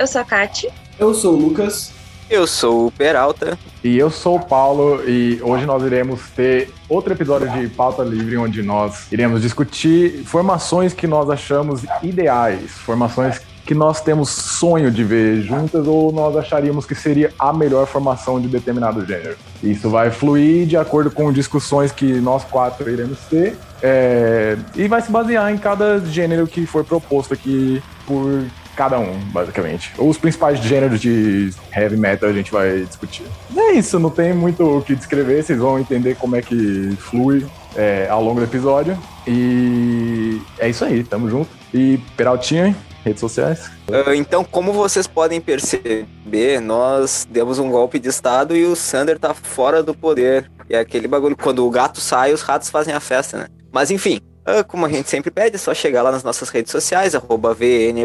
Eu sou a Kati. Eu sou o Lucas. Eu sou o Peralta. E eu sou o Paulo e hoje nós iremos ter outro episódio de Pauta Livre onde nós iremos discutir formações que nós achamos ideais, formações que nós temos sonho de ver juntas ou nós acharíamos que seria a melhor formação de determinado gênero. Isso vai fluir de acordo com discussões que nós quatro iremos ter é, e vai se basear em cada gênero que for proposto aqui por cada um, basicamente. Os principais gêneros de heavy metal a gente vai discutir. É isso, não tem muito o que descrever, vocês vão entender como é que flui é, ao longo do episódio. E é isso aí, tamo junto. E Peraltinha, redes sociais. Uh, então, como vocês podem perceber, nós demos um golpe de estado e o Sander tá fora do poder. É aquele bagulho, quando o gato sai, os ratos fazem a festa, né? Mas enfim, como a gente sempre pede, é só chegar lá nas nossas redes sociais, arroba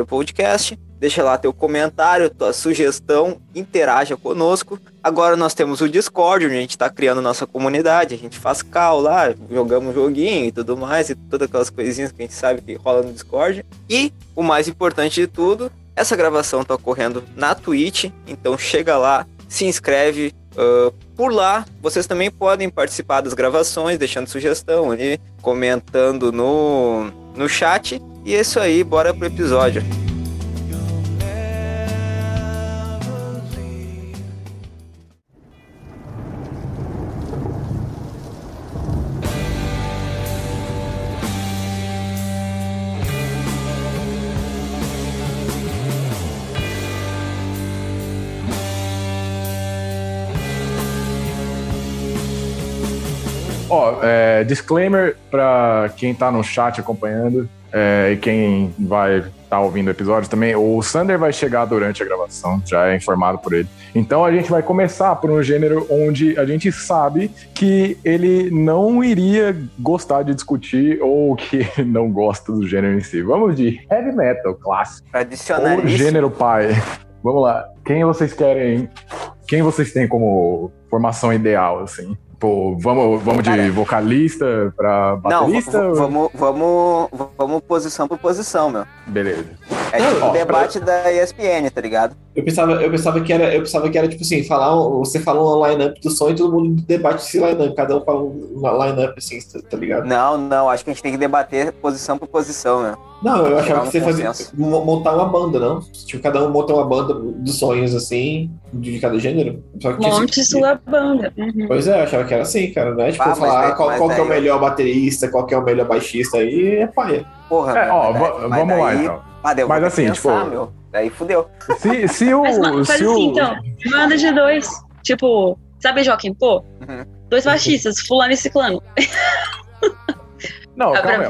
Podcast, deixa lá teu comentário, tua sugestão, interaja conosco. Agora nós temos o Discord, onde a gente tá criando nossa comunidade, a gente faz call lá, jogamos joguinho e tudo mais, e todas aquelas coisinhas que a gente sabe que rola no Discord. E o mais importante de tudo, essa gravação tá ocorrendo na Twitch, então chega lá, se inscreve. Uh, por lá, vocês também podem participar das gravações, deixando sugestão ali, comentando no, no chat. E é isso aí, bora pro episódio. É, disclaimer para quem tá no chat acompanhando é, e quem vai estar tá ouvindo o episódio também. O Sander vai chegar durante a gravação, já é informado por ele. Então a gente vai começar por um gênero onde a gente sabe que ele não iria gostar de discutir ou que não gosta do gênero em si. Vamos de heavy metal clássico. Tradicional. Gênero pai. Vamos lá. Quem vocês querem? Quem vocês têm como formação ideal, assim? Pô, vamos, vamos de vocalista pra baterista? Não, vamos, vamos, vamos posição por posição, meu. Beleza. É tipo o debate da ESPN, tá ligado? Eu pensava, eu pensava que era, eu pensava que era tipo assim, falar, você fala uma line-up do som e todo mundo debate esse line-up, cada um fala uma line-up assim, tá ligado? Não, não, acho que a gente tem que debater posição por posição, meu. Não, eu achava que você fazia montar uma banda, não? Tipo, cada um monta uma banda dos sonhos assim, de cada gênero. Só que Monte assim, sua banda. Uhum. Pois é, eu achava que era assim, cara, né? Tipo, ah, falar daí, qual, qual que é o melhor baterista, qual que é o melhor baixista aí é paia. Porra, é, ó, vamos daí, lá então. Ah, deu, mas assim, pensar, tipo. Meu. Daí fudeu. Se, se o. Mas, faz se assim, o... então. Banda de dois. Tipo, sabe, Joaquim? Pô, Uhum. dois baixistas, fulano e ciclano. Não, calma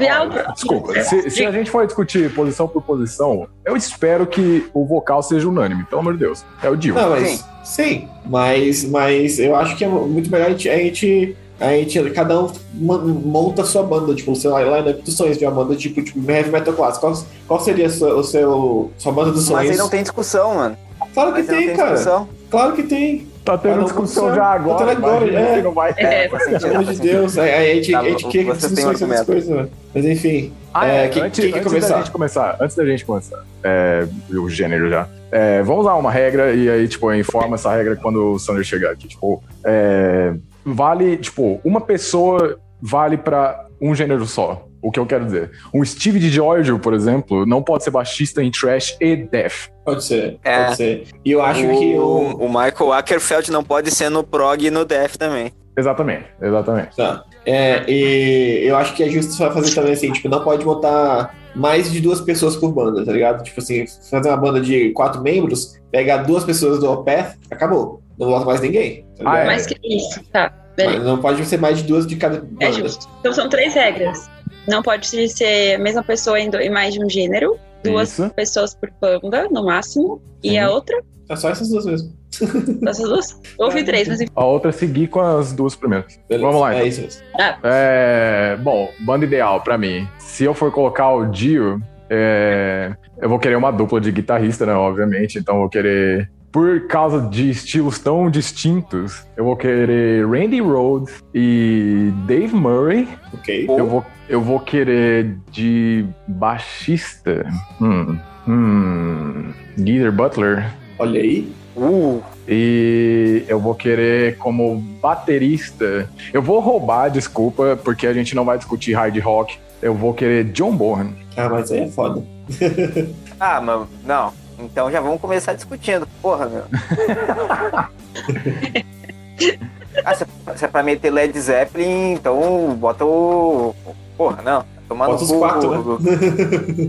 ó? Desculpa. Se, se a gente for discutir posição por posição, eu espero que o vocal seja unânime, pelo amor de Deus. É o Dio. Não, mas. Sim, mas, mas eu acho que é muito melhor a gente. A gente a gente, cada um monta a sua banda, tipo, o seu line-up dos sonhos de uma banda tipo, tipo heavy metal clássico. Qual, qual seria a sua, o seu, sua banda dos sonhos? Mas aí não tem discussão, mano. Claro que aí tem, tem cara. discussão. Claro que tem. Tá tendo discussão já tá agora, tendo agora, é. que não vai ter. É, Pelo amor de Deus, aí a gente, Tá, a gente cria vocês têm discussões sobre as coisas, né? Mas enfim. Ah, É, é, quem- antes, quem quer antes começar? da gente começar, antes da gente começar, é, o gênero já. É, vamos usar uma regra e aí, tipo, informa essa regra quando o Sander chegar aqui. Tipo, é, vale, tipo, uma pessoa vale pra um gênero só. O que eu quero dizer? Um Steve DiGiorgio, por exemplo, não pode ser baixista em trash e death. Pode ser, É. pode ser. E eu acho o, que o. o Michael Ackerfeld não pode ser no prog e no death também. Exatamente, exatamente. Tá. É, e eu acho que é justo fazer também assim, tipo, não pode botar mais de duas pessoas por banda, tá ligado? Tipo assim, fazer uma banda de quatro membros, pegar duas pessoas do Opeth, acabou. Não bota mais ninguém. Tá Ah, é. Mais que isso, tá. Beleza. Mas não pode ser mais de duas de cada banda. É justo. Então são três regras. Não pode ser a mesma pessoa em, mais de um gênero. Duas Isso. pessoas por banda, no máximo. E Sim. a outra? É só essas duas mesmo. Essas duas? Eu ouvi três, mas enfim. A outra é seguir com as duas primeiras. Beleza. Vamos lá, É então. isso mesmo. É, bom, banda ideal pra mim. Se eu for colocar o Dio, é, eu vou querer uma dupla de guitarrista, né? Obviamente. Então eu vou querer. Por causa de estilos tão distintos, eu vou querer Randy Rhodes e Dave Murray. Ok. Eu vou, eu vou querer de baixista. Hum. Hum. Geezer Butler. Olha aí. Uh, E eu vou querer como baterista. Eu vou roubar, desculpa, porque a gente não vai discutir hard rock. Eu vou querer John Bonham. Ah, mas aí é foda. ah, mas não. Então já vamos começar discutindo. Porra, meu. ah, se, se é pra meter Led Zeppelin, então bota o. Porra, não. Tomar Bota no os cu- quatro, né?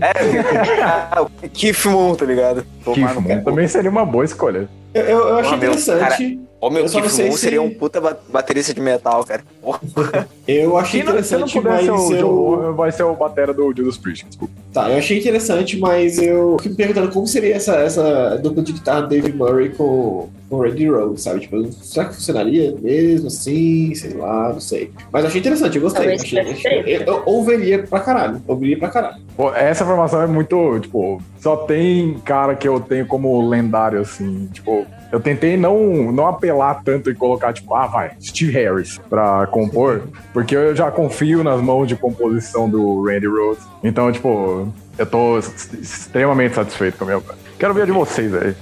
É, ah, o Keith Moon, tá ligado? Tomar cu. também seria uma boa escolha. Eu, eu, eu achei meu, interessante. Ô, meu Eu Moon se- seria um puta ba- baterista de metal, cara. Porra. Eu achei Se não, se não interessante, puder ser mas o eu. Bonham, vai ser o batera do Judas Priest, desculpa. Tá, eu achei interessante, mas eu fico me perguntando como seria essa, essa dupla de guitarra do Dave Murray com, com o Randy Rhodes, sabe? Tipo, será que funcionaria mesmo assim? Sei lá, não sei. Mas achei interessante, eu gostei. Talvez Achei, achei- eu, eu ouviria pra caralho. Ouviria pra caralho. Pô, essa formação é muito, tipo, só tem cara que eu tenho como lendário, assim, tipo, eu tentei não, não apelar tanto e colocar, tipo, ah, vai, Steve Harris pra compor, porque eu já confio nas mãos de composição do Randy Rhodes. Então, tipo, eu tô extremamente satisfeito com a minha banda. Quero ver a de vocês aí.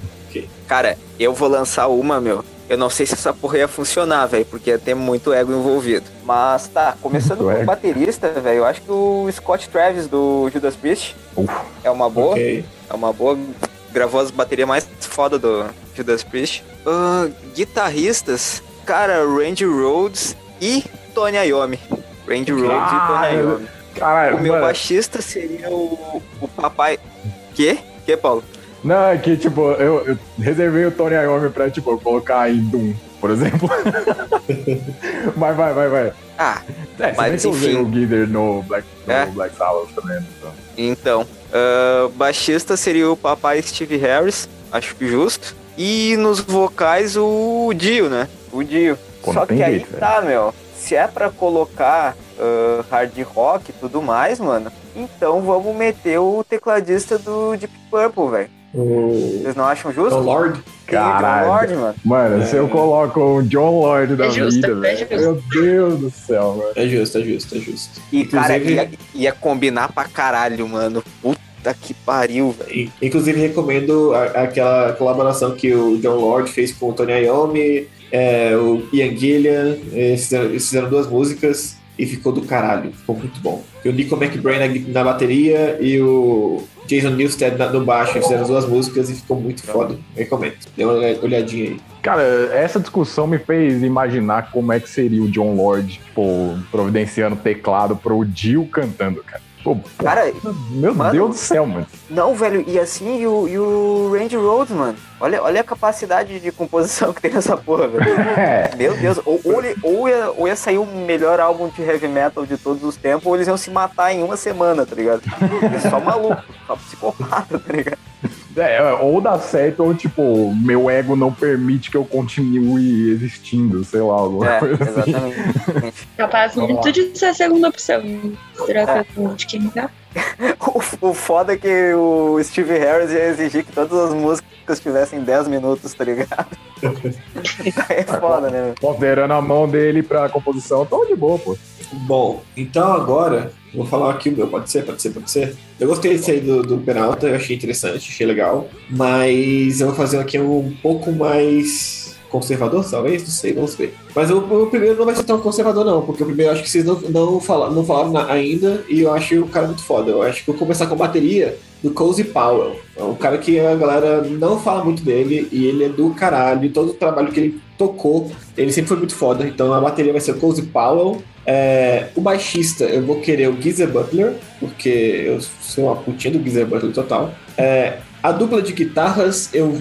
Cara, eu vou lançar uma, meu. Eu não sei se essa porra ia funcionar, velho, porque ia ter muito ego envolvido. Mas tá, começando Muito com o baterista, velho, eu acho que o Scott Travis do Judas Priest Uf. é uma boa. Ok. É uma boa. Gravou as baterias mais foda do Judas Priest. Ah, guitarristas, cara, Randy Rhodes e Tony Iommi. Randy Rhodes e Tony Iommi. Caralho, O meu mano. baixista seria o, o papai. Que? Que, Paulo? Não, é que, tipo, eu, eu reservei o Tony Iommi pra, tipo, colocar em Doom, por exemplo. vai, vai, vai, vai. Ah, É, Mas, que eu usei enfim. o Guider no Black, no É. Black Sabbath também. Então. Então, ah, baixista seria o papai Steve Harris, acho que justo. E nos vocais o Dio, né? O Dio. Pô, Só que aí jeito, velho. tá, meu. Se é pra colocar ah, hard rock e tudo mais, mano, então vamos meter o tecladista do Deep Purple, velho. O Vocês não acham o justo? Lord. O John Caralho. Lord, mano. Mano, se eu coloco o John Lord da É justo, vida, é velho. Meu Deus do céu, mano. É justo, é justo, é justo. E, cara, Inclusive- ia, ia combinar pra caralho, mano. Puta que pariu, velho. Inclusive, recomendo a- aquela colaboração que o John Lord fez com o Tony Iommi, é, o Ian Gillian. Eles fizeram, eles fizeram duas músicas e ficou do caralho. Ficou muito bom. O Nico McBrain na, na bateria e o Jason Newsted no baixo. Fizeram duas músicas e ficou muito foda. Recomendo. Dê uma olha- olhadinha aí. Cara, essa discussão me fez imaginar como é que seria o John Lord, tipo, providenciando teclado pro Dio cantando, cara. Pô, Cara, meu mano. Deus do céu, mano. Não, velho, e assim, e o, e o Randy Rhodes, mano. Olha, olha a capacidade de composição que tem nessa porra, velho. É, Meu Deus, ou, ou, ele- ou ia, ou ia sair o melhor álbum de heavy metal de todos os tempos, ou eles iam se matar em uma semana, tá ligado? É só maluco, só psicopata, tá ligado? É, ou dá certo, ou tipo, meu ego não permite que eu continue existindo, sei lá, alguma É, coisa assim. exatamente. Capaz Vamos muito lá. de ser a segunda opção. Será É. que de quem dá? O, o foda é que o Steve Harris ia exigir que todas as músicas tivessem 10 minutos, tá ligado? é foda, né? Considerando a mão dele pra composição, tô de boa, pô. Bom, então agora, vou falar aqui o meu, pode ser, pode ser, pode ser. Eu gostei desse aí do, do Penalta, eu achei interessante, achei legal, mas eu vou fazer aqui um pouco mais conservador, talvez, não sei, vamos ver. Mas o, o primeiro não vai ser tão conservador não, porque o primeiro eu acho que vocês não, não, fala, não falaram na- ainda, e eu acho o cara muito foda. Eu acho que vou começar com a bateria do Cozy Powell. É um cara que a galera não fala muito dele, e ele é do caralho, todo o trabalho que ele tocou, ele sempre foi muito foda, então a bateria vai ser o Cozy Powell, é, o baixista, eu vou querer o Geezer Butler, porque eu sou uma putinha do Geezer Butler total. É, a dupla de guitarras, eu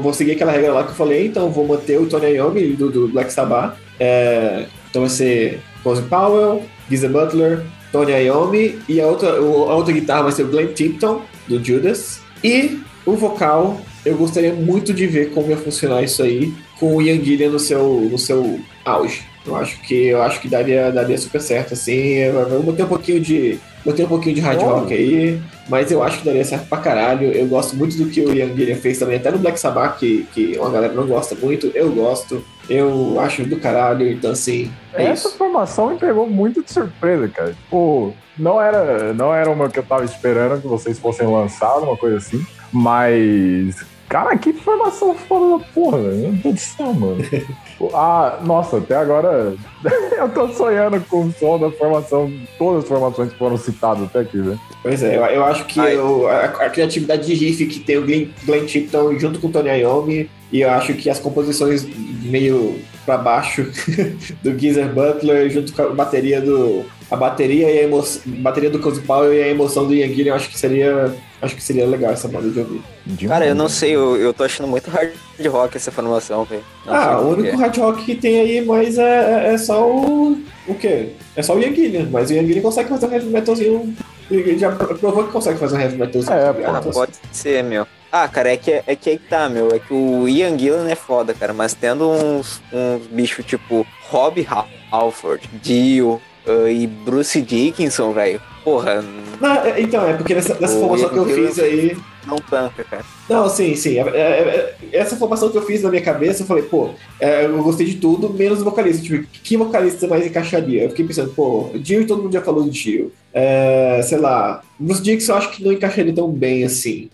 vou, seguir aquela regra lá que eu falei, então vou manter o Tony Iommi do, do Black Sabbath. É, então vai ser Cozy Powell, Geezer Butler, Tony Iommi e a outra, a outra guitarra vai ser o Glenn Tipton, do Judas. E o vocal, eu gostaria muito de ver como ia funcionar isso aí com o Ian Gillian no seu, no seu auge. Eu acho que eu acho que daria, daria super certo, assim. Eu, botei um pouquinho de. Botei um pouquinho de hard rock aí, mas eu acho que daria certo pra caralho. Eu gosto muito do que o Ian Gillian fez também, até no Black Sabbath, que, que uma galera não gosta muito, eu gosto. Eu acho do caralho, então assim, é Essa isso. formação me pegou muito de surpresa, cara. Tipo, não era, não era uma que eu tava esperando que vocês fossem lançar, uma coisa assim. Mas. Cara, que formação foda da porra, velho. Meu Deus do céu, mano. ah, nossa, até agora eu tô sonhando com o som da formação, todas as formações que foram citadas até aqui, né? Pois é, eu, eu acho que eu- a, a criatividade de riff que tem o Glenn, Glenn Tipton junto com o Tony Iommi, e eu acho que as composições meio pra baixo do Geezer Butler, junto com a bateria do. A bateria e a emoção. Bateria do Cozy Powell e a emoção do Ian Gillian, eu acho que seria. Acho que seria legal essa banda de ouvir. Cara, eu não sei, eu, eu tô achando muito hard rock essa formação, velho. Ah, o único hard rock que tem aí, mas é, é, é só o. O quê? É só o Ian Gillian, mas o Ian Gillian consegue fazer um heavy metalzinho. Ele já provou que consegue fazer um heavy metalzinho. É, tá pô. Ah, pode ser, meu. Ah, cara, é que é que, aí que tá, meu. É que o Ian Gillan é foda, cara. Mas tendo uns, uns bichos tipo Rob Halford, Dio ah, e Bruce Dickinson, velho. Porra, Não, é- então, é porque nessa, nessa formação que eu Ian fiz aí. não tanca, cara. Não, sim, sim. É- é- é- essa formação que eu fiz na minha cabeça, eu falei, pô, é, eu gostei de tudo, menos o vocalista. Tipo, que vocalista mais encaixaria? Eu fiquei pensando, pô, Dio, todo mundo já falou do Dio. É, sei lá, Bruce Dixon eu acho que não encaixaria tão bem assim.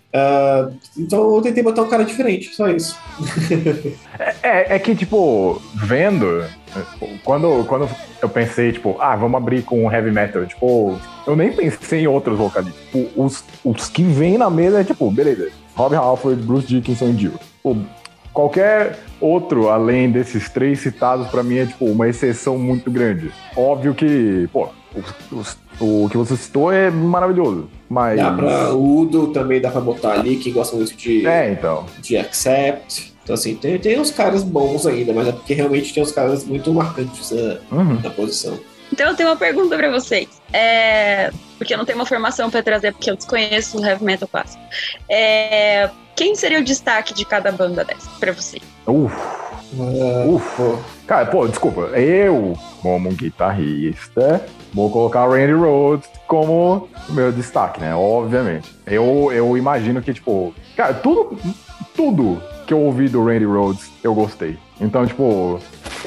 Então eu tentei botar um cara diferente, só isso. É, é que, tipo, vendo, quando, quando eu pensei, tipo, ah, vamos abrir com heavy metal, tipo, eu nem pensei em outros vocalistas. Tipo, os, os que vêm na mesa é, tipo, beleza, Rob Halford, Bruce Dickinson e Dio. Tipo, qualquer outro, além desses três citados, pra mim é, tipo, uma exceção muito grande. Óbvio que, pô, os- os- o que você citou é maravilhoso, mas... Dá pra, Udo também dá pra botar ali, que gosta muito de, É, então. de Accept. Então, assim, tem, tem uns caras bons ainda, mas é porque realmente tem uns caras muito marcantes né, Uhum. na posição. Então eu tenho uma pergunta pra vocês. É, Porque eu não tenho uma formação pra trazer, porque eu desconheço o heavy metal clássico. É, Quem seria o destaque de cada banda dessa pra vocês? Uf. Ah, Uf. pô, Cara, pô, desculpa. Eu, como guitarrista, vou colocar o Randy Rhodes como meu destaque, né? Obviamente. Eu, eu imagino que, tipo, cara, tudo, tudo que eu ouvi do Randy Rhodes, eu gostei. Então, tipo,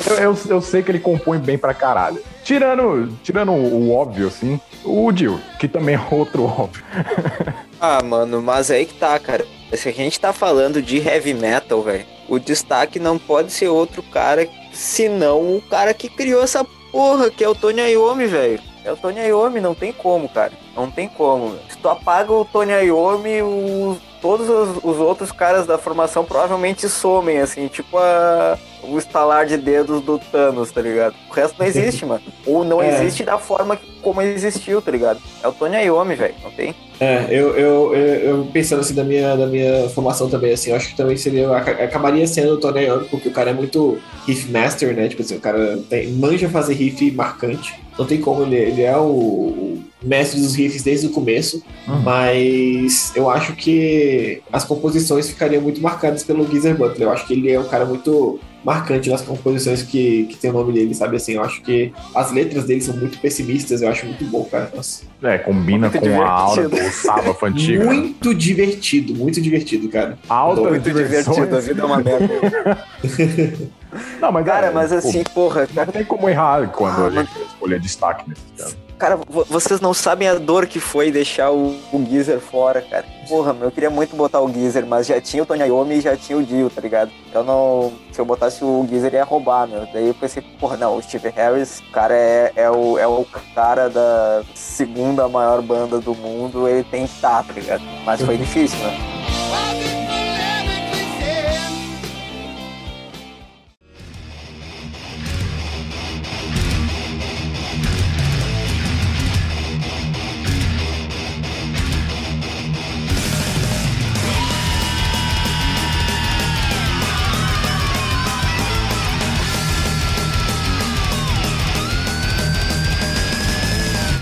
eu, eu, eu sei que ele compõe bem pra caralho. Tirando, tirando o, o óbvio, assim, o Dio, que também é outro óbvio. Ah, mano, mas aí que tá, cara. Se a gente tá falando de heavy metal, velho, o destaque não pode ser outro cara senão o cara que criou essa porra, que é o Tony Iommi, velho. É o Tony Iommi, não tem como, cara. Não tem como. Se tu apaga o Tony Iommi, o- todos os, os outros caras da formação provavelmente somem, assim, tipo a, o estalar de dedos do Thanos, tá ligado? O resto não existe, mano. Ou não É. existe da forma como existiu, tá ligado? É o Tony Iommi, velho, não tem? É, eu, eu, eu, eu pensando assim da minha, da minha formação também, assim, eu acho que também seria. aca- Acabaria sendo o Tony Iommi, porque o cara é muito riff master, né? Tipo assim, o cara tem, manja fazer riff marcante. Não tem como, ele, ele é o, mestre dos riffs desde o começo. Uhum. Mas eu acho que as composições ficariam muito marcadas pelo Geezer Butler. Eu acho que ele é um cara muito marcante nas composições que, que tem o nome dele, sabe? Assim, eu acho que as letras dele são muito pessimistas, eu acho muito bom, cara. Nossa. É, combina Muito com a aura do divertido. Sabbath antigo. Muito divertido, muito divertido, cara. Altas Muito divertido, a vida é uma merda. Não, mas Cara, é, mas pô, assim, porra, Não tem como errar quando Ah, a gente escolher destaque nesse caso. cara, vo- vocês não sabem a dor que foi deixar o, o Geezer fora, cara. Porra, meu, eu queria muito botar o Geezer, mas já tinha o Tony Iommi e já tinha o Dio, tá ligado? Eu não. Se eu botasse o Geezer ia roubar, meu. Daí eu pensei, porra, não, o Steve Harris, o cara é, é, o, é o cara da segunda maior banda do mundo, ele tem que estar, tá ligado? Mas foi difícil, né?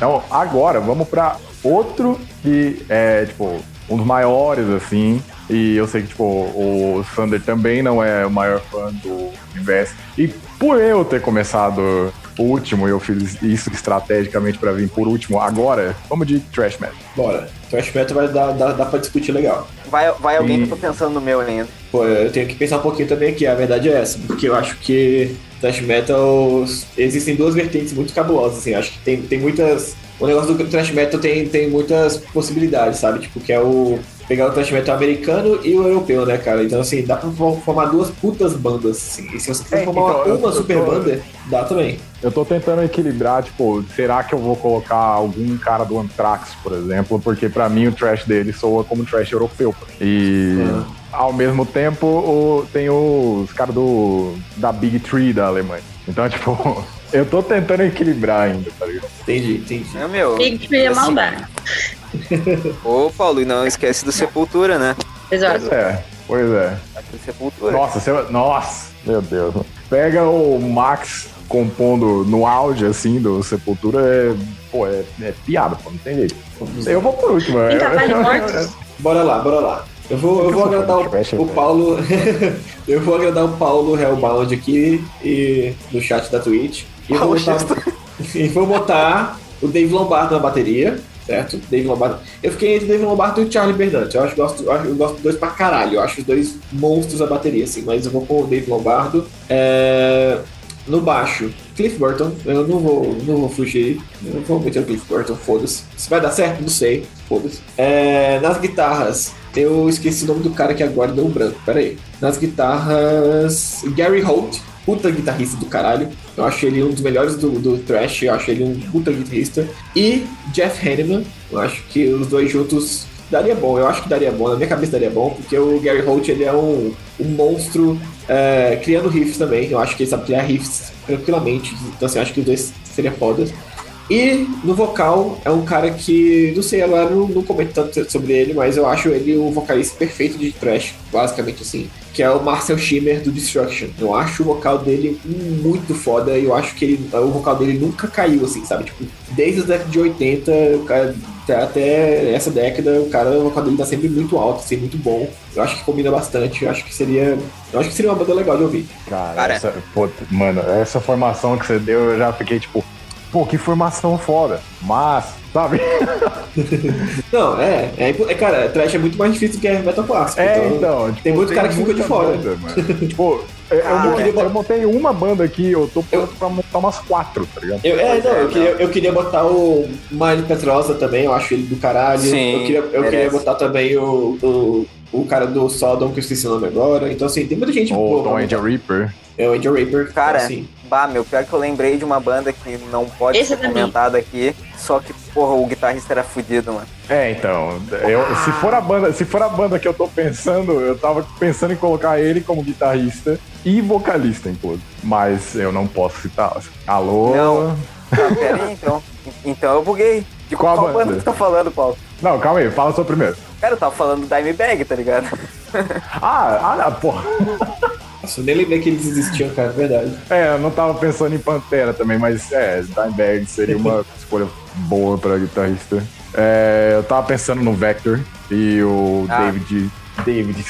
Então, agora, vamos pra outro que é, tipo, um dos maiores, assim. E eu sei que, tipo, o Thunder também não é o maior fã do universo. E por eu ter começado o último, eu fiz isso estrategicamente pra vir por último, agora, vamos de Trash Metal. Bora. Trash Metal vai dar, dar, dar pra discutir legal. Vai, vai alguém Sim. que eu tô pensando no meu ainda. Pô, eu tenho que pensar um pouquinho também aqui, a verdade é essa, porque eu acho que Thrash Metal existem duas vertentes muito cabulosas, assim, acho que tem, tem muitas. O negócio do Thrash Metal tem, tem muitas possibilidades, sabe? Tipo, que é o. Pegar o Thrash Metal americano e o europeu, né, cara? Então, assim, dá pra for- formar duas putas bandas, assim. E se você quiser É, formar então, eu- uma eu super tô- banda, dá também. Eu tô tentando equilibrar, tipo, será que eu vou colocar algum cara do Anthrax, por exemplo? Porque pra mim o trash dele soa como trash europeu. E Ah. Ao mesmo tempo o- tem os caras do da Big Tree da Alemanha. Então, tipo, eu tô tentando equilibrar ainda, tá ligado? Entendi, entendi. É meu. Big Tree é maldade. Ô, Paulo, e não esquece do Sepultura, né? Exato. Pois é, pois é. Sepultura. Nossa, você, nossa, meu Deus. Pega o Max compondo no auge, assim, do Sepultura, é, pô, é, é piada, pô, não tem jeito. Eu vou por último. Eu- Mortos? Bora lá, bora lá. Eu vou, eu vou agradar o, o. Paulo. eu vou agradar o Paulo Hellbound aqui e, no chat da Twitch. E vou botar, e vou botar o Dave Lombardo na bateria, certo? Dave Lombardo. Eu fiquei entre o Dave Lombardo e o Charlie Bernard. Eu acho gosto, eu acho- eu gosto dos dois pra caralho. Eu acho os dois monstros da bateria, assim. Mas eu vou com o Dave Lombardo. É, No baixo, Cliff Burton. Eu não vou, não vou fugir. Eu não vou meter o Cliff Burton, foda-se. Se vai dar certo, não sei. Foda-se. É, nas guitarras, eu esqueci o nome do cara que agora deu branco. Pera aí. Nas guitarras, Gary Holt. Puta guitarrista do caralho. Eu acho ele um dos melhores do, do Thrash. Eu acho ele um puta guitarrista. E Jeff Hanneman. Eu acho que os dois juntos daria bom. Eu acho que daria bom. Na minha cabeça daria bom. Porque o Gary Holt ele é um, um monstro é, criando riffs também. Eu acho que ele sabe criar riffs tranquilamente. Então, assim, eu acho que os dois seria foda. E no vocal é um cara que, não sei, agora não, não comento tanto sobre ele, mas eu acho ele o vocalista perfeito de thrash, basicamente assim, que é o Marcel Schimmer do Destruction. Eu acho o vocal dele muito foda e eu acho que ele, o vocal dele nunca caiu, assim, sabe? Tipo, desde a década de 80, o cara, até- até essa década, o cara, o vocal dele tá sempre muito alto, assim, muito bom. Eu acho que combina bastante, eu acho que seria. Eu acho que seria uma banda legal de ouvir. Cara, Cara. Essa, pô, mano, essa formação que você deu, eu já fiquei tipo, pô, que formação foda. Mas, sabe? Não, é, é, é cara, thrash é muito mais difícil do que metal clássico. É, então, então. tipo, tem muito cara que ficou de fora. banda, tipo, eu, eu, Ah, eu queria- eu montei uma banda aqui, eu tô pronto pra montar umas quatro, tá ligado? Eu, é, não, é, eu, não. queria, eu queria botar o Miley Petrosa também, eu acho ele do caralho. Sim, eu queria, eu queria botar também o, o, o cara do Sodom, que eu esqueci o nome agora. Então, assim, tem muita gente O boa. Tom pra Angel. Reaper. É o Angel Raper. Cara, assim. Bah, meu, pior que eu lembrei de uma banda que não pode Esse ser também. comentada aqui, só que, porra, o guitarrista era fudido, mano. É, então, eu, se, for a banda, se for a banda que eu tô pensando, eu tava pensando em colocar ele como guitarrista e vocalista, inclusive. Mas eu não posso citar. Alô? Não. Tá, pera aí, então. Então eu buguei. De Qual qual, banda? banda você tá falando, Paulo? Não, calma aí, fala só primeiro. Cara, eu tava falando do Dimebag, tá ligado? Ah, ah, porra. Nossa, eu nem lembrei que eles existiam, cara, é verdade. É, eu não tava pensando em Pantera também, mas é, Dimebag seria uma escolha boa pra guitarrista. É, eu tava pensando no Vector e o Ah. David, David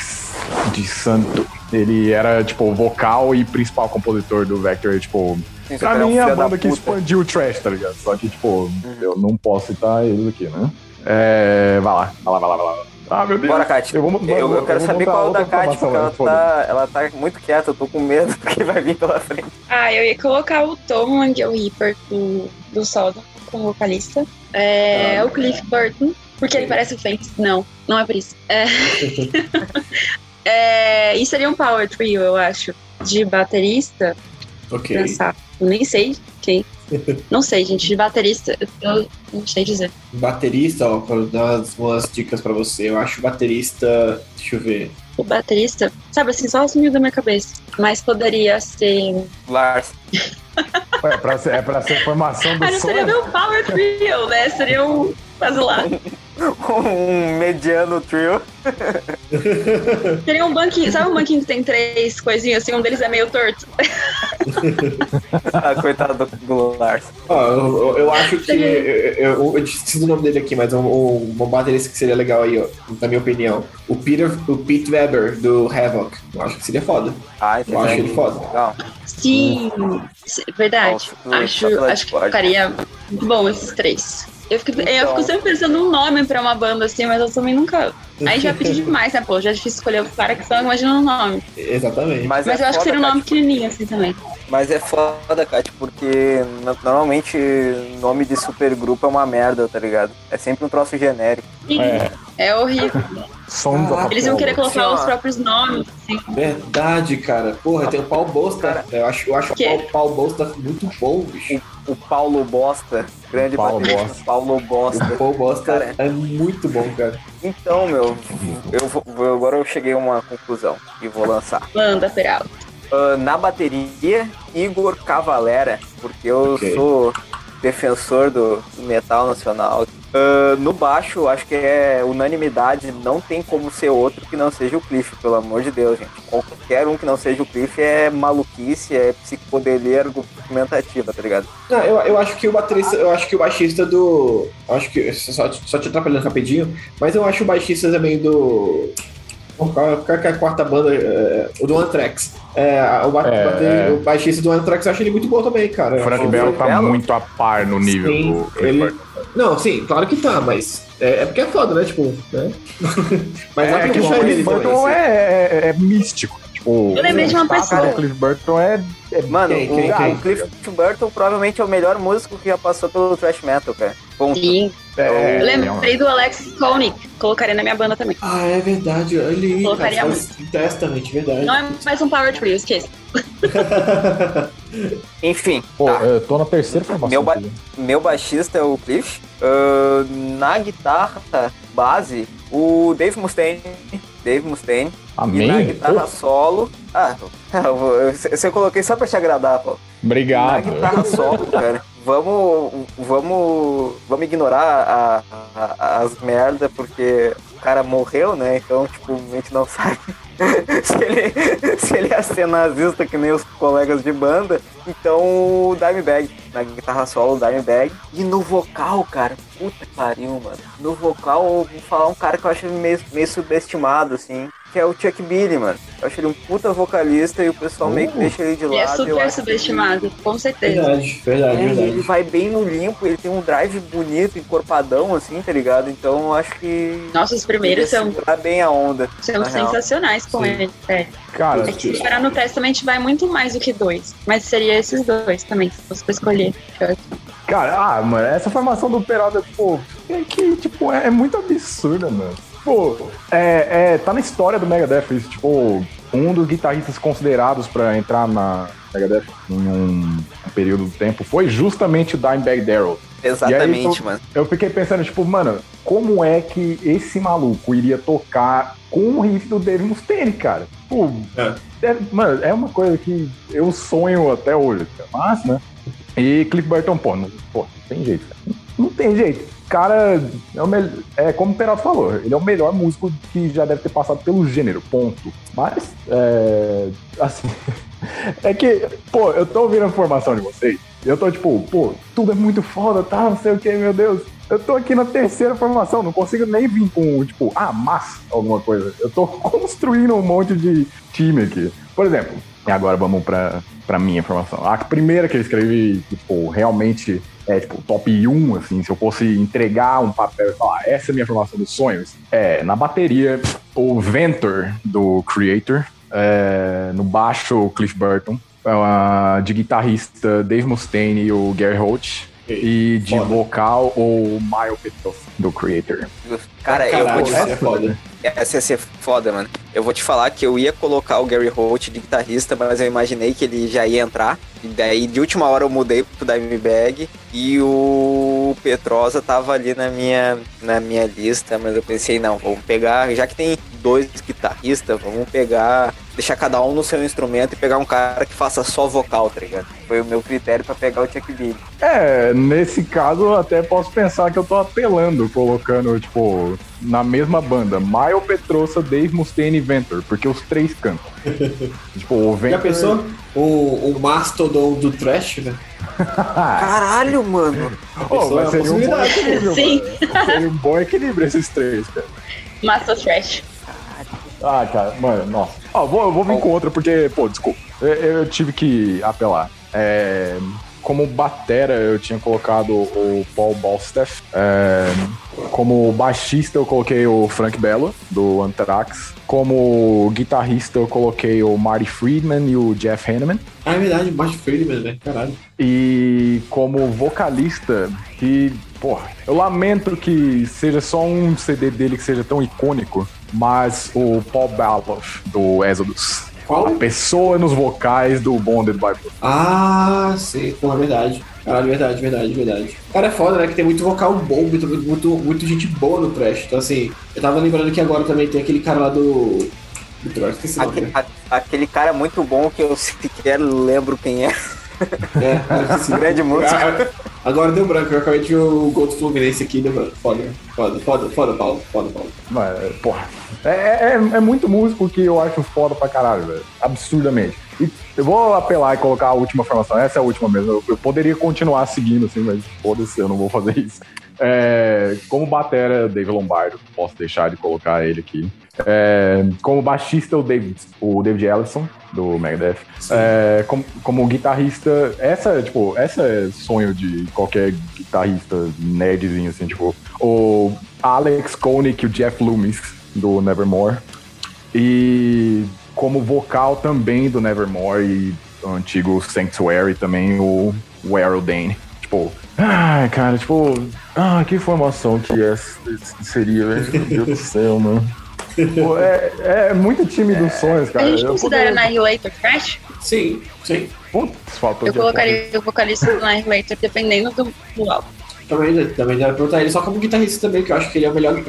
de Santo. Ele era, tipo, vocal e principal compositor do Vector, tipo, Sim, pra que mim é a banda que expandiu o trash, tá ligado? Só que, tipo, eu não posso citar eles aqui, né? É, vai lá, vai lá, vai lá, vai lá. Ah, meu Deus. Bora, Kátia. Eu, Eu, vou- eu, vou- quero vou saber qual é o da Kátia, porque ela tá, ela tá muito quieta, eu tô com medo do que vai vir pela frente. Ah, eu ia colocar o Tom Angel Reaper do, do Sodom como vocalista. É, Ah, o Cliff Burton, porque ele parece o Fênix. Não, não é por isso. É, é, e seria um power trio, eu acho, de baterista. Ok. Pensar. Eu nem sei quem. Não sei, gente, de baterista, eu não sei dizer. Baterista, ó, pra dar umas, dicas pra você. Eu acho baterista. Deixa eu ver. O baterista, sabe assim, só sumiu da minha cabeça. Mas poderia ser. Lars. É pra ser, é pra ser formação do Ah, não seria meu power trio, né? Seria um. Quase lá. um mediano trio. Seria um banquinho. Sabe um banquinho que tem três coisinhas assim? Um deles é meio torto. ah, coitado do, Lars. Ó, eu, eu- acho que. Eu, eu, eu esqueci o nome dele aqui, mas um, um, um baterista que seria legal aí, ó, na minha opinião. O Peter, o Pete Weber, do Havoc. Eu acho que seria foda. Ah, Eu acho ele foda. Legal. Sim, verdade. Acho, acho que ficaria muito bom esses três. Eu fico, eu Então. fico sempre pensando num nome pra uma banda assim, mas eu também nunca. Aí já pedi demais, né, pô? Já é difícil escolher o cara que só imagina um nome. Exatamente. Mas, Mas é eu acho que seria um nome Kat, pequenininho assim também. Mas é foda, Kat, porque no- normalmente nome de supergrupo é uma merda, tá ligado? É sempre um troço genérico. Sim, É, é horrível. Sons of Eles iam querer colocar Sim, os próprios nomes, assim. Verdade, cara. Porra, tem o Paul Bosta. Eu acho, eu acho o Que? Paul, Paul Bosta muito bom, bicho. O Paulo Bosta, grande Paulo baterista, Bosta. Paulo Bosta. O Paul Bosta Cara. é muito bom, cara. Então, meu, eu agora eu cheguei a uma conclusão e vou lançar. Manda, Peralta. Ah, na bateria, Igor Cavalera, porque eu Ok. sou defensor do, metal nacional. Ah, no baixo, acho que é unanimidade, não tem como ser outro que não seja o Cliff, pelo amor de Deus, gente. Qualquer um que não seja o Cliff é maluquice, é psicodelia argumentativa, tá ligado? Não, eu, eu acho que o baterista, eu acho que o baixista do. Acho que. Só, só te atrapalhando rapidinho, mas eu acho o baixista também do. Qual qual que é a quarta banda? É, o do Anthrax. É, o, ba- É, bater- é. o baixista do Anthrax eu acho ele muito bom também, cara. Eu Frank Bell tá Belo? muito a par no nível Sim, do ele-. Não, sim, claro que tá, mas. É, é porque é foda, né? Tipo, né? mas É que o assim. é, é- é místico. Tipo, Eu lembrei de uma o pessoa. do Cliff Burton é, é Mano, Quem, o, quem, ah, quem? o Cliff Burton provavelmente é o melhor músico que já passou pelo thrash metal, cara. Ponto. Sim. é, Eu lembrei do Alex Koenig. Colocaria na minha banda também. Ah, é verdade. Ele cara, Colocaria faz Testament, verdade. Não é mais um Power Trio, esqueça. Enfim, Pô, tá. eu tô na terceira formação. Meu ba- aqui. meu baixista é o Cliff. Ah, na guitarra base, o Dave Mustaine. Dave Mustaine. E na Amém? guitarra solo. Ah, eu, eu, eu coloquei só pra te agradar, pô. Na Obrigado. guitarra solo, cara. Vamos, vamos, vamos ignorar a- a- as merda porque cara morreu, né? Então, tipo, a gente não sabe se, ele, se ele ia ser nazista que nem os colegas de banda. Então, o Dimebag, na guitarra solo, o Dimebag. E no vocal, cara, puta pariu, mano. No vocal, vou falar um cara que eu acho meio, meio subestimado, assim. Que é o Chuck Billy, mano. Eu acho ele um puta vocalista e o pessoal meio que Uh. deixa ele de lado. Ele é super subestimado, com certeza. Verdade, verdade, é, e ele verdade. vai bem no limpo, ele tem um drive bonito, encorpadão, assim, tá ligado? Então eu acho que. Nossa, os primeiros ele são, bem a onda. são na real. sensacionais com Sim. ele. É. Cara, É que se parar no Testament vai muito mais do que dois. Mas seria esses dois também, se fosse pra escolher. Cara, ah, mano, essa formação do Peralta, pô, é que, tipo, é, é muito absurda, mano. Pô, é, é, tá na história do Megadeth isso, tipo, um dos guitarristas considerados pra entrar na Megadeth em um, um período do tempo foi justamente o Dimebag Darrell. Exatamente, aí, mano. Eu fiquei pensando, tipo, mano, como é que esse maluco iria tocar com o riff do Dave Mustaine, cara? Pô, É. é- mano, é uma coisa que eu sonho até hoje, mas, né? E Cliff Burton, pô, não, pô, não tem jeito, cara. Não tem jeito. Cara, é, o mel- é como o Peralta falou, ele é o melhor músico que já deve ter passado pelo gênero, ponto. Mas, é, assim, é que, pô, eu tô ouvindo a informação de vocês, eu tô tipo, pô, tudo é muito foda, tá, não sei o que, meu Deus. Eu tô aqui na terceira formação, não consigo nem vir com, tipo, ah, mas, alguma coisa. Eu tô construindo um monte de time aqui. Por exemplo, e agora vamos pra, pra minha formação. A primeira que eu escrevi, tipo, realmente é, tipo, top 1, assim, se eu fosse entregar um papel e falar, essa é a minha formação dos sonhos, é, na bateria, o Ventor, do Creator, é, no baixo, o Cliff Burton, ah, de guitarrista, Dave Mustaine e o Gary Holt, e de Foda. vocal, o Mile Petros, do Creator. Cara, eu vou te falar. é foda. Essa ia ser foda, mano. Eu vou te falar que eu ia colocar o Gary Holt de guitarrista, mas eu imaginei que ele já ia entrar. E daí, de última hora, eu mudei pro Dimebag. E o Petrosa tava ali na minha, na minha lista, mas eu pensei, não, vamos pegar, já que tem dois guitarristas, vamos pegar deixar cada um no seu instrumento e pegar um cara que faça só vocal, tá ligado? Foi o meu critério pra pegar o Chuck Billy. É, nesse caso eu até posso pensar que eu tô apelando, colocando, tipo, na mesma banda, Maio Petrosa, Dave Mustaine e Ventor, porque os três cantam. tipo, o Ventor... Já pensou? O, o Mastodon do Trash, né? Caralho, mano! Oh, mas é seria um bom equilíbrio, Sim. mano. Seria um bom equilíbrio esses três, cara. Massa Trash. Ah, cara, mano, nossa. Ó, vou, eu vou vir com outra porque, pô, desculpa. Eu, eu tive que apelar. É, como batera, eu tinha colocado o Paul Ballstaff. É, como baixista, eu coloquei o Frank Bello, do Anthrax. Como guitarrista, eu coloquei o Marty Friedman e o Jeff Hanneman. Ah, é verdade, Martin Friedman, né? Caralho. E como vocalista, que, porra, eu lamento que seja só um CD dele que seja tão icônico, mas o Paul Baloff, do Exodus. Qual? A pessoa nos vocais do Bonded by Blood. Ah, sim, pô, é verdade. Caralho, verdade, verdade, verdade. Cara, é foda, né? Que tem muito vocal bom, muito, muito, muito, muito gente boa no trash. Então, assim, eu tava lembrando que agora também tem aquele cara lá do. Do trash, esqueci o nome, Aquele, né? a- aquele cara muito bom que eu sequer lembro quem é. É, esqueci. Grande músico. Agora deu branco, eu acabei de ver o gol do Fluminense aqui, deu branco. Foda, foda, foda, foda, Paulo, foda, Paulo. Mas, porra, é, é, é muito músico que eu acho foda pra caralho, velho. Absurdamente. E eu vou apelar e colocar a última formação. Essa é a última mesmo. Eu, eu poderia continuar seguindo, assim, mas foda-se, eu não vou fazer isso. É, como batera, Dave Lombardo. Posso deixar de colocar ele aqui. É, como baixista, o David, o David Ellison, do Megadeth. É, como, como guitarrista, essa, tipo, essa é sonho de qualquer guitarrista nerdzinho, assim, tipo, o Alex Koenig e o Jeff Loomis, do Nevermore. E como vocal também do Nevermore e o antigo Sanctuary também, o o Errol Dane. Tipo, ai, cara, tipo, ah, que formação que é, seria, velho? Meu Deus do céu, mano. Pô, é, é muito time dos sonhos, cara. A gente Eu considera poderia- Annihilator Trash? Sim, sim. Putz, faltou Eu colocaria o vocalista do Annihilator dependendo do, do álbum. Também, também dá pra perguntar ele só como guitarrista também, que eu acho que ele é o melhor,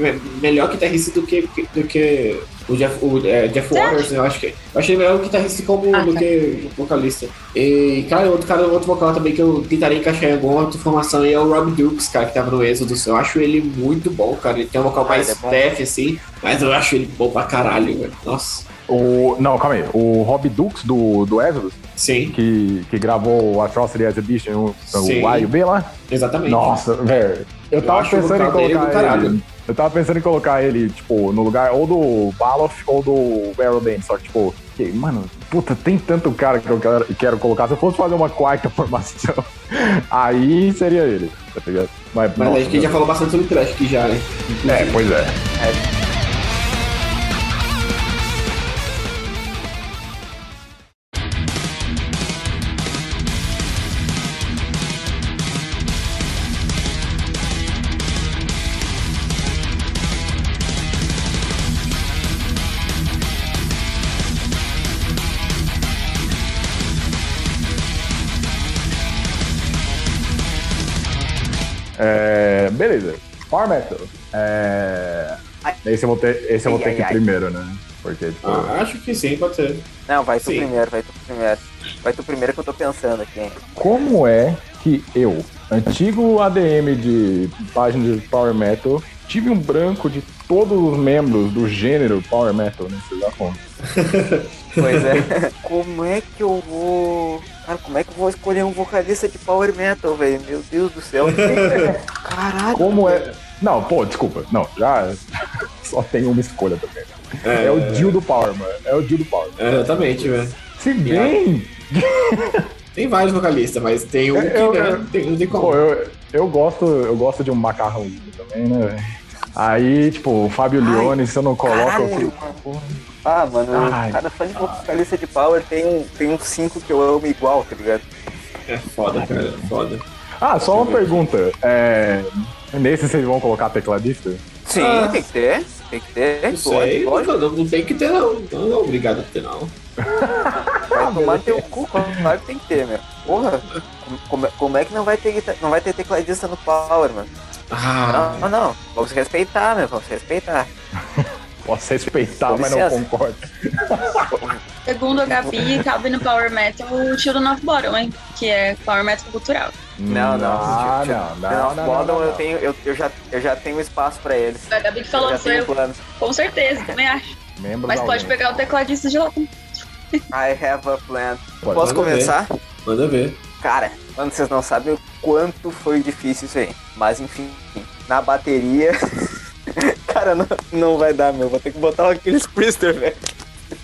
melhor guitarrista do que, do que o Jeff, o, é, Jeff Waters, né? Eu acho que eu achei melhor guitarrista como, Ah, do tá. que vocalista. E, cara, outro cara, outro vocal também que eu tentaria encaixar em alguma outra formação aí é o Rob Dukes, cara, que tava no Êxodo. Eu acho ele muito bom, cara. Ele tem um vocal Ah, mais é assim, mas eu acho ele bom pra caralho, velho. Nossa. O, não, calma aí. O Rob Dukes do, do Exodus, Sim, que, que gravou o Atrocity Exhibition, o, Sim. o A e o B lá. exatamente. Nossa, velho. Eu Eu tava o pensando em colocar ele. Eu tava pensando em colocar ele, tipo, no lugar ou do Baloff ou do Errol Dane. Só que, tipo, que, mano, puta, tem tanto cara que eu quero, quero colocar. Se eu fosse fazer uma quarta formação, aí seria ele, tá ligado? Mas, Mas nossa, acho que já falou bastante sobre trash aqui já, né? É, pois é. É, Metal. É, esse eu vou ter, esse eu vou Ai, ter ai, que ir primeiro, né? Porque, tipo, Ah, acho que sim, pode ser. Não, vai tu Sim. primeiro, vai tu primeiro. Vai tu primeiro que eu tô pensando aqui. hein? como é que eu, antigo ADM de página de Power Metal, tive um branco de todos os membros do gênero Power Metal, né? Vocês já contam. Pois é. como é que eu vou. Cara, como é que eu vou escolher um vocalista de Power Metal, velho? Meu Deus do céu. Caralho. Como é. Não, pô, desculpa. Não, já só tem uma escolha também. É, o Dio do Power, mano. É o Dio do Power. É, exatamente, velho. Se bem. Tem vários vocalistas, mas tem um que, Eu- né, eu- tem, não tem como. Pô, eu, eu gosto, eu gosto de um macarrãozinho também, né, velho? Aí, tipo, o Fábio Leone, se eu não coloco, eu fico. Ah, mano, Ai. cada fã de vocalista de Power tem, um- tem uns cinco que eu amo igual, tá ligado? É foda, cara, é foda. Ah, só uma pergunta. É... Nesse vocês vão colocar tecladista? Sim, Ah. tem que ter. Tem que ter. Não sei, pode, pode. não, não tem que ter, não. Não, não, obrigado a ter, não. Vai tomar teu cu, claro que tem que ter, meu. Porra, como, como é que não vai, ter, não vai ter tecladista no Power, mano? Ah, Não, não, vamos respeitar, meu, vamos respeitar. Posso respeitar, Com mas não concordo. segundo a Gabi, cabe no Power Metal o Children of Bottom, hein? Que é Power Metal cultural. Não, não. Ah, não, não, não, não, Bottom não, eu tenho, eu, eu já, eu já tenho espaço pra eles. A Gabi que Eu falou, tenho eu. planos. Com certeza, também acho. Membros Mas pode pegar o tecladista de lá. I have a plan. Pode. Posso Manda ver. começar? Manda ver. Cara, mano, vocês não sabem o quanto foi difícil isso aí. Mas enfim, na bateria. Cara, não, não vai dar, meu. Vou ter que botar aqueles Priester, velho.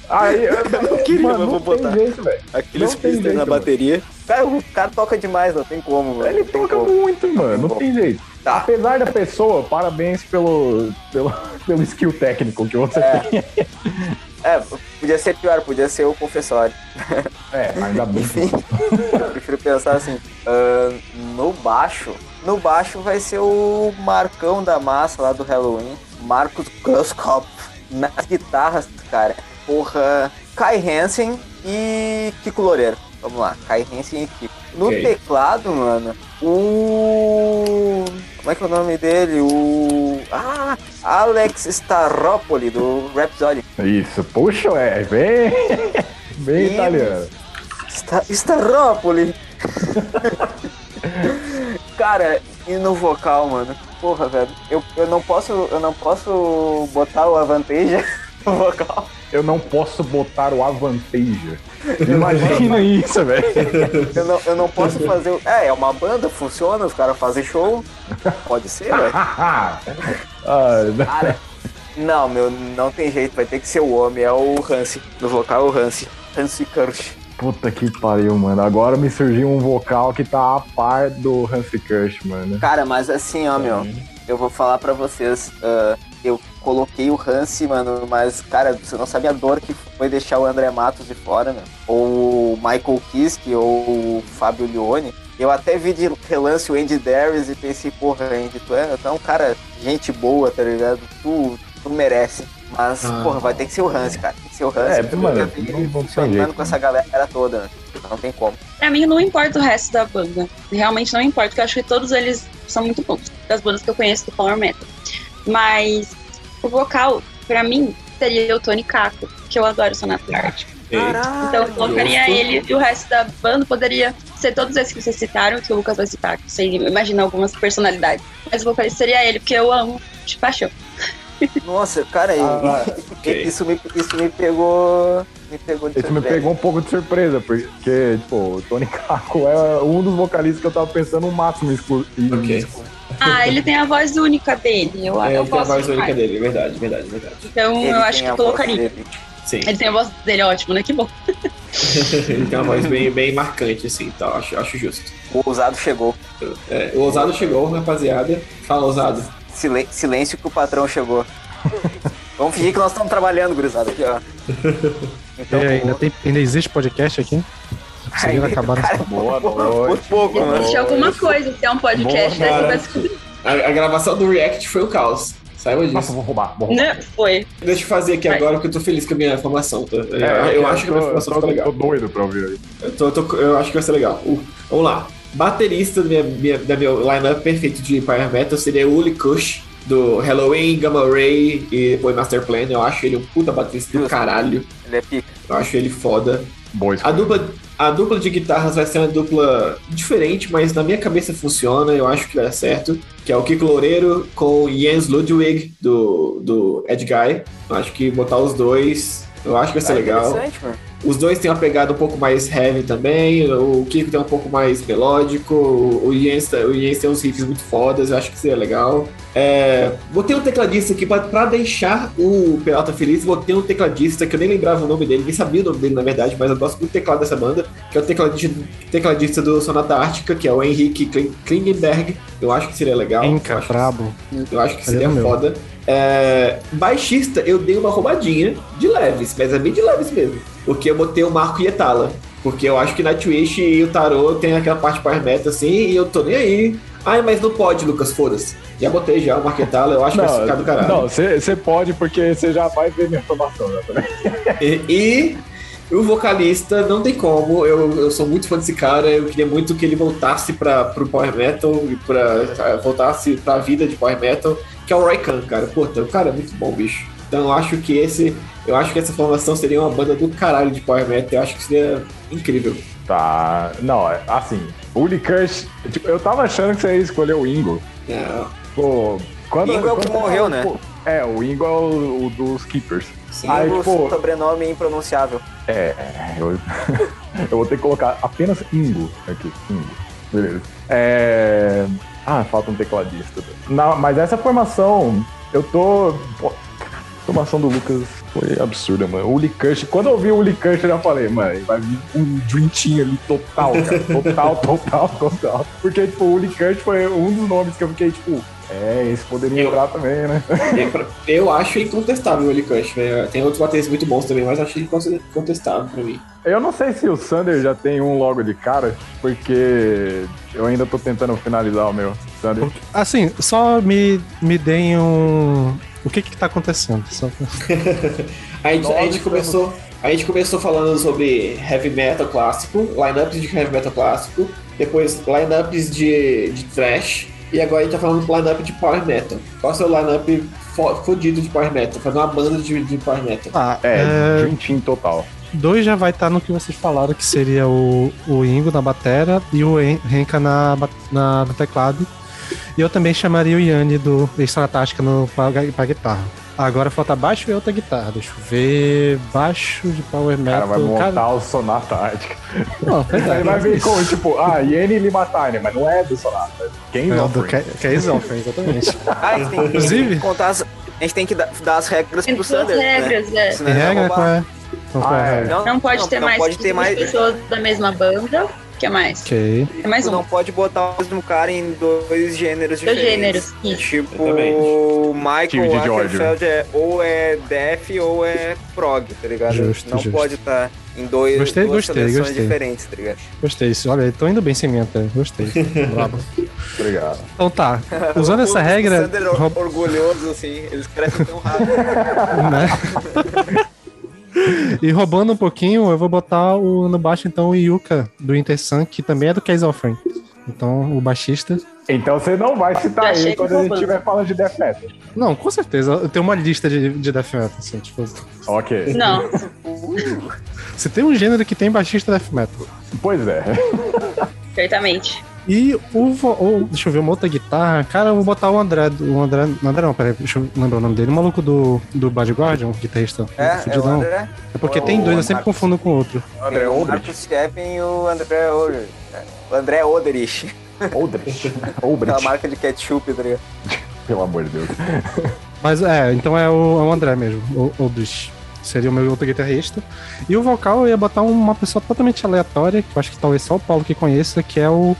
Aí, eu não queria, mano, mas vou não tem botar. jeito, velho. Aqueles jeito, na mano. bateria. Cara, o cara toca demais, não tem como, mano. Ele toca como. muito, mano. Não tem jeito. Tá. Apesar da pessoa, parabéns pelo, pelo, pelo skill técnico que você É. tem. É, podia ser pior, podia ser o confessório. É, ainda bem. Enfim, eu prefiro pensar assim. ahn, no baixo, no baixo vai ser o Marcão da massa lá do Halloween, Marcos Grosskopf. Nas guitarras, cara, porra, Kai Hansen e Kiko Loureiro. Vamos lá, Kai Hansen e Kiko. No Ok. teclado, mano, o. Como é que é o nome dele? O. Ah! Alex Staropoli, do Rhapsody. Isso, puxa, é bem, bem E- italiano. Sta Staropoli. Cara, e no vocal, mano? Porra, velho. Eu, eu não posso. Eu não posso botar o Avanteja vocal. Eu não posso botar o Avanteja. Imagina isso, velho. Eu não, eu não posso fazer. o- É, é uma banda, funciona, os caras fazem show. Pode ser, velho. Ah, Cara, não, meu, não tem jeito, vai ter que ser o homem, é o Hansi. No vocal é o Hansi. Hansi Kirsch. puta que pariu, mano. Agora me surgiu um vocal que tá a par do Hansi Kirsch, mano. Cara, mas assim, ó, meu, eu vou falar pra vocês. ah, eu coloquei o Hansi, mano, mas, cara, você não sabe a dor que foi deixar o André Matos de fora, meu. Ou o Michael Kiske, ou o Fábio Lione. Eu até vi de relance o Andy Darius e pensei, porra, Andy, tu é, tu é um cara, gente boa, tá ligado? Tu, tu merece. Mas, Ah. porra, vai ter que ser o Hansi, cara. Tem que ser o Hansi. É, porque mano, funcionando jeito, com essa galera toda, né? Não tem como. Pra mim, não importa o resto da banda. Realmente não importa, porque eu acho que todos eles são muito bons. Das bandas que eu conheço do Power Metal. Mas o vocal, pra mim, seria o Tony Kako, que eu adoro o Sonata Ártico. Então eu colocaria justo. ele e o resto da banda poderia ser todos esses que vocês citaram, que o Lucas vai citar, que você imagina algumas personalidades. Mas o vocalista seria ele, porque eu amo de paixão. Nossa, cara, Ah, ok. isso, me, isso me pegou. Me pegou de Isso me surpresa. pegou um pouco de surpresa, porque, tipo, o Tony Kako é um dos vocalistas que eu tava pensando o máximo exclu... e- Ok. Ah, ele tem a voz única dele. Eu, É, eu ele tem a voz única dele, verdade, verdade, verdade. Então Ele eu acho que colocaria. Sim. Ele tem a voz dele ótimo, né? Que bom. ele tem uma voz bem, bem marcante, assim, então acho, acho justo. O ousado chegou. É, o ousado chegou, rapaziada. Fala, ousado. Silen- silêncio que o patrão chegou. Vamos fingir que nós estamos trabalhando, gurizada. Aqui, ó. Então, É, ainda, tem, ainda existe podcast aqui? Vocês Aí, acabaram cara, Boa Por noite. pouco. Existe alguma coisa, se é um podcast, Boa, descobrir. A, a gravação do React foi o caos. Saiba Nossa, disso. vou roubar, vou roubar. Não, foi. Deixa eu fazer aqui Vai. agora porque eu tô feliz com a minha formação. Tá? É, eu, acho que a minha tô, formação tô, ficou legal. tô doido pra ouvir aí. Eu, tô- tô- eu acho que vai ser legal. Uh, vamos lá. Baterista da minha, minha, da meu lineup perfeito de Power Metal seria o Uli Kush, do Halloween, Gamma Ray e depois Master Plan. Eu acho ele um puta baterista do caralho. Ele é pica. Eu acho ele foda. Boa A dupla, a dupla de guitarras vai ser uma dupla diferente, mas na minha cabeça funciona, eu acho que dá certo. Que é o Kiko Loureiro com o Jens Ludwig, do, do Ed Guy. Eu acho que botar os dois, eu acho que vai ser Ah, legal. interessante, mano. Os dois têm uma pegada um pouco mais heavy também. O Kiko tem um pouco mais melódico. O Jens, o Jens tem uns riffs muito fodas. Eu acho que seria legal. É, botei um tecladista aqui pra, pra deixar o Peralta feliz. Botei um tecladista que eu nem lembrava o nome dele, nem sabia o nome dele na verdade, mas eu gosto muito do teclado dessa banda. Que é o tecladista, tecladista do Sonata Ártica, que é o Henrique Kling- Klingenberg. Eu acho que seria legal. Enca, eu acho, brabo. eu acho que Cadê seria meu? É, baixista, eu dei uma roubadinha de leves, mas é bem de leves mesmo. Porque eu botei o Marco Ietala. Porque eu acho que Nightwish e o Tarot tem aquela parte par meta assim, e eu tô nem aí. Ai, mas não pode, Lucas, foda-se. Já botei já o Marco Ietala, eu acho que vai ficar do caralho. Não, você pode porque você já vai ver minha formação. Né? E, e o vocalista, não tem como, eu, eu sou muito fã desse cara, eu queria muito que ele voltasse para pro Power Metal e pra, voltasse pra vida de Power Metal, que é o Roy Khan, cara. Puta, o cara é muito bom, bicho. Então eu acho que esse. Eu acho que essa formação seria uma banda do caralho de Power Metal. Eu acho que seria incrível. Tá. Não, é, assim, o Licurse. Tipo, eu tava achando que você ia escolher o Ingo. É, Pô, quando. Ingo é o que morreu, né? pô, é, o Ingo é o, o dos Keepers. Sim, Aí, o pô- sobrenome impronunciável. É, eu, eu vou ter que colocar apenas Ingo aqui. Ingo. Beleza. É. Ah, falta um tecladista. Não, mas essa formação, eu tô. pô, a formação do Lucas foi absurda, mano. O Licurse, quando eu vi o Licurse, eu já falei, mano, vai vir um Dream Team ali total, cara. Total, total, total. Porque, tipo, o Licurse foi um dos nomes que eu fiquei, tipo, é, esse poderia Eu- entrar também, né? Eu, eu acho incontestável o Willie Cush, né? Tem outros bateristas muito bons também, mas acho incontestável pra mim. Eu não sei se o Sander já tem um logo de cara, porque eu ainda tô tentando finalizar o meu. Sander. Assim, só me, me deem um. O que que tá acontecendo? Só... A gente, a gente começou, a gente começou falando sobre heavy metal clássico, lineups de heavy metal clássico, depois lineups de, de thrash, e agora a gente tá falando lineup de power metal. Qual é o seu lineup fo- fodido de power metal? Fazer uma banda de, de power metal. Ah, É, é, Dream Team total. Dois já vai estar no que vocês falaram, que seria o, o Ingo na batera e o En- Renka na, na, no teclado. E eu também chamaria o Yanni do Extra Tática no, pra, pra guitarra. Agora falta baixo e outra guitarra. Deixa eu ver. Baixo de Power O Metal. cara vai montar o Sonata Ártica. Não, pois é, Aí vai vir com, tipo, ah, Yeni Limatine, mas não é do Sonata. Quem É não do foi? Ke- Case Offering, exatamente. Ah, a gente tem que Inclusive- contar as, a gente tem que dar, dar as regras Tem pro duas Sander, né? regras, é. Senão Tem ele regra? Qual é? Ah, é. regra? Não pode ter não mais pode ter mais, pessoas da mesma banda. O que mais? Ok. É mais um. não pode botar o mesmo cara em dois gêneros Dois diferentes. gêneros, isso. Tipo, o Michael. Ackerfeld é ou é def ou é prog, tá ligado? Justo, não justo. pode estar em dois, Gostei, duas gostei, seleções gostei. diferentes, tá ligado? Gostei. isso. Olha, tô indo bem sem mim até. Gostei. Brabo. Obrigado. Então tá. Usando essa O regra. Sander é orgulhoso, assim, eles crescem tão rápido. né? E roubando um pouquinho, eu vou botar o, no baixo então o Yuka do Intersun, que também é do Case Offering. Então, o baixista. Então você não vai citar ele que quando a gente roubando. estiver falando de Death Metal. Não, com certeza. Eu tenho uma lista de, de death metal. Assim, tipo, Ok. Não. se tem um gênero que tem baixista death metal. Pois é. Certamente. E o, o- Deixa eu ver uma outra guitarra. Cara, eu vou botar o André. O André. Não, André não, peraí, deixa eu lembrar o nome dele. O maluco do, do Bad Guardian, guitarrista. É, é o. André. É porque É tem o dois, eu sempre Marcos. confundo com o outro. André o Oldrich. Marcos Steppen e o André Oderich. O André Oderich. Oldrich. Aquela Oldrich. marca de ketchup, tá ligado? Pelo amor de Deus. Mas é, então é o, é o André mesmo, o Oldrich. Seria o meu outro guitarrista. E o vocal eu ia botar uma pessoa totalmente aleatória, que eu acho que talvez só o Paulo que conheça, que é o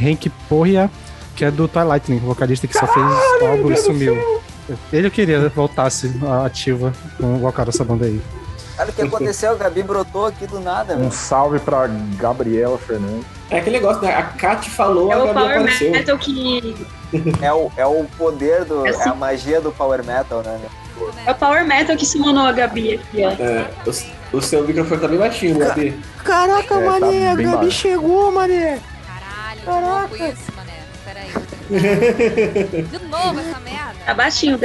Hank Porria, que é do Twilight, o vocalista que só fez o álbum e sumiu. Ele eu queria voltasse a- ativa com o vocal dessa banda aí. Olha o que aconteceu, a Gabi brotou aqui do nada, Um salve pra Gabriela Fernandes. É aquele negócio, né? A Kat falou, É a o Gabi Power apareceu. Metal que. É o, é o poder do. É É a assim. magia do Power Metal, né? É o Power Metal que simonou a Gabi aqui, ó. É, o, o seu microfone tá bem baixinho, Gabi. Caraca, É, tá bem baixo. chegou, mané. Que louco isso, mané. Peraí, que- De novo essa merda. Tá baixinho,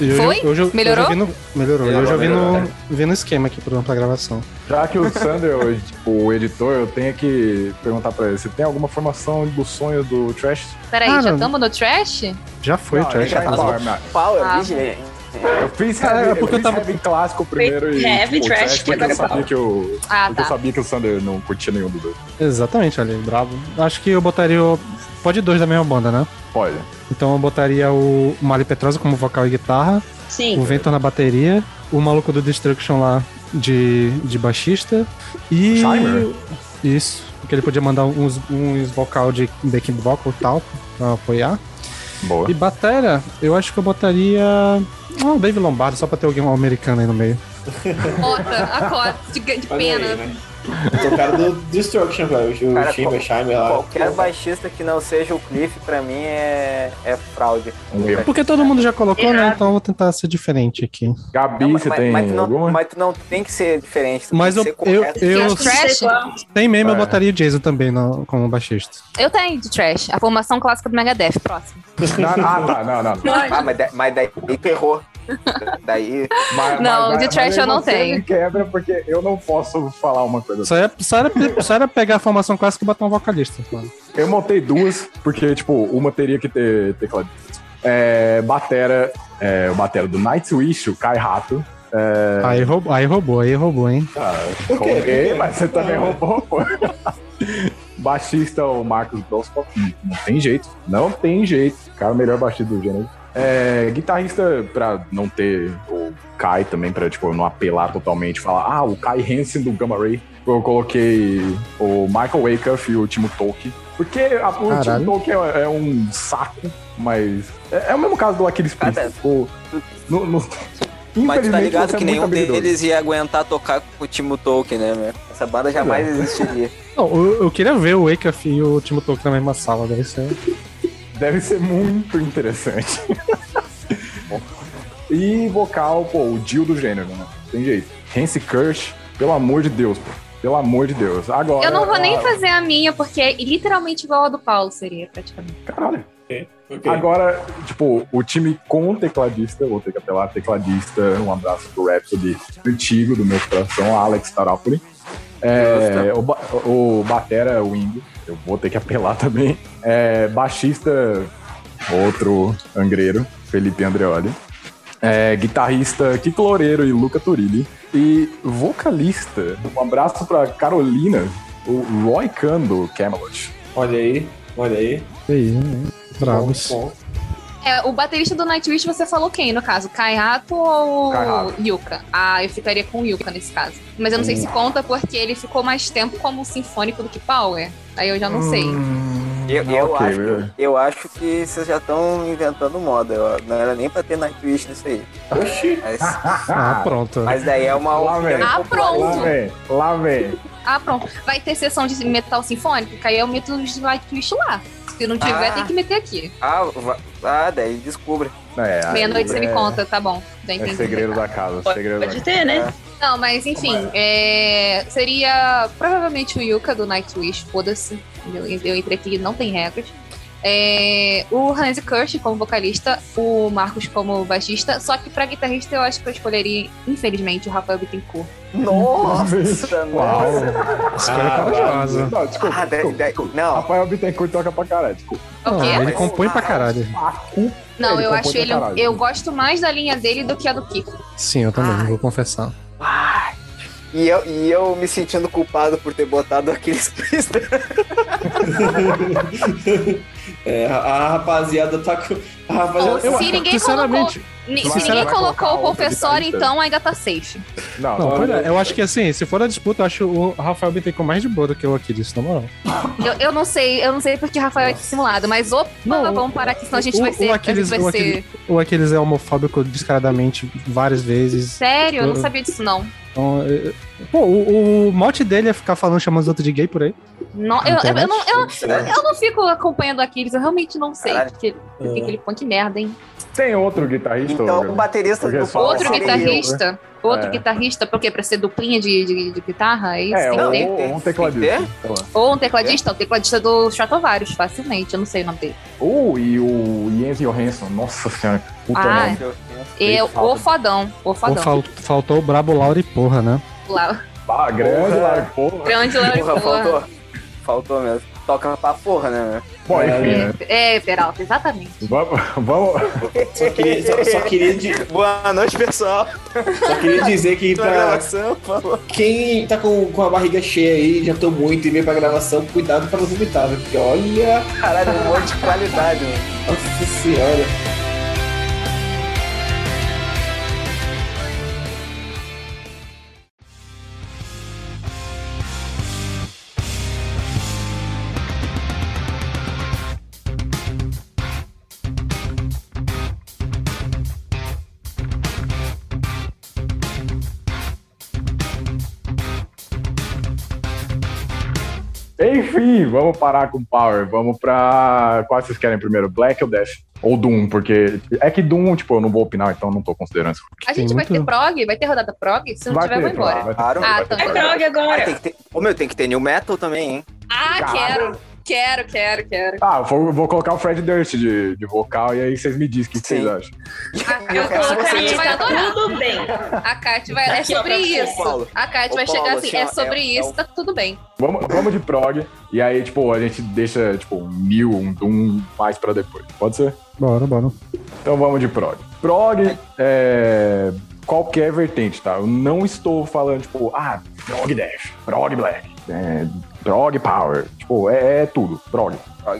hoje- Foi? hoje eu- Melhorou? Eu vi no, melhorou. Eu vi no, vi no esquema aqui pra, pra gravação. Já que o Sander, hoje, tipo, o editor, eu tenho que perguntar pra ele: você tem alguma formação do sonho do Trash? Peraí, Ah, já estamos no trash? Já foi, Não, Trash. já tá. Power Metal. Power, Ah. Eu fiz É, heavy, é porque eu tava- heavy clássico primeiro e Heavy tipo, trash, que eu sabia legal. que eu, Ah, porque eu tá. sabia que o Sander não curtia nenhum dos dois. Exatamente, ali, bravo. Acho que eu botaria o. Pode dois da mesma banda, né? Pode. Então eu botaria o Mali Petrosa como vocal e guitarra, o Sim. Ventor na bateria, o maluco do Destruction lá de, de baixista e. Shimer? Isso, porque ele podia mandar uns, uns vocal de backing vocal e tal, pra apoiar. Boa. E batera, eu acho que eu botaria. Ah, o Dave Lombardo, só pra ter alguém um americano aí no meio. Bota, acorda, de, de pena. aí, né? Eu sou o cara do Destruction, velho. O Cara, Shimmer, qual- Shimer lá. Qualquer baixista que não seja o Cliff, pra mim, é, é fraude. Porque todo mundo já colocou, né? Então eu vou tentar ser diferente aqui. Gabi, Não, mas, você mas- tem mas tu não, alguma? mas tu não tem que ser diferente, tu Mas tem eu, eu, correto. eu, é qual. sem meme, eu É. botaria Jason também no, como baixista. Eu tenho de trash. A formação clássica do Megadeth, próximo. Não, ah, tá, não, não. Ah, mas, da- mas daí tu errou. Daí. Mas- Não, mas- de trash eu não tenho. me quebra porque eu não posso falar uma coisa. Só era, só, era, só era pegar a formação clássica e botar um vocalista. mano. Eu montei duas, porque, tipo, uma teria que ter tecladista. É, batera, é, o batera do Nightwish, o Kai Rato. É, Aí, roubou, aí roubou, aí roubou, hein? Coloquei, mas você também roubou, pô. Baixista, o Marcos Broskop. Não tem jeito. Não tem jeito. Cara, o melhor baixista do gênero. É, guitarrista, pra não ter o Kai também, pra tipo, não apelar totalmente, falar, ah, o Kai Hansen do Gamma Ray. Eu coloquei o Michael Wakeff e o Timo Tolkien. Porque a, o Timo. Tolkien é, é um saco, mas. É, é o mesmo caso do Aquiles Priest. O- no- no- Mas tá ligado é que nenhum habilidoso. deles ia aguentar tocar com o Timo Tolkien, né, meu? Essa banda jamais existiria. Não, eu, eu queria ver o Wakeff e o Timo Tolkien na mesma sala, deve ser. Deve ser muito interessante. e vocal, pô, o Dio do gênero, né? Tem jeito. Hansi Kirsch, pelo amor de Deus, pô. Pelo amor de Deus. Agora. Eu não vou nem ah, fazer a minha, porque é literalmente igual a do Paulo, seria, praticamente. Caralho. Ok. Agora, tipo, o time com tecladista, vou ter que apelar tecladista, um abraço pro Rhapsody antigo do meu coração, Alex Taropoli. É, o, ba- o Batera Wing, eu vou ter que apelar também. É, baixista, outro angreiro, Felipe Andreoli. É, guitarrista Kiko Loureiro e Luca Turilli. E vocalista, um abraço pra Carolina, o Roy Kando Camelot. Olha aí, olha aí. E aí, né? Bravos. Bom, bom. É, o baterista do Nightwish, você falou quem, no caso? Kai Rato ou Kai Hato. Yuka? Ah, eu ficaria com o Yuka nesse caso. Mas eu não sei se conta porque ele ficou mais tempo como sinfônico do que Power. Aí eu já não sei. Eu, eu, Ok, acho, meu. eu acho que vocês já estão inventando moda. Eu- não era nem pra ter Nightwish nisso aí. Oxi. Mas, Ah, pronto. mas daí é uma Lá vem. Ah, pronto. Lá vem, lá vem. Ah, pronto. Vai ter sessão de metal sinfônico? Que aí eu meto os Nightwish lá. Se não tiver, Ah. tem que meter aqui. Ah, ah, daí descubra. É, aí Meia-noite você me é- conta, tá bom. Já É segredo da casa, Pode, segredo da pode casa. ter, né? Não, mas enfim, é, seria provavelmente o Yuka do Nightwish, foda-se. Eu, eu entrei aqui, não tem regras. É, o Hans Kirsch como vocalista, o Marcos como baixista, só que pra guitarrista eu acho que eu escolheria, infelizmente, o Rafael Bittencourt. Nossa, Uau. nossa. Escolha corajosa. Não, desculpa, Ah, desculpa, daí, desculpa. não, Rafael Bittencourt toca pra caralho, desculpa. Não, ele compõe pra caralho. Não, Ele eu acho ele. caralho. Eu gosto mais da linha dele do que a do Kiko. Sim, eu também, Ai. vou confessar. Ai. E eu, e eu me sentindo culpado por ter botado aqueles É, a, a rapaziada tá com. A rapaziada tá- se ninguém Sinceramente, Mas Se você ninguém vai colocou o confessor, guitarrista? então ainda tá safe. Não, Não, olha, pois é, eu acho que assim, se for a disputa, eu acho o Rafael Bittencourt mais de boa do que o Aquiles, na moral. Eu, eu não sei, eu não sei porque o Rafael é dissimulado, mas opa, Não, vamos parar aqui, senão a gente o- vai o ser. Aquiles- a gente o vai ser... Aquiles- O Aquiles é homofóbico descaradamente várias vezes. Sério, eu não Eu- sabia disso, não. Então, é- pô, o, o mote dele é ficar falando, chamando os outros de gay por aí. Não eu, eu, eu não eu, eu não fico acompanhando o Aquiles, eu realmente não sei o que, ele põe, que merda, hein? Tem outro guitarrista? Então, o baterista Porque do Paulo Outro seria eu. guitarrista, outro É. guitarrista, por quê? Pra ser duplinha de, de, de guitarra? É isso? É, tem ou, que ter. ou um tecladista. Ou um tecladista, o tecladista do Stratovarius, facilmente, eu não sei o nome dele. Uh, e o Jens Johansson, nossa senhora, puta Ah, nome. É o fodão, o fodão. fal- faltou o Brabo Laura e porra, né? Lá, Ah, grande, Porra. lá, porra. grande Larry Porra, Porra. Faltou. Mesmo. Toca pra porra, né? Bom, enfim, né? É, Peralta, exatamente. Vamos, vamos. Só queria, só, só queria, di- Boa noite, pessoal. só queria dizer que Pra pra gravação, quem tá com, com a barriga cheia aí, já tô muito e veio pra gravação, cuidado pra não vomitar, viu? Porque olha, Caralho, um monte de qualidade, mano. nossa senhora. Enfim, vamos parar com Power. Vamos pra. Qual vocês querem primeiro? Black ou Death? Ou Doom? Porque. É que Doom, tipo, eu não vou opinar, então não tô considerando isso. A gente vai muito- ter prog? Vai ter rodada prog? Se não tiver, eu vou embora. vai ter. Claro. Ah, vai tá. ter. É prog Ah, agora. tem que ter... Ô, meu, tem que ter New Metal também, hein? Ah, Caralho. quero! Quero, quero, quero. Ah, eu vou, vou colocar o Fred Durst de, de vocal e aí vocês me dizem o que, que vocês acham. A, Eu a Kátia colocaria, vai adorar. tudo bem. A Kátia vai. É sobre isso. A Kátia Ô, vai chegar assim, assim, é sobre é- é isso, tá tudo bem. Vamos, vamos de prog e aí, tipo, a gente deixa, tipo, um mil, um doom mais pra depois. Pode ser? Bora, bora. Então vamos de prog. Prog é qualquer vertente, tá? Eu não estou falando, tipo, ah, prog dash, prog black, é, prog power. Tipo, é, é tudo, prog.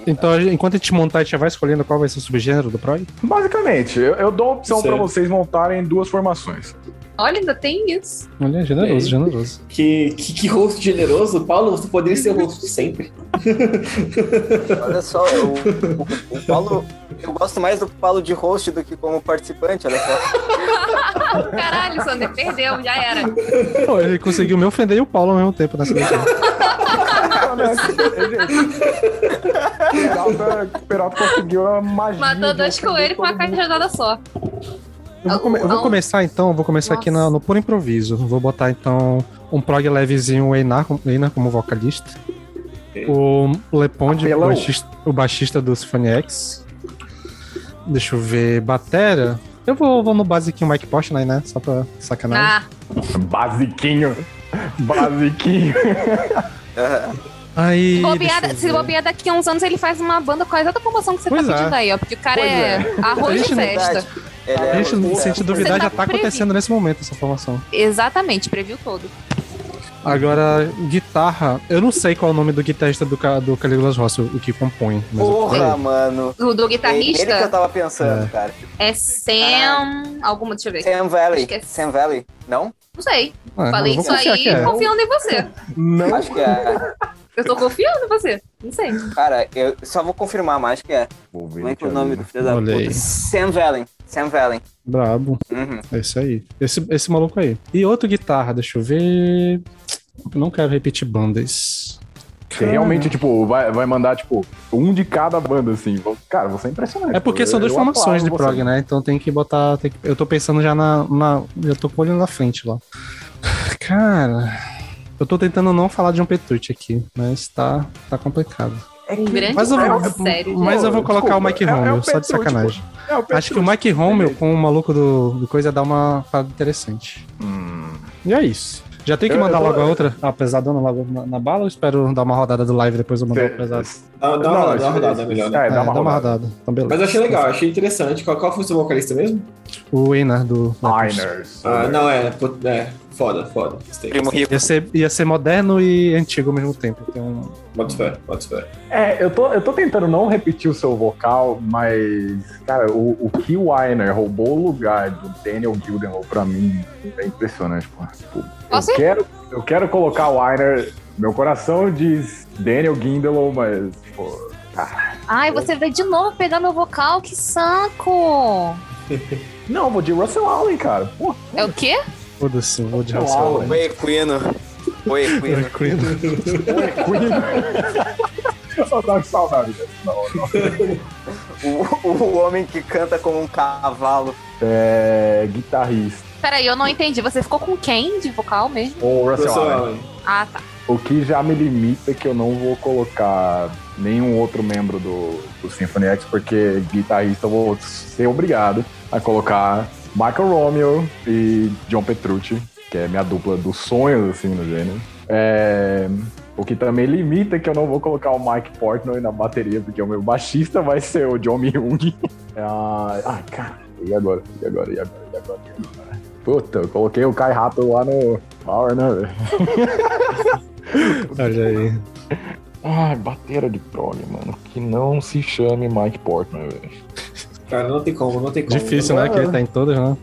Então, a gente- enquanto a gente montar, a gente já vai escolhendo qual vai ser o subgênero do prog? Basicamente, eu, eu dou a opção pra vocês montarem duas formações. Olha, ainda tem isso. Olha, generoso, É. generoso. Que, que, que rosto generoso, Paulo, você poderia ser o rosto sempre. Olha só, o, o, o Paulo. Eu gosto mais do Paulo de host do que como participante, olha só. Caralho, Sander, perdeu, já era. Pô, ele conseguiu me ofender e o Paulo ao mesmo tempo nessa leitura. Peralta, Peralta conseguiu a magia. Matou de dois coelhos com uma mundo. cajadada só. Eu vou, come- eu vou começar então, eu vou começar aqui Nossa. na- no puro improviso. Vou botar então um prog levezinho, o Einar, Einar como vocalista. O Leponde, o Apelão. baixista, o baixista do Symphony X. Deixa eu ver, batera. Eu vou, vou no basiquinho Mike Portnoy, né? Só pra sacanagem. Ah, Basiquinho. Basiquinho. Aí. bobear, se bobear daqui a uns anos ele faz uma banda com a exata promoção que você Pois tá é. pedindo aí, ó. Porque o cara é, é. arroz de festa. A é gente, a gente duvidar, Você tá já tá previ- acontecendo nesse momento essa formação. Exatamente, previu todo. Agora, guitarra. Eu não sei qual é o nome do guitarrista do, do Caligula's Rossi, o que compõe. Mas eu- Porra, mano. O do É ele que eu guitarrista tava pensando, É. cara. é Sam. Alguma, deixa eu ver. Sam Valley. É- Sam Valley. Não? Não sei. Ah, Falei eu isso aí é. confiando em você. Não. Acho que é. Eu tô confiando em você. Não sei. Cara, eu só vou confirmar, acho que é. Vou ver Como é que é o nome do filho da Olha puta? Sam Valley. Sam Valley. Brabo. Uhum. É isso aí. Esse, esse maluco aí. E outro guitarra, deixa eu ver. Não quero repetir bandas. Você realmente, tipo, vai, vai mandar, tipo, um de cada banda, assim. Cara, você é impressionante. É porque são duas formações de prog, né? Então tem que botar. tem que- eu tô pensando já na, na. Eu tô com o olho na frente lá. Cara. Eu tô tentando não falar de um Petrucci aqui, mas tá, tá complicado. Um grande Mas eu, vou- sério. mas eu vou colocar Desculpa, o Mike é- é o Romeo, só de Petrucci, sacanagem. É, o Acho que o Mike Romeo com o maluco do, do coisa dá uma parada interessante. Hum, E é isso. Já tem que Eu- mandar eu tô- logo a outra, a pesadona logo na, na bala ou espero dar uma rodada do live depois eu mandar cê- o pesado? Dá, dá uma, dá uma rodada, é melhor, né? É, dá uma rodada. Então, beleza. Mas eu achei legal, achei interessante. Qual, qual foi o seu vocalista mesmo? O Einar do. Miners. Ah, não, é, put- é. Foda, foda. Primo rico. Ia ser, ia ser moderno e antigo ao mesmo tempo. Então, Bota fé, bota fé. É, eu tô, eu tô tentando não repetir o seu vocal, mas, cara, o, o que o Weiner roubou o lugar do Daniel Gildenlow pra mim é impressionante, pô. Tipo, eu, quero, eu quero colocar o Weiner. Meu coração diz Daniel Gildenlow, mas, pô, Ai, você veio de novo pegar meu vocal, que saco! Não, eu vou de Russell Allen, cara. Pô, É o quê? Foda-se, eu vou de Uau. Russell Allen. O Equino. O Equino. Queen. Eu tava com saudade dessa. Não, não. O, o homem que canta como um cavalo. É. Guitarrista. Peraí, eu não entendi. Você ficou com quem de vocal mesmo? Ou Russell, Russell Allen. Allen. Ah, tá. O que já me limita é que eu não vou colocar nenhum outro membro do, do Symphony X, porque guitarrista eu vou ser obrigado a colocar Michael Romeo e John Petrucci, que é minha dupla dos sonhos, assim, no gênero. É, o que também limita é que eu não vou colocar o Mike Portnoy na bateria, porque o meu baixista vai ser o John Myung. Ah, ai, cara, e agora? E agora? E agora? E agora? E agora? Puta, eu coloquei o Kai Rato lá no Power, né, velho? Olha aí. Ai, bateira de prog, mano. Que não se chame Mike Portman, velho. Cara, não tem como, não tem como. Difícil, né? Que ele tá em todas, né?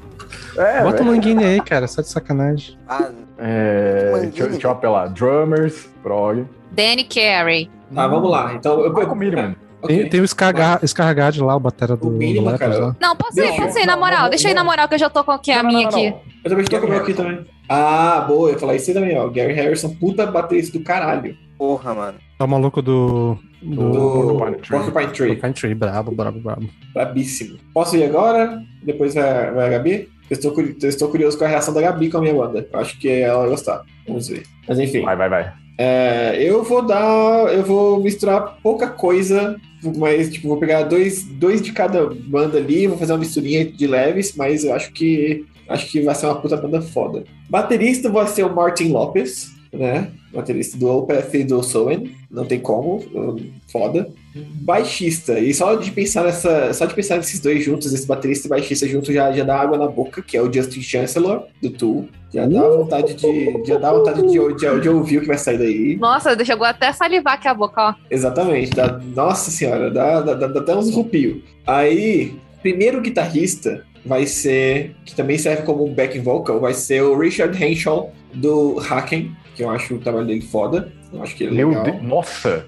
É, Bota o. Manguini aí, cara, só de sacanagem. Ah, É, deixa, eu- deixa eu apelar. Drummers, prog. Danny Carey. Tá, vamos lá. Então, eu. Vai comigo, mano. Tem, tem o Scarga- Scargard lá, o batera do, O mínimo, do Lepers lá. Não, posso ir, posso ir, na moral. não, Deixa eu ir na moral, que eu já tô com aqui a Não, minha não, não. aqui. Eu também estou com o meu aqui também. Ah, boa, eu ia falar isso aí também, ó. Gary Harrison, puta baterista do caralho. Porra, mano. É o maluco do. Do. Do Porcupine Tree. Porcupine Tree. Porcupine Tree, brabo, brabo, brabo. Brabíssimo. Posso ir agora? Depois vai, vai a Gabi? Eu estou, eu estou curioso com a reação da Gabi com a minha banda. Eu acho que ela vai gostar. Vamos ver. Mas enfim. Vai, vai, vai. É, eu vou dar. Eu vou misturar pouca coisa, mas tipo, vou pegar dois, dois de cada banda ali, vou fazer uma misturinha de leves, mas eu acho que. Acho que vai ser uma puta banda foda. Baterista vai ser o Martin Lopes, né? Baterista do Opeth e do Soen. Não tem como. Foda. Baixista. E só de pensar nessa. Só de pensar nesses dois juntos, esse baterista e baixista juntos, já, já dá água na boca, que é o Justin Chancellor, do Tool. Já dá vontade de. Já dá vontade de, de, de ouvir o que vai sair daí. Nossa, chegou até salivar aqui a boca, ó. Exatamente. Dá, nossa senhora, dá, dá, dá, dá até uns rupios. Aí, primeiro guitarrista vai ser, que também serve como um backing vocal, vai ser o Richard Henshaw do Haken, que eu acho o trabalho dele foda. Eu acho que ele é Meu. Deus, nossa!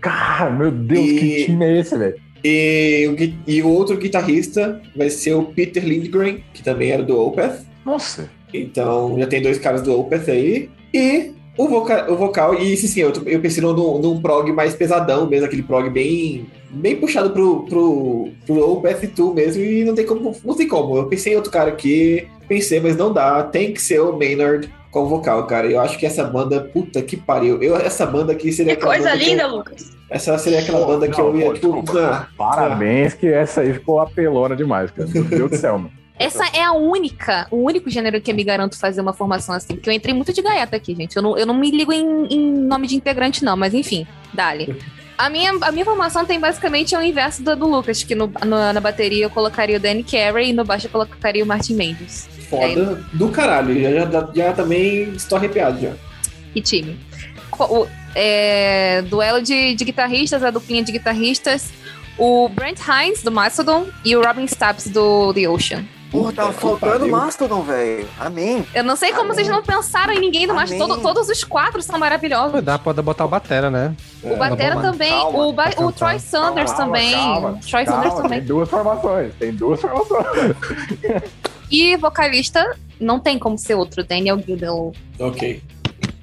Cara, meu Deus, E- que time é esse, velho? E, o e outro guitarrista vai ser o Peter Lindgren, que também era do Opeth. Nossa! Então já tem dois caras do Opeth aí. E o, voca o vocal, e isso sim, eu, eu pensei num, num prog mais pesadão mesmo, aquele prog bem, bem puxado pro, pro, pro Opeth 2 mesmo, e não tem como. Não tem como. Eu pensei em outro cara aqui, pensei, mas não dá. Tem que ser o Maynard com vocal, cara. Eu acho que essa banda, puta que pariu. Eu, essa banda aqui seria Que coisa banda que eu- linda, Lucas. essa seria aquela banda que Não, eu ia, pô, tipo. ah, Parabéns, que essa aí ficou apelona demais, cara. Meu Deus do céu, mano. Essa é a única, o único gênero que eu me garanto fazer uma formação assim. Porque eu entrei muito de gaiata aqui, gente. Eu não, eu não me ligo em, em nome de integrante, não, mas enfim, dale. A minha, a minha formação tem basicamente o inverso da do Lucas, que no, no- na bateria eu colocaria o Danny Carey e no baixo eu colocaria o Martin Mendes. Foda do caralho. Já, já, já também estou arrepiado já. Que time. O- é, duelo de, de guitarristas, a duplinha de guitarristas. O Brent Hines, do Mastodon, e o Robin Stubbs, do The Ocean. Porra, tava faltando. Mastodon, velho. Amém. Eu não sei como Amém. vocês não pensaram em ninguém do. Mastodon. Todos os quatro são maravilhosos. Dá pra botar o Batera, né? O Batera calma, também, calma, o, ba- o Troy Sanders Calma, também. calma, Troy Sanders calma, também. Tem duas formações, tem duas formações. E vocalista, não tem como ser outro, Daniel Gilden. Ok.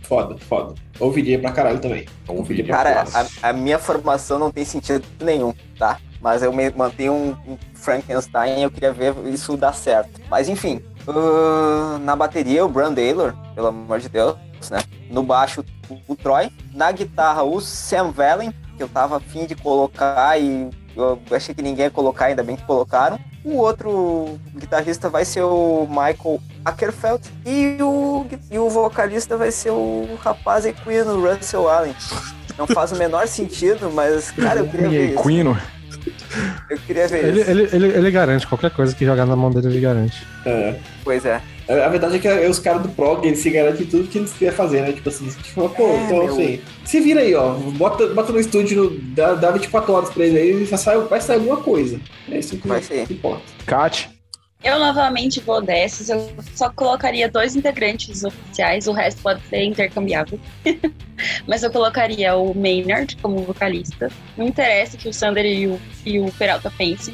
Foda, foda. Ouviria pra caralho também. Ouviria pra Cara, caralho. a, a minha formação não tem sentido nenhum, tá? Mas eu me- mantenho um, um Frankenstein e eu queria ver isso dar certo. Mas enfim, ahn, na bateria o Brand Taylor, pelo amor de Deus, né? No baixo o, o Troy. Na guitarra o Sam Valen, que eu tava afim de colocar e eu achei que ninguém ia colocar, ainda bem que colocaram. O outro guitarrista vai ser o Michael Ackerfeld e o, e o vocalista vai ser o rapaz equino, Russell Allen. Não faz o menor sentido, mas, cara, eu queria ver aí, isso. Quino? Eu queria ver Ele, isso. ele, ele, ele garante, qualquer coisa que jogar na mão dele, ele garante. É. Pois é. A a verdade é que os caras do prog, eles se garantem tudo que eles querem fazer, né? Tipo assim, tipo, pô, É, então meu. assim, se vira aí, ó, bota, bota no estúdio, dá, dá 24 horas pra ele aí e já sai, vai sair alguma coisa. É isso que, Vai ser. que importa. Kat? Eu novamente vou dessas. Eu só colocaria dois integrantes oficiais, o resto pode ser intercambiável. Mas eu colocaria o Maynard como vocalista. Não interessa que o Sander e o, e o Peralta pensem.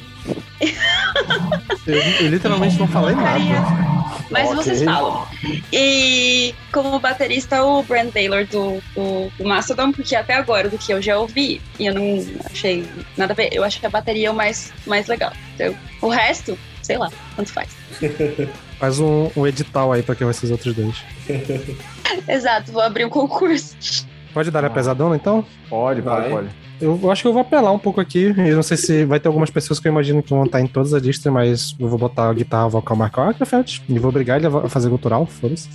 Eu, eu literalmente não falei Colocaria- nada. Mas Ok. vocês falam. E como baterista, o Brand Taylor do, do, do Mastodon, porque até agora, do que eu já ouvi, e eu não achei nada a ver, eu acho que a bateria é o mais, mais legal. Então, o resto, sei lá, tanto faz. Faz um, um edital aí pra quem vai ser os outros dois. Exato, vou abrir um concurso. Pode dar a pesadona, então? Pode, Vai. pode, pode. Eu acho que eu vou apelar um pouco aqui. Eu não sei se vai ter algumas pessoas que eu imagino que vão estar em todas as listas, mas eu vou botar a guitarra vocal Michael Ackerfeld e vou obrigar ele a fazer gutural, foda-se.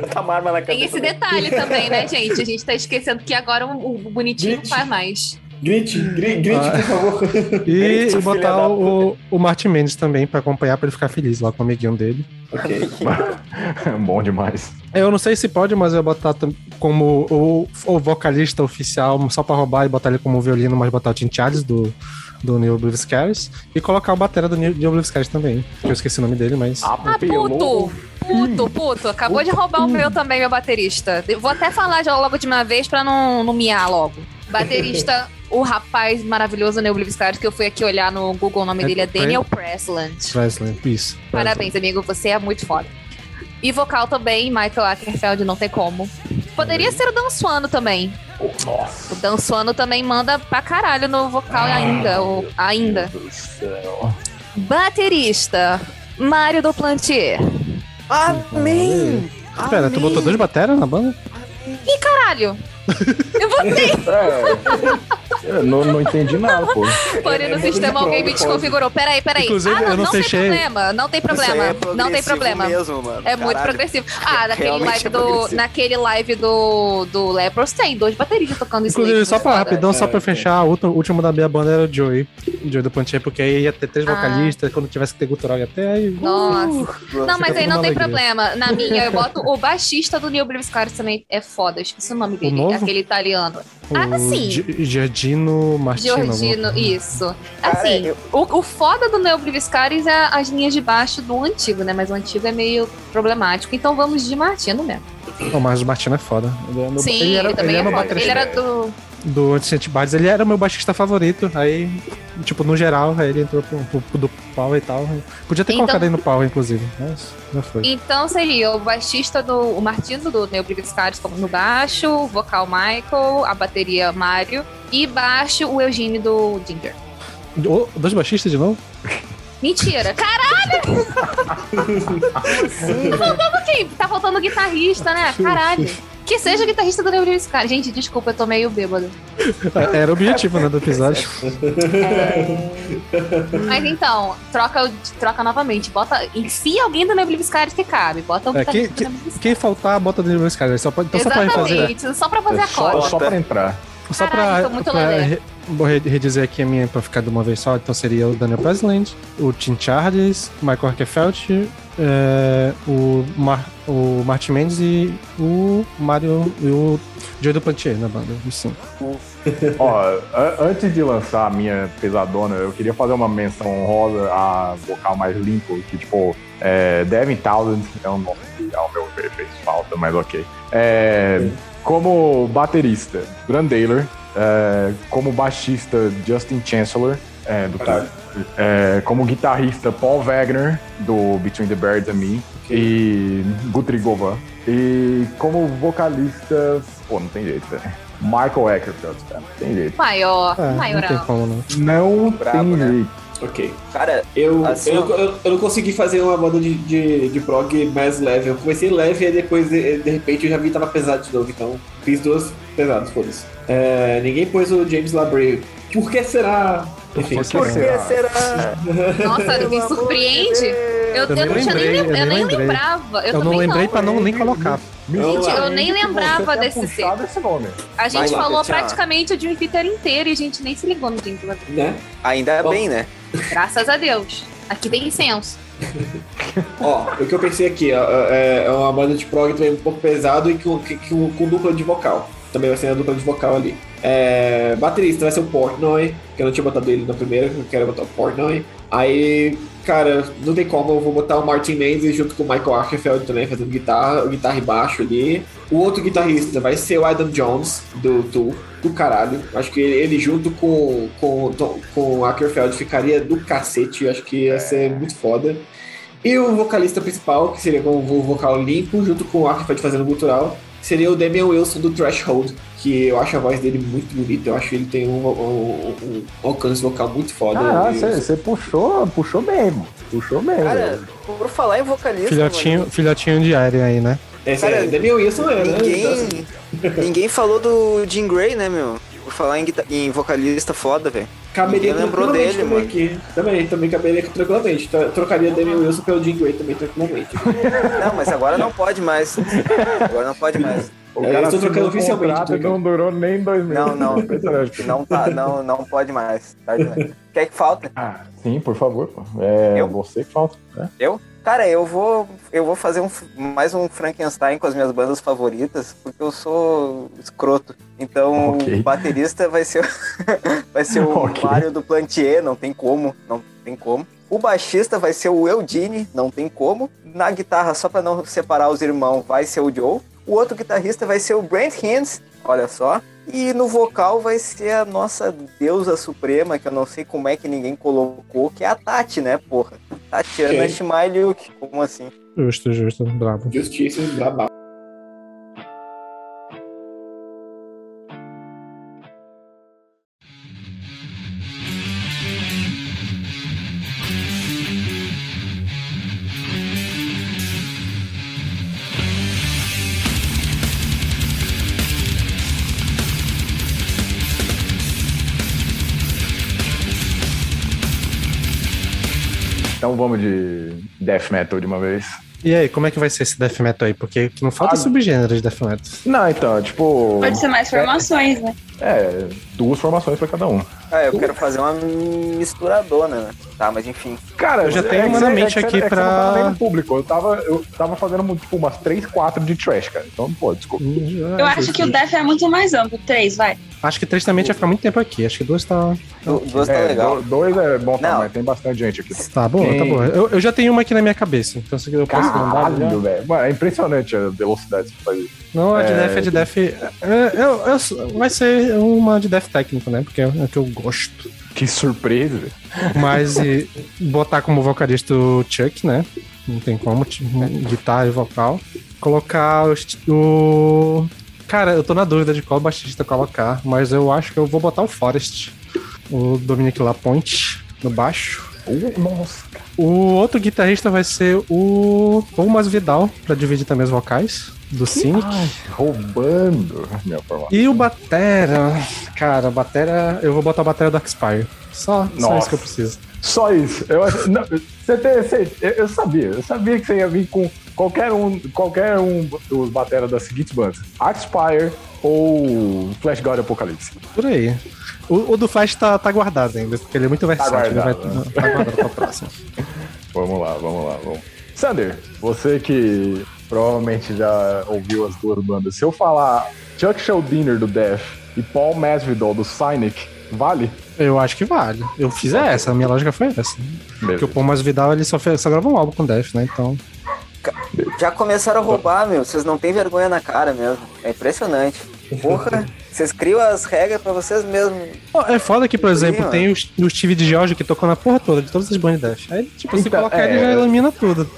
Botar uma arma na Tem esse detalhe também, né, gente? A gente tá esquecendo que agora o, bonitinho não faz mais. Grite, gri- grite, Ah. por favor. E, filha botar o, o Martin Mendes também pra acompanhar, pra ele ficar feliz lá com o amiguinho dele. Ok. Bom demais. Eu não sei se pode, mas eu vou botar como o, o vocalista oficial, só pra roubar e botar ele como violino, mas botar o Tim Charles do, do Neil Oblivious Caris e colocar o batera do Neil Oblivious Caris também. Que eu esqueci o nome dele, mas. Ah, puto! Puto, puto. Acabou de roubar o meu também, meu baterista. Eu Vou até falar já logo de uma vez pra não, não miar logo. Baterista, o rapaz maravilhoso Neil Oblivious Caris, que eu fui aqui olhar no Google, o nome É dele é Daniel Presland. Presley, isso. Parabéns, amigo, você é muito foda. E vocal também, Michael Ackerfeld, não tem como. Poderia ser o Dan Suano também. Nossa. O Dan Suano também manda pra caralho no vocal ainda. o- ainda. do céu. Baterista. Mário do Plantier. Amém! Espera, tu botou dois bateras na banda? Caralho! Eu botei! É, eu não, não entendi nada, pô. Porém, no é sistema muito alguém me desconfigurou. Peraí, peraí. Inclusive, ah, não, eu não não tem problema. Não tem problema. Isso aí é não tem problema. Mesmo, mano. É muito Caralho. progressivo. Ah, naquele Realmente live é do. Naquele live do, do Lepros tem dois bateristas tocando isso. Inclusive, só pra foda. rapidão, só pra É, fechar, o último- da minha banda era o Joey. O Joey do Plantier, porque aí ia ter três Ah. vocalistas, quando tivesse que ter gutural ia ter aí. Nossa. uh, Não, mas aí não tem alegria. problema. Na minha, eu boto o baixista do New Blue Scars também é foda. Eu esqueci o nome dele. Novo? Aquele italiano. O Ah, sim. Gi- Giardino Martino. Giorgino, alguma- isso. Assim, o, o foda do Neo Bliviscaris é as linhas de baixo do antigo, né? Mas o antigo é meio problemático. Então vamos de Martino mesmo. O Marcos Martino é foda. Ele, é meu- Sim, ele era, ele também ele é meu baterista Ele era do. Do Anticent Bars, ele era o meu baixista favorito. Aí, tipo, no geral, aí ele entrou pro, pro- pro do pau e tal. Podia ter Então- colocado aí no pau, inclusive. Mas já foi. Então seria o baixista do. O Martino do Neo Bliviscaris como no baixo, o vocal Michael, a bateria Mário e baixo o Eugênio do Ginger. Dois baixistas de novo? Mentira! Caralho! Tá faltando quem? Tá faltando guitarrista, né? Caralho! Que seja o guitarrista do Neo Bliviscaris. Gente, desculpa, eu tô meio bêbado. É, Era o objetivo, né, do episódio. Mas então, troca, troca novamente. Bota. Enfia alguém do Nebula Viscaris que cabe. Bota o É, guitarrista que- do Nebula Viscaris. Quem faltar, bota dentro dos caras. Só pode, então só pra. Exatamente, só pra fazer É a só, cola. só pra entrar. Só Caralho, pra, pra re- vou re- redizer aqui a minha pra ficar de uma vez só. Então seria o Daniel Presley, o Tim Charles, o Michael Arquefeld, é, o, Mar, o Martin Mendes e o Mario e o Joey do Plantier na banda. Os cinco. Ó, antes de lançar a minha pesadona, eu queria fazer uma menção honrosa a vocal mais limpo, que tipo, é, Devin Townsend é um nome que ao meu ver fez falta, mas ok. É, como baterista, Grant Taylor, é, como baixista, Justin Chancellor, é, do Caralho. é, como guitarrista, Paul Wagner, do Between the Birds and Me, e Guthrie Govan. E como vocalista, pô, não tem jeito, velho. Michael Eckerfeld, cara, não tem jeito. Maior, É, não tem maior. como não. Não Brabo, tem né? jeito. Ok. Cara, Eu, Assim, eu, eu, eu não consegui fazer uma banda de, de, de prog mais leve. Eu comecei leve e depois, de, de repente, eu já vi que tava pesado de novo. Então, fiz duas pesadas, foda-se. É, ninguém pôs o James Labrie. Por que será? Enfim, Por que por que será? será? Nossa, me surpreende. de Eu, Eu eu, nem não tinha nem, lembrei, lem- eu eu nem lembrava. Eu, não lembrei não. pra não nem colocar. Gente, eu nem lembrava desse ser. puxado esse nome. A gente lá, falou Tatiana. praticamente o Dream Theater inteiro e a gente nem se ligou no Dream Theater. Né? Ainda Bom. bem, né? Graças a Deus. Aqui tem senso. Ó, o que eu pensei aqui, ó, é, é uma banda de prog também um pouco pesado e com, que- com, com dupla de vocal. Também vai ser a dupla de vocal ali. É, baterista vai ser o Portnoy, que eu não tinha botado ele na primeira, eu quero botar o Portnoy. Aí, cara, não tem como, eu vou botar o Martin Mendes junto com o Michael Archefeld também, fazendo guitarra, guitarra e baixo ali. O outro guitarrista vai ser o Adam Jones, do Tool, do caralho. Acho que ele, ele junto com, com, com o Ackerfeld ficaria do cacete, acho que ia ser muito foda. E o vocalista principal, que seria com o vocal limpo, junto com o Archifed fazendo gutural, seria o Damian Wilson do Threshold, que eu acho a voz dele muito bonita, eu acho que ele tem um, um- um alcance vocal muito foda. E- você puxou, puxou bem, mano. Puxou bem. Cara, velho. por falar em vocalista. Filhotinho, mano, filhotinho de Alien aí, né? Esse Cara, é, Damian Wilson é, né? Ninguém, ninguém falou do Jim Gray, né, meu? Por falar em, em vocalista foda, velho. Caberia Ninguém lembrou dele, também mano. aqui. Também, também caberia tranquilamente. Tro- Trocaria Damian Wilson pelo Jim Gray também tranquilamente. Não, mas agora não pode mais. Agora não pode mais. O eu cara estou trocando um oficialmente, contrato e não durou nem dois meses. Não, não. Não, tá, não, não pode mais. Tá. Quer que falta? Ah, sim, por favor. pô. É Eu? você que falta. né? Eu? Cara, eu vou, eu vou fazer um, mais um Frankenstein com as minhas bandas favoritas, porque eu sou escroto. Então, Ok. o baterista vai ser, vai ser o Ok. Mário do Plantier, não tem como, não tem como. O baixista vai ser o Eugene, não tem como. Na guitarra, só pra não separar os irmãos, vai ser o Joe. O outro guitarrista vai ser o Brent Hinds, olha só. E no vocal vai ser a nossa deusa suprema, que eu não sei como é que ninguém colocou, que é a Tati, né, porra? Tatiana Ok. Schmaliuk, como assim? Justo, justo, bravo. Justiça, braba. Então vamos de death metal de uma vez. E aí, como é que vai ser esse death metal aí? Porque não falta Ah, subgênero de death metal. Não, então, tipo. Pode ser mais formações, né? É, duas formações pra cada um. Ah, eu quero fazer uma misturadona, né? Tá, mas enfim. Cara, Eu já é tenho uma na é mente aqui é pra- no público. Eu tava, eu tava fazendo tipo, umas 3, 4 de trash, cara. Então, pô, desculpa. Eu acho que o Def é muito mais amplo. Três, vai. Acho que três também vai ficar muito tempo aqui. Acho que duas tá. Du- Duas tá É, legal. do- dois é bom tamanho, tem bastante gente aqui. Tá bom, Tem- tá bom. Eu, eu já tenho uma aqui na minha cabeça. Então se eu posso mandar. velho. Mano, é impressionante a velocidade que você faz isso. Não, a de É, Def é de Def. É, eu- eu- vai ser uma de Def técnico, né? Porque é o que eu gosto. Que surpresa. Mas e, botar como vocalista o Chuck, né? Não tem como, guitarra e vocal. Colocar o, o. Cara, eu tô na dúvida de qual baixista colocar, mas eu acho que eu vou botar o Forest. O Dominic Lapointe no baixo. Uh, nossa, cara. O outro guitarrista vai ser o Paul Masvidal, pra dividir também os vocais do. Ai, roubando minha formação. E o Batera, cara, Batera, eu vou botar a Batera do Expire. Só, só isso que eu preciso. Só isso. Eu, não, você tem, você- eu- sabia. Eu sabia que você ia vir com qualquer um, qualquer um dos bateras das seguintes bandas: Axpire ou Flash God Apocalipse. Por aí. O, o do Flash tá, tá guardado ainda, porque ele é muito versátil. ele vai, guardado, né? tá guardado pra próxima. Vamos lá, vamos lá, vamos. Sander, você que provavelmente já ouviu as duas bandas, se eu falar Chuck Schuldiner do Death e Paul Masvidal do Cynic, vale? Eu acho que vale. Eu fiz essa, a minha lógica foi essa. Porque o. Paul Masvidal ele só, fez, só gravou um álbum com Death, né? Então. Já começaram a roubar, meu. Vocês não têm vergonha na cara mesmo. É impressionante. Porra, vocês criam as regras pra vocês mesmos. É foda que, por Sim, exemplo, mano. tem o, o Steve de George que tocou na porra toda, de todas as bandas Death. Aí, tipo, se Então, colocar é, ele já eu- elimina tudo.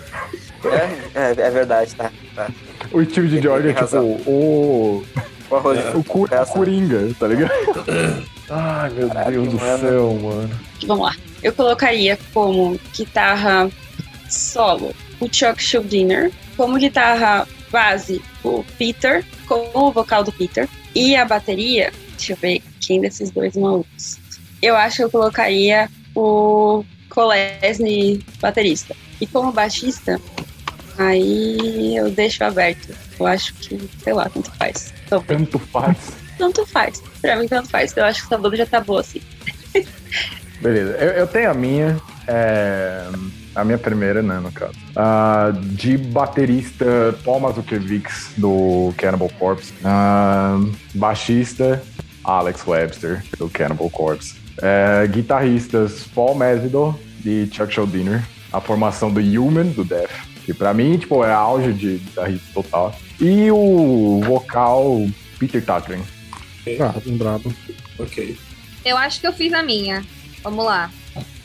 É, é, é verdade, tá. tá. O Steve de George é tipo razão. o, O arroz. o, cu, o. Coringa, tá ligado? Ai, meu Caralho, Deus do mano. céu, mano. Vamos lá. Eu colocaria como guitarra solo o Chuck Schuldiner, como guitarra base o Peter, com o vocal do Peter, e a bateria, deixa eu ver quem desses dois malucos. Eu acho que eu colocaria o Kolesny baterista. E como baixista, aí eu deixo aberto. Eu acho que, sei lá, tanto faz. Tô bem. Tanto faz. Tanto faz. Pra mim, tanto faz. Eu acho que essa banda já tá boa assim. Beleza, eu, eu tenho a minha. é, a minha primeira, né, no caso. Ah, de baterista Paul Mazukevich, do Cannibal Corpse. Ah, baixista Alex Webster, do Cannibal Corpse. É, guitarristas Paul Masvidal e Chuck Schuldiner. A formação do Human, do Death. Que pra mim, tipo, é auge de guitarrista total. E o vocal Peter Tatrin. Brabo, brabo. Ok. Eu acho que eu fiz a minha. Vamos lá.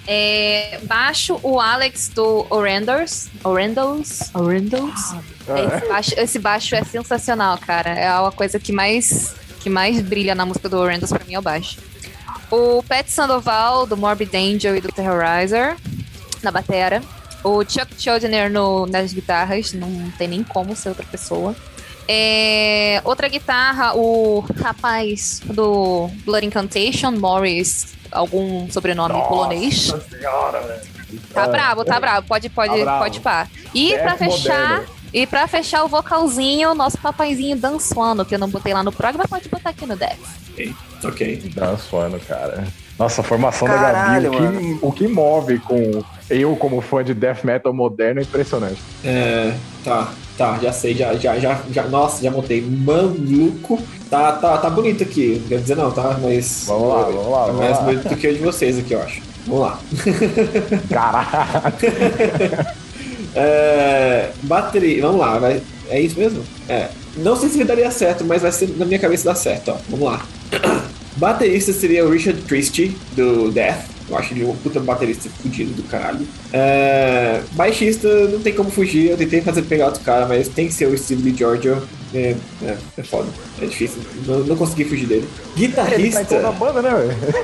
É, baixo o Alex do Orendors. Orendors? Orendors? Esse baixo, esse baixo é sensacional, cara. É a coisa que mais, que mais brilha na música do Orendors pra mim é o baixo. O Pat Sandoval, do Morbid Angel e do Terrorizer, na batera. O Chuck Schuldiner no, nas guitarras, não tem nem como ser outra pessoa. É, outra guitarra, o rapaz do Blood Incantation, Morris, algum sobrenome polonês. senhora, velho. Tá brabo, tá brabo. Pode, pode, Tá bravo. pode pá. E pra fechar, moderno. e pra fechar o vocalzinho, nosso papaizinho dançando, que eu não botei lá no programa, pode botar aqui no deck. Ok. Dançando, cara. Nossa, a formação Caralho, da Gabi, o que, o que move com eu como fã de death metal moderno é impressionante. É, tá, tá, já sei, já, já, já, já nossa, já montei. Maluco. Tá, tá, tá bonito aqui, não quero dizer não, tá? Mas. Vamos lá, vamos lá, Tá mais bonito do que o de vocês aqui, eu acho. Vamos lá. Caralho. É, bateria, vamos lá, vai, é isso mesmo? É. Não sei se daria certo, mas vai ser na minha cabeça dar certo, ó. Vamos lá. Baterista seria o Richard Christie, do Death. Eu acho ele um puta baterista fudido do caralho. É, baixista, não tem como fugir. Eu tentei fazer pegar outro cara, mas tem que ser o Steve Lee Giorgio. É, é, é foda. É difícil. Não, não consegui fugir dele. Ele Guitarrista. tá em toda a banda, né?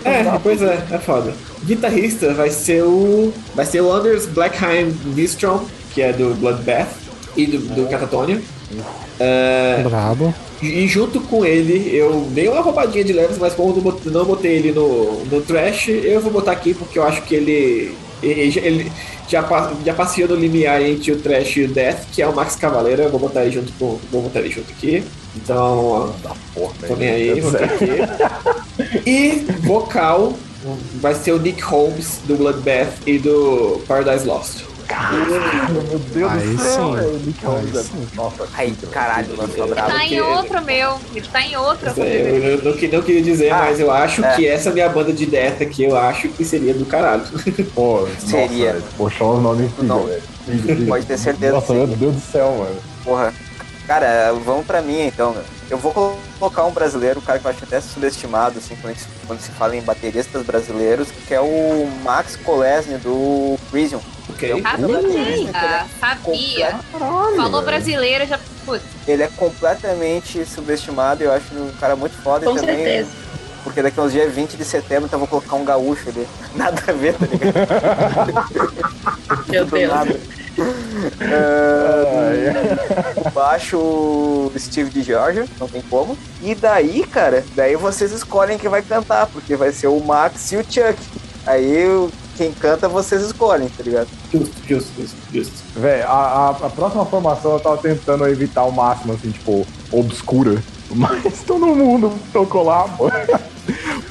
É, pois é, é foda. Guitarrista vai ser o. Vai ser o Anders Blackheim Bistrom, que é do Bloodbath e do, do Catatonia. É, Brabo. e junto com ele, eu dei uma roubadinha de leves, mas como eu não botei, ele no, no trash, eu vou botar aqui porque eu acho que ele Ele, ele já, já passeou no limiar entre o Trash e o Death, que é o Max Cavaleiro. Eu vou botar ele junto com. Vou botar ele junto aqui. Então, Porra, Tô nem aí, vou ter aqui. E vocal vai ser o Nick Holmes do Bloodbath e do Paradise Lost. Meu Deus Aí do céu, sim. velho. Nick Holmes Aí sim. Nossa, Ai, muito caralho, mano, tô bravo. Tá em outro meu. Ele tá em outra. Eu, eu não, não queria dizer, Ah, mas eu acho é. que essa minha banda de death aqui, eu acho que seria do caralho. Pô, Seria. Nossa. Poxa, os nomes Não. incríveis, velho. Pode ter certeza Nossa, meu Deus do céu, mano. Porra. Cara, vamos pra mim então, meu. Eu vou colocar um brasileiro, um cara que eu acho até subestimado, assim, quando se, quando se fala em bateristas brasileiros, que é o Max Kolesny do Prison. Ok? Ah, sabia. Sabia. Falou brasileiro, já. Putz, Ele é completamente subestimado e eu acho um cara muito foda Com também. certeza. Porque daqui a uns dias é 20 de setembro, então eu vou colocar um gaúcho ali. Nada a ver, tá ligado? Meu Do Deus. nada. O baixo o Steve de Georgia, não tem como. E daí, cara, daí vocês escolhem quem vai cantar, porque vai ser o Max e o Chuck. Aí o- quem canta vocês escolhem, tá ligado? Justo, justo, justo, justo. Véi, a, a, a próxima formação eu tava tentando evitar ao máximo, assim, tipo, obscura. Mas todo mundo tocou lá, pô.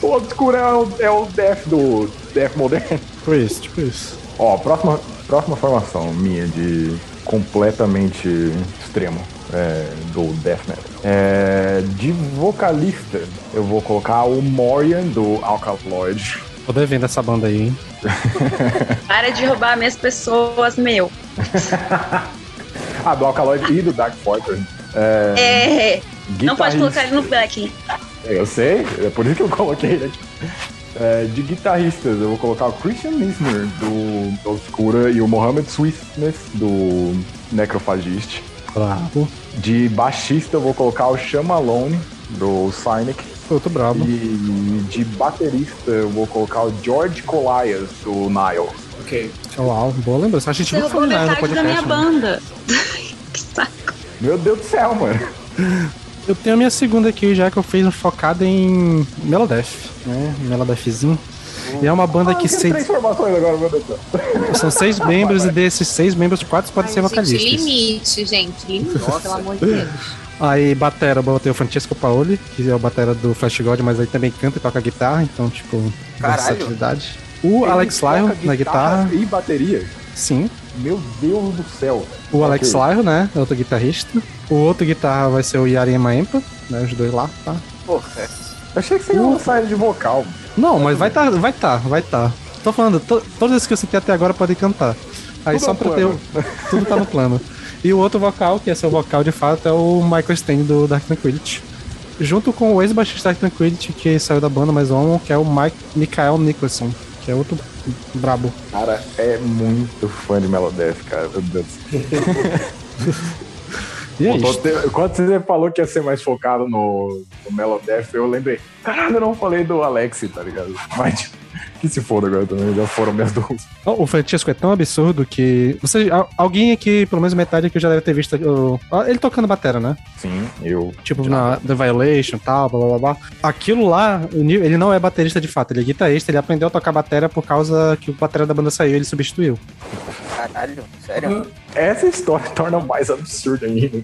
O obscura é o, é o Death do Death moderno. Tipo isso, tipo isso. Ó, próxima, próxima formação minha de completamente extremo é, do Death Metal. É, de vocalista, eu vou colocar o Morian do Alkaloid. Tô devendo essa banda aí, hein? Para de roubar minhas pessoas, meu. Ah, do Alkaloid e do Dark Fortress. É, É. Não pode colocar ele no back. Eu sei, é por isso que eu coloquei ele aqui. É, de guitarristas, eu vou colocar o Christian Misner, do, do Obscura, e o Mohamed Swiftness, do Necrophagist. Brabo. De baixista, eu vou colocar o Sean Malone, do Cynic. Outro brabo. E de baterista, eu vou colocar o George Colias, do Nile. Ok. Uau, boa lembrança. A gente Você roubou falou nada no metade da minha podcast. né? banda. que saco. Meu Deus do céu, mano. Eu tenho a minha segunda aqui, já que eu fiz focada em Melodef, né? Melodefzinho. E é uma banda Ah, que eu seis- três formações agora, meu Deus do céu. são seis membros e desses seis membros, quatro podem ser Ai, gente, vocalistas. limite, gente. Limite, pelo amor de Deus. Aí, batera, botei o Francesco Paoli, que é o batera do Flash God, mas aí também canta e toca guitarra, então, tipo, versatilidade. O Alex Ele Lyon toca na guitarra, E bateria. sim. Meu Deus do céu. O Alex Ok. Lyon, né? É outro guitarrista. O outro guitarra vai ser o Yari Maempa, né? Os dois lá, tá? Porra. Eu achei que você ia lançar ele de vocal. Não, mas vai tá, vai tá, vai tá. Tô falando, to, todos esses que eu citei até agora podem cantar. Aí Tudo só pra ter. o- Tudo tá no plano. E o outro vocal, que é seu vocal de fato, é o Michael Stein do Dark Tranquility. Junto com o ex-baixista Dark Tranquility, que saiu da banda mais homem, que é o Mike Michael Nicholson, que é outro brabo. Cara, é muito fã de Melodeath, cara. Meu Deus. E é te- Quando você falou que ia ser mais focado no, no Melodeath, eu lembrei. Caralho, eu não falei do Alex, tá ligado? Mas que se foda agora também, já foram minhas duas. O Francesco é tão absurdo que. Você, al- alguém aqui, pelo menos metade aqui, já deve ter visto ele tocando batera, né? Sim, eu. Tipo, na The Violation e tal, blá blá blá blá. Aquilo lá, o Neil, ele não é baterista de fato, ele é guitarrista, ele aprendeu a tocar bateria por causa que o batera da banda saiu ele substituiu. Caralho, sério? Essa história torna mais absurda ainda.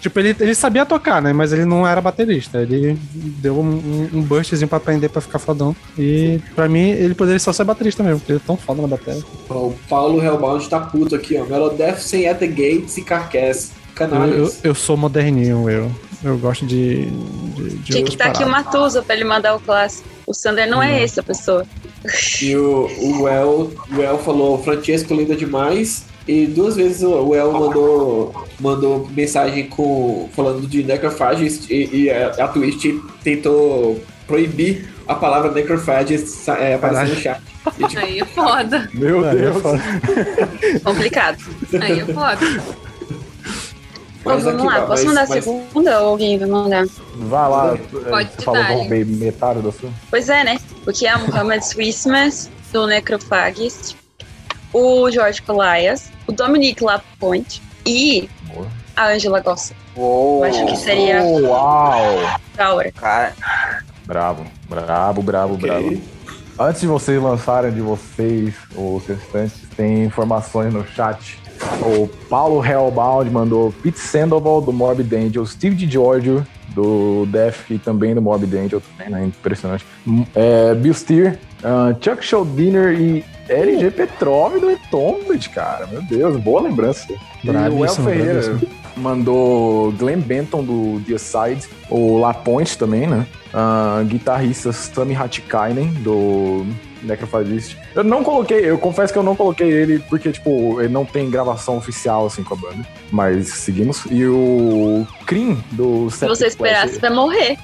Tipo, ele, ele sabia tocar, né? Mas ele não era baterista. Ele deu um, um, burstzinho pra aprender pra ficar fodão. E pra mim, ele poderia só ser baterista mesmo, porque ele é tão foda na bateria. Ó, o Paulo Hellbound tá puto aqui, ó. Melodeath sem At the Gates e Carcass. Eu, eu, Canalhas. eu sou moderninho, eu. Eu gosto de. de, de Tinha que estar aqui o. Matusa pra ele mandar o clássico. O Sander não é essa pessoa. E o, o El, o El falou, Francesco linda demais. E duas vezes o o El mandou, mandou mensagem com, falando de necrophagist e, e a, a Twitch tentou proibir a palavra necrophagist é, aparecer no chat. E, tipo, Aí é foda. Meu É, Deus. é foda. Complicado. Aí é foda. Mas vamos aqui, lá, posso mas- mandar a mas- segunda ou alguém vai mandar? Vai lá. Pode você falou que dar, metade da sua. Pois é, né? Porque é o Muhammad Swissmas, do Necrophagist, o George Colias, o Dominic Lapointe e Boa. a Angela Gossa. Uou. Eu acho que seria Uau! hora. Cara, Bravo, brabo, brabo, ok. brabo. Antes de vocês lançarem de vocês, os restantes, tem informações no chat. O Paulo Hellbound mandou Pete Sandoval do Morbid Angel, Steve DiGiorgio do Def e também do Morbid Angel, também, né? Impressionante. É, Bill Steer, ah, Chuck Schuldiner e LG Petrov do Entombed, cara. Meu Deus, boa lembrança. E o El Bravíssimo, Ferreira bravíssimo. mandou Glenn Benton do The Aside, o La Pointe também, né? Ah, guitarrista Sami Hatikainen do Necrophagist. Eu não coloquei, eu confesso que eu não coloquei ele porque, tipo, ele não tem gravação oficial assim com a banda. Mas seguimos. E o Cream do Se você esperar, você vai morrer.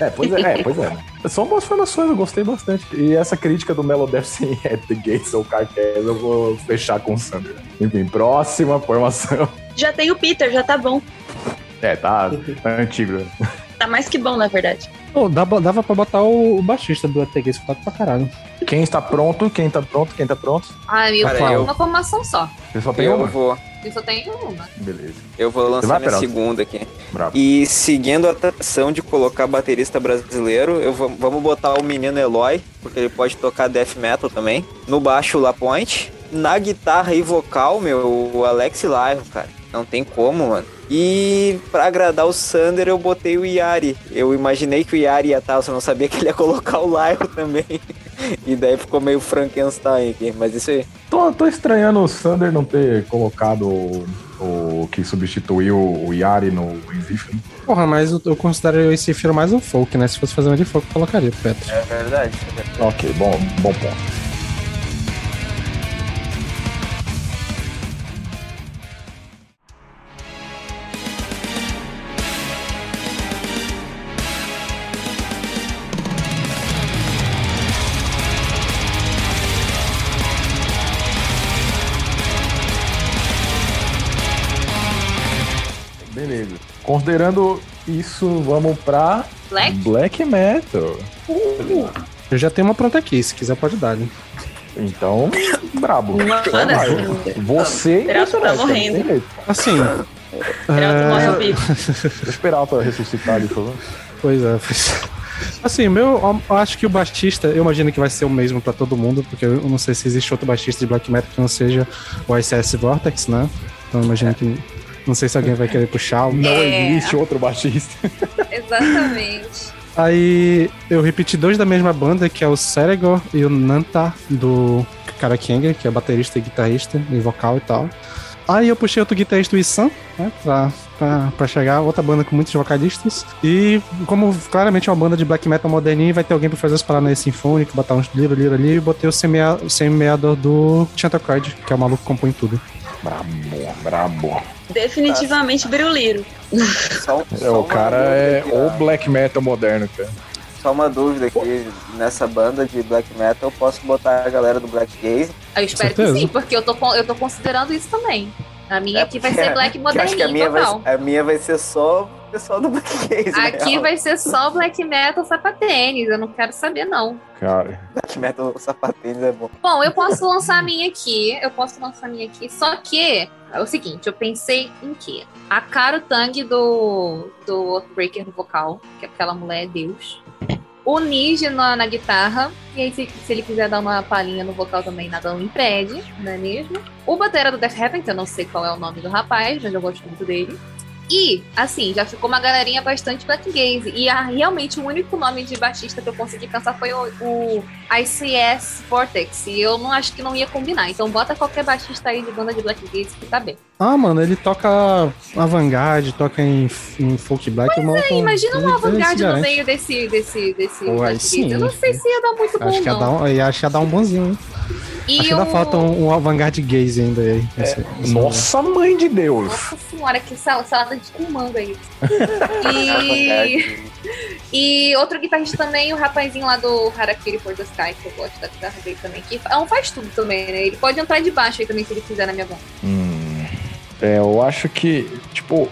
é, pois é, é, pois é. São boas formações, eu gostei bastante. E essa crítica do Melodeath sem At the Gates ou Carcass, eu vou fechar com o Sander. Enfim, próxima formação. Já tem o Peter, já tá bom. É, tá, tá antigo. né? Tá mais que bom, na verdade. Pô, dava, dava pra botar o, o baixista do ATG, isso tá pra caralho. Quem está pronto? Quem tá pronto? Quem tá pronto? Cara, tem eu- uma formação só. Você só tem Eu uma? vou, Eu só tenho uma. Beleza. eu vou lançar minha Peralta? segunda aqui. Bravo. E seguindo a tradição de colocar baterista brasileiro, eu vou, vamos botar o menino Eloy, porque ele pode tocar death metal também. No baixo, o La Pointe. Na guitarra e vocal, meu, o Alex Laiho, cara. Não tem como, mano. E pra agradar o Sander, eu botei o Yari. Eu imaginei que o Yari ia estar, só não sabia que ele ia colocar o Laiho também. E daí ficou meio Frankenstein aqui, mas isso aí. Tô, tô estranhando o Sander não ter colocado o, o que substituiu o Yari no né? Porra, mas eu, eu considero esse filme mais um folk, né? Se fosse fazer uma de folk, eu colocaria, Petro. É verdade. Ok, bom, bom ponto. Considerando isso, vamos pra Black? Black Metal. Eu já tenho uma pronta aqui, se quiser pode dar, né? Então, brabo. Manda assim. Você é Peralta tá morrendo. Assim, Peralta morre ao é, vivo. Deixa eu esperar pra ressuscitar ali, por favor. pois é, pois é. Assim, o meu, eu acho que o baixista, eu imagino que vai ser o mesmo pra todo mundo, porque eu não sei se existe outro baixista de black metal que não seja o ICS Vortex, né? Então eu imagino que. Não sei se alguém vai querer puxar. o- Não É. existe outro baixista. Exatamente. Aí eu repeti dois da mesma banda, que é o Seregor e o Nanta, do Karakenga, que é baterista e guitarrista, e vocal e tal. Aí eu puxei outro guitarrista, o Issan, né, pra, pra, pra chegar, outra banda com muitos vocalistas. E como claramente é uma banda de black metal moderninha, vai ter alguém pra fazer as paradas aí sinfônicas, botar uns liro, liro ali, e botei o semea- o semi-meador do Chanticleer, que é o maluco que compõe tudo. Brabo, brabo. Definitivamente Biruliro. Só, É, o cara é aqui, o black metal moderno, cara. Só uma dúvida aqui, nessa banda de black metal, eu posso botar a galera do Black Gaze? Eu espero que sim, porque eu tô, eu tô considerando isso também. A minha É, aqui vai ser black eu acho que a moderninho minha, vai, a minha vai ser só pessoal do Black Gaze. Aqui real. vai ser só black metal sapatênis, eu não quero saber não. Cara, Black metal sapatênis é bom. Bom, eu posso lançar a minha aqui, eu posso lançar a minha aqui, só que é o seguinte, eu pensei em quê? A Caro Tang do, do Outbreaker no vocal, que aquela mulher é Deus. O Ninja na, na guitarra, e aí se, se ele quiser dar uma palhinha no vocal também, nada não impede, não é mesmo? O batera do Death Heaven, que eu não sei qual é o nome do rapaz, mas eu gosto muito dele. E, assim, já ficou uma galerinha bastante black gaze. E a- realmente o único nome de baixista que eu consegui pensar foi o, o ICS Vortex. E eu não acho que não ia combinar. Então bota qualquer baixista aí de banda de black gaze que tá bem. Ah, mano, ele toca avant-garde, toca em, em folk black. Pois É, imagina uma avant-garde no meio. desse, desse, desse Pô, aí sim. Eu não sei se ia dar muito bom, Acho que, ia não. dar um, eu acho que ia dar um bonzinho, hein? E acho que ainda o- falta um, um avant-garde gaze ainda aí. nesse- nesse nossa mãe de Deus. Nossa senhora, que sal- salada de com manga aí. E, e outro guitarrista também, o rapazinho lá do Harakiri for the Sky, que eu gosto da guitarra dele também. Que é um faz tudo também, né? Ele pode entrar de baixo aí também se ele quiser na minha banda. Hum, é, eu acho que, tipo,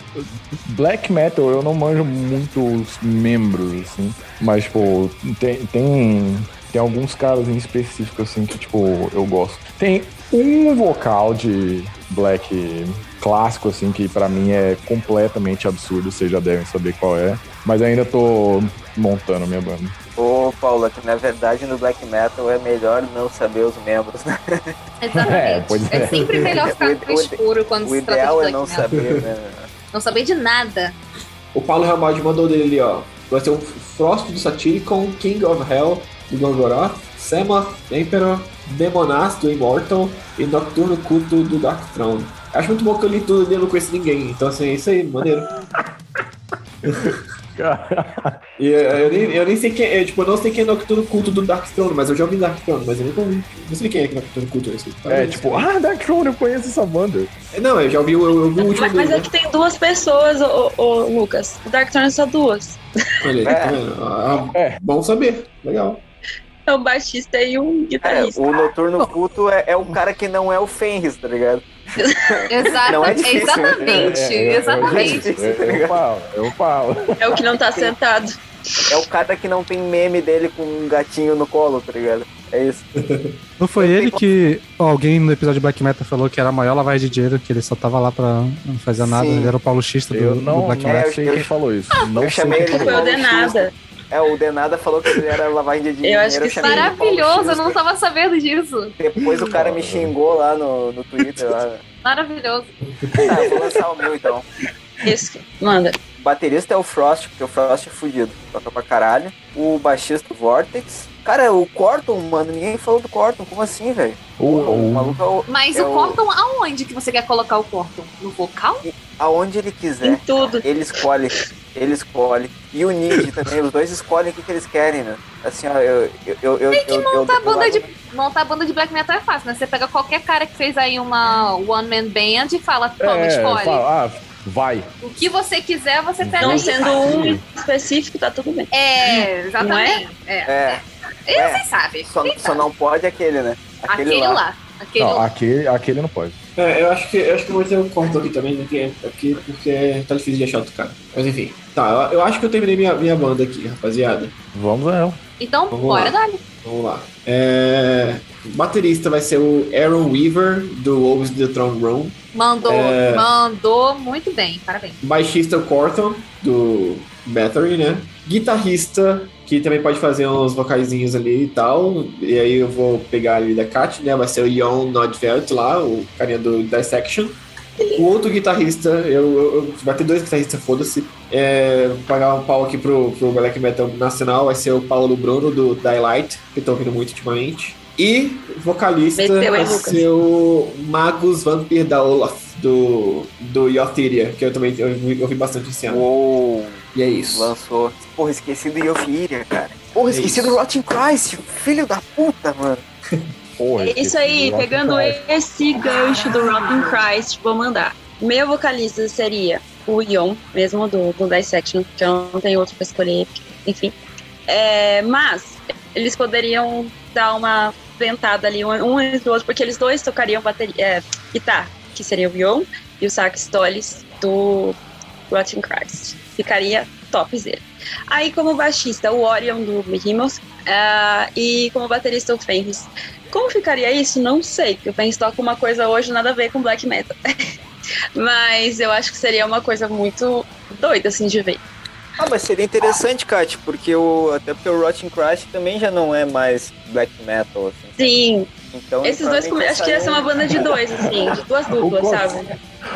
black metal eu não manjo muitos membros, assim. Mas, tipo, tem, tem, tem alguns caras em específico, assim, que, tipo, eu gosto. Tem um vocal de black clássico, assim, que pra mim é completamente absurdo, vocês já devem saber qual é. Mas ainda tô montando minha banda. Ô, Paula, que na verdade no black metal é melhor não saber os membros, né? Exatamente. É, pois é. é. sempre melhor ficar O- com o o- escuro quando O se trata de ideal é black não metal. saber, né? Não saber de nada. O Paulo Ramaldi mandou dele ali, ó. Vai ser o Frost do Satyricon, King of Hell do Gorgoroth, Semoth, Emperor, Demonas do Immortal e Nocturno Culto do Dark Throne. Acho muito bom que eu li tudo e eu não conheço ninguém. Então, assim, é isso aí, maneiro. E eu, nem, eu nem sei quem é, tipo, eu não sei quem é Nocturno Culto do Dark Throne, mas eu já ouvi Dark Throne, mas eu nunca ouvi. Não sei quem é é Nocturno Culto esse. É, tipo, ah, Dark Throne, eu conheço essa banda. Não, eu já ouvi, eu, eu vi o último Mas, mas é que tem duas pessoas, ô, ô, Lucas. O Dark Throne é só duas. né? Olha aí, tá vendo? Ah, É. Bom saber, legal. É o baixista e um É, guitarrista. o Noturno Culto é, é o cara que não é o Fenris, tá ligado? Exato. Não é difícil, exatamente. É, é, é, exatamente. Eu, eu, eu falo, eu falo. É o que não tá sentado. É o cara que não tem meme dele com um gatinho no colo, tá ligado? É isso. Não foi ele que alguém no episódio de Black Metal falou que era a maior lavagem de dinheiro, que ele só tava lá pra não fazer nada, Sim. ele era o Paulo Xista do, Eu do não, Black não Metal. eu- sei quem falou isso. Não eu sei chamei quem ele de Foi falou. o Denada. É, o Denada falou que ele era lavagem de dinheiro. Eu acho que de Paulo Maravilhoso, eu não tava sabendo disso. Depois o cara me xingou lá no, no Twitter. Lá. Maravilhoso. Tá, eu vou lançar o meu então. Isso. Manda. O baterista é o Frost, porque o Frost é fudido. Toca pra caralho. O baixista, o Vortex. Cara, o Corton, mano, ninguém falou do Corton. Como assim, velho? O maluco é o, Mas É o o- Corton, aonde que você quer colocar o Corton? No vocal? aonde ele Em quiser. tudo. Ele escolhe. Ele escolhe. E o Ninja também, os dois escolhem o que, que eles querem, né? Assim, ó, eu. eu, eu, eu Tem que Montar banda de, montar banda de black metal é fácil, né? Você pega qualquer cara que fez aí uma one man band e fala, toma, É, escolhe. fala, ah, vai. O que você quiser, você pega Não sendo um específico, tá tudo bem. É, exatamente. É. É, É. Você sabe. só, só não pode aquele, né? Aquele lá. Aquele Não, lá. aquele, aquele não pode. É, eu acho que eu acho que eu vou ter um corto aqui também, né, que é- aqui, porque tá difícil de achar outro cara. Mas enfim. Tá, eu, eu acho que eu terminei minha, minha banda aqui, rapaziada. Vamos a ela. Então, Vamos bora, lá. Dali. Vamos lá. É, baterista vai ser o Aaron Weaver, do Wolves the Throne Room. Mandou, É. mandou muito bem. Parabéns. Baixista o Corton, do Battery, né? Guitarrista, que também pode fazer uns vocaizinhos ali e tal. E aí eu vou pegar ali da Kat, né? Vai ser o Jon Nordveld lá, o carinha do Dissection. O outro guitarrista, eu, eu, eu vai ter dois guitarristas, foda-se. É, vou pagar um pau aqui pro, pro Black Metal Nacional, vai ser o Paulo Bruno do Daylight, que eu tô ouvindo muito ultimamente. E vocalista Meteu, hein, vai Lucas? ser o Magus Vampir da Olaf, do, do Yotheria, que eu também eu ouvi, ouvi bastante esse ano. Uou, E é isso. lançou. Porra, esqueci do Yofiria, cara. Porra, esqueci É do Rotten Christ, filho da puta, mano. Porra, É isso aí, pegando esse gancho do Rockin' Christ, vou mandar. Meu vocalista seria o Ion, mesmo do, do Dissection, que eu não tenho outro pra escolher, enfim. É, mas eles poderiam dar uma ventada ali um, um entre o outro, porque eles dois tocariam bateria, é, guitarra, que seria o Ion, e o sax Tollis do Rotting Christ. Ficaria topzera. Aí, como baixista, o Orion do Behemoth, ah, e como baterista, o Fenris. Como ficaria isso? Não sei, porque o Fenris toca uma coisa hoje nada a ver com black metal. Mas eu acho que seria uma coisa muito doida, assim, de ver. Ah, mas seria interessante, Kat, porque o, até porque o Rotten Christ também já não é mais black metal, assim. Sim, Então, esses dois, come- acho que ia ser uma banda de dois, assim, de duas duplas, O sabe?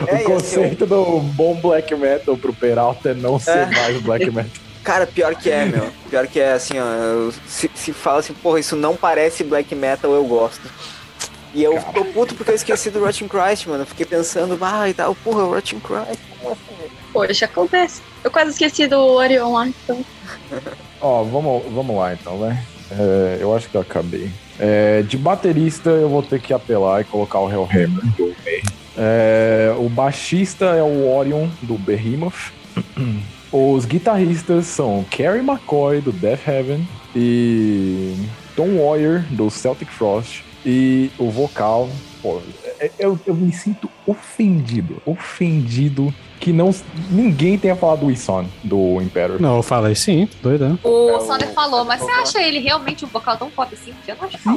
É, o ser conceito do bom black metal pro Peralta é não ser É. mais black metal. Cara, pior que é, meu. Pior que é, assim, ó. Se, se fala assim, porra, isso não parece black metal, eu gosto. E eu tô puto porque eu esqueci do Rotten Christ, mano. Eu fiquei pensando, ah, e tal, porra, o Rotten Christ, como assim? Poxa, acontece. Eu quase esqueci do Orion lá, então. Ó, vamos, vamos lá então, né? É, eu acho que eu acabei. É, de baterista, eu vou ter que apelar e colocar o Hellhammer do. É, o baixista é o Orion do Behemoth. Os guitarristas são Kerry McCoy do Death Heaven e Tom Warrior do Celtic Frost. E o vocal, pô, é- eu, eu me sinto ofendido, ofendido que não ninguém tenha falado do Ison, do Imperator. Não, eu falei sim, doidão. O É o- Sander falou, mas você acha ele realmente um vocal tão pop assim? Eu não acho. não.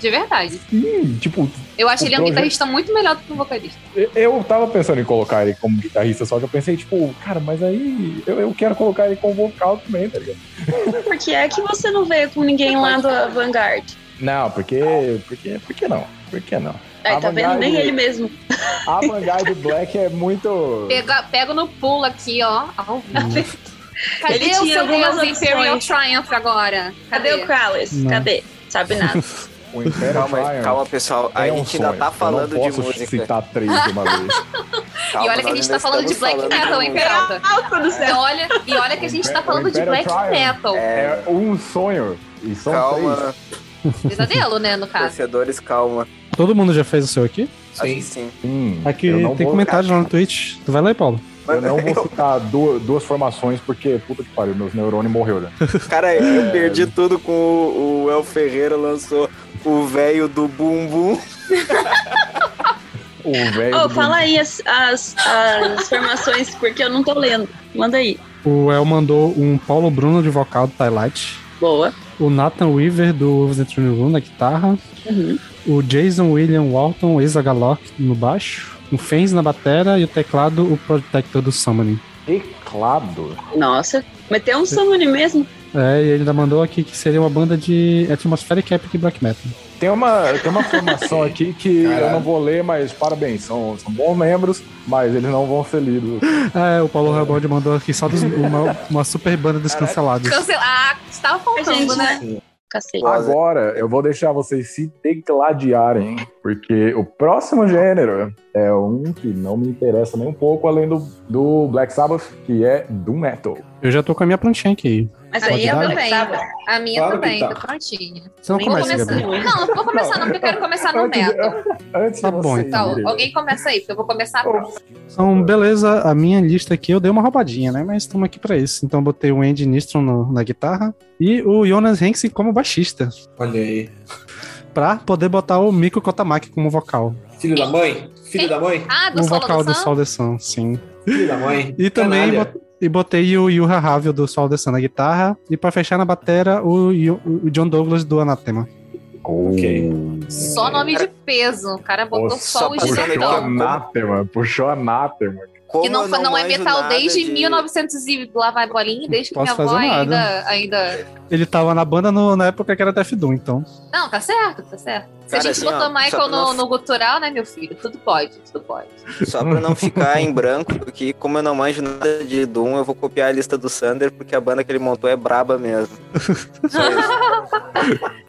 De verdade. Sim, tipo, Eu acho ele um projeto- guitarrista muito melhor do que um vocalista. eu tava pensando em colocar ele como guitarrista, só que eu pensei, tipo, cara, mas aí eu, eu quero colocar ele como vocal também, tá ligado? Por que é que você não veio com ninguém lá do Vanguard? Não, porque. Porque, por que não? Por que não? Aí, tá vendo? Nem ele mesmo. A Vanguard Black é muito. Pega, pego no pulo aqui, ó. ao vivo. Cadê Ele o tinha seu algumas Deus Imperial. Triumph agora? Cadê o Krallis? Não. Cadê? Sabe nada. O Imperial Calma, Triumph calma, pessoal. A é um gente ainda sonho. tá Eu falando de música. citar três de uma vez. e Calma, olha que a gente ainda tá falando de black falando metal, do E céu. olha, e olha que a gente tá falando de Imperial black Triumph. metal. É um sonho. E são Calma, Pesadelo, né, no caso. torcedores, calma. Todo mundo já fez o seu aqui? Que sim. três. Hum, Aqui tem comentários lá no Twitch. Tu vai lá aí, Paulo. Eu não vou citar du- duas formações porque, puta que pariu, meus neurônios morreu já. Cara, eu perdi tudo com o, o El Ferreira lançou o velho do bumbum. O velho. Ô, do- fala aí as, as, as formações, porque eu não tô lendo. Manda aí. O El mandou um Paulo Bruno de vocal do Twilight. Boa. O Nathan Weaver do Wolves and Trinity Room na guitarra. Uhum. O Jason William Walton, ex-Agalok no baixo. O Fens na batera e o teclado, o Protector do Summoning. Teclado. Nossa, meteu um summon mesmo. É, e ele ainda mandou aqui que seria uma banda de Atmospheric Epic Black Metal. Tem uma, tem uma formação aqui que eu Caralho. não vou ler, mas parabéns. São, são bons membros, mas eles não vão ser lidos. É, o Paulo Rebelde mandou aqui só dos- uma, uma super banda dos cancelados. Cancelar. Ah, estava A faltando, gente, né? né? Cacete. Agora, eu vou deixar vocês se degladiarem, porque o próximo gênero é um que não me interessa nem um pouco, além do, do Black Sabbath, que é Doom Metal. Eu já tô com a minha prantinha aqui. Mas Pode aí? Black também. A minha Claro também, tá. tá prontinha. Você não Nem começa. Não, não vou começar não, porque eu quero começar no metal. Antes Tá bom, Então, alguém começa aí, porque eu vou começar a próxima. Então, beleza, a minha lista aqui eu dei uma roubadinha, né? Mas estamos aqui pra isso. Então, eu botei o Andy Nistron no- na guitarra e o Jonas Hensen como baixista, Olha aí. Pra poder botar o Miko Kotamaki como vocal. Filho da mãe? Filho da mãe? Ah, do o solo vocal do? Sol The Sun, sim. Filho da mãe? E também bot- e botei o Yuha Havil do Sol The Sun na guitarra e pra fechar na batera o, Yu- o John Douglas do Anathema. Ok. Só nome de peso. O cara botou Nossa, só o Puxou anátema, puxou anátema. Como Que não, foi- não é metal desde de- 1900 e lá vai bolinha, desde que Posso minha avó ainda, ainda. Ele tava na banda no- na época que era Death Doom, então. Não, tá certo, tá certo. Se a gente assim, botou ó, Michael no, não- no gutural, né, meu filho? Tudo pode, tudo pode. Só pra não ficar em branco, porque como eu não manjo nada de Doom, eu vou copiar a lista do Sander, porque a banda que ele montou é braba mesmo.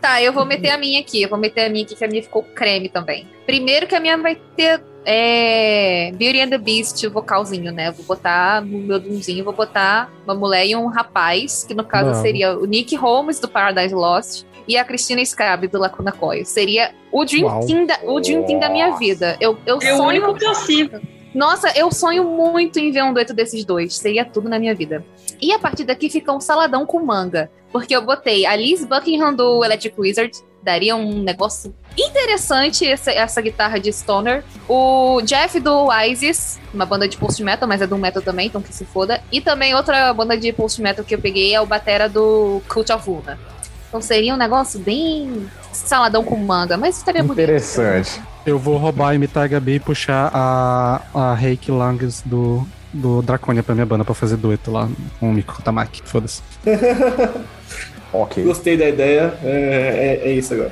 Tá, eu vou meter a minha aqui. Eu vou meter a minha aqui, que a minha ficou creme também. Primeiro que a minha vai ter é, Beauty and the Beast, o vocalzinho, né? Vou botar no meu doomzinho, vou botar uma mulher e um rapaz, que no caso Bravo. seria o Nick Holmes, do Paradise Lost, e a Christina Scab, do Lacuna Coil. Seria o Dream, Uau. Team da, o Dream Team da minha vida. Eu, eu É o sonho único possível. nossa, eu sonho muito em ver um dueto desses dois. Seria tudo na minha vida. E a partir daqui fica um saladão com manga. Porque eu botei a Liz Buckingham do Electric Wizard. Daria um negócio interessante essa, essa guitarra de Stoner. O Jeff do Isis, uma banda de post metal, mas é do metal também, então que se foda. E também outra banda de post metal que eu peguei é o batera do Cult of Luna. Então seria um negócio bem saladão com manga, mas estaria bonito. Interessante. Eu vou roubar, imitar a Gabi e puxar a, a Reiki Langes do, do Draconia pra minha banda pra fazer dueto lá com o Miko Kotamaki. Foda-se. Ok. Gostei da ideia. É, é, é isso agora.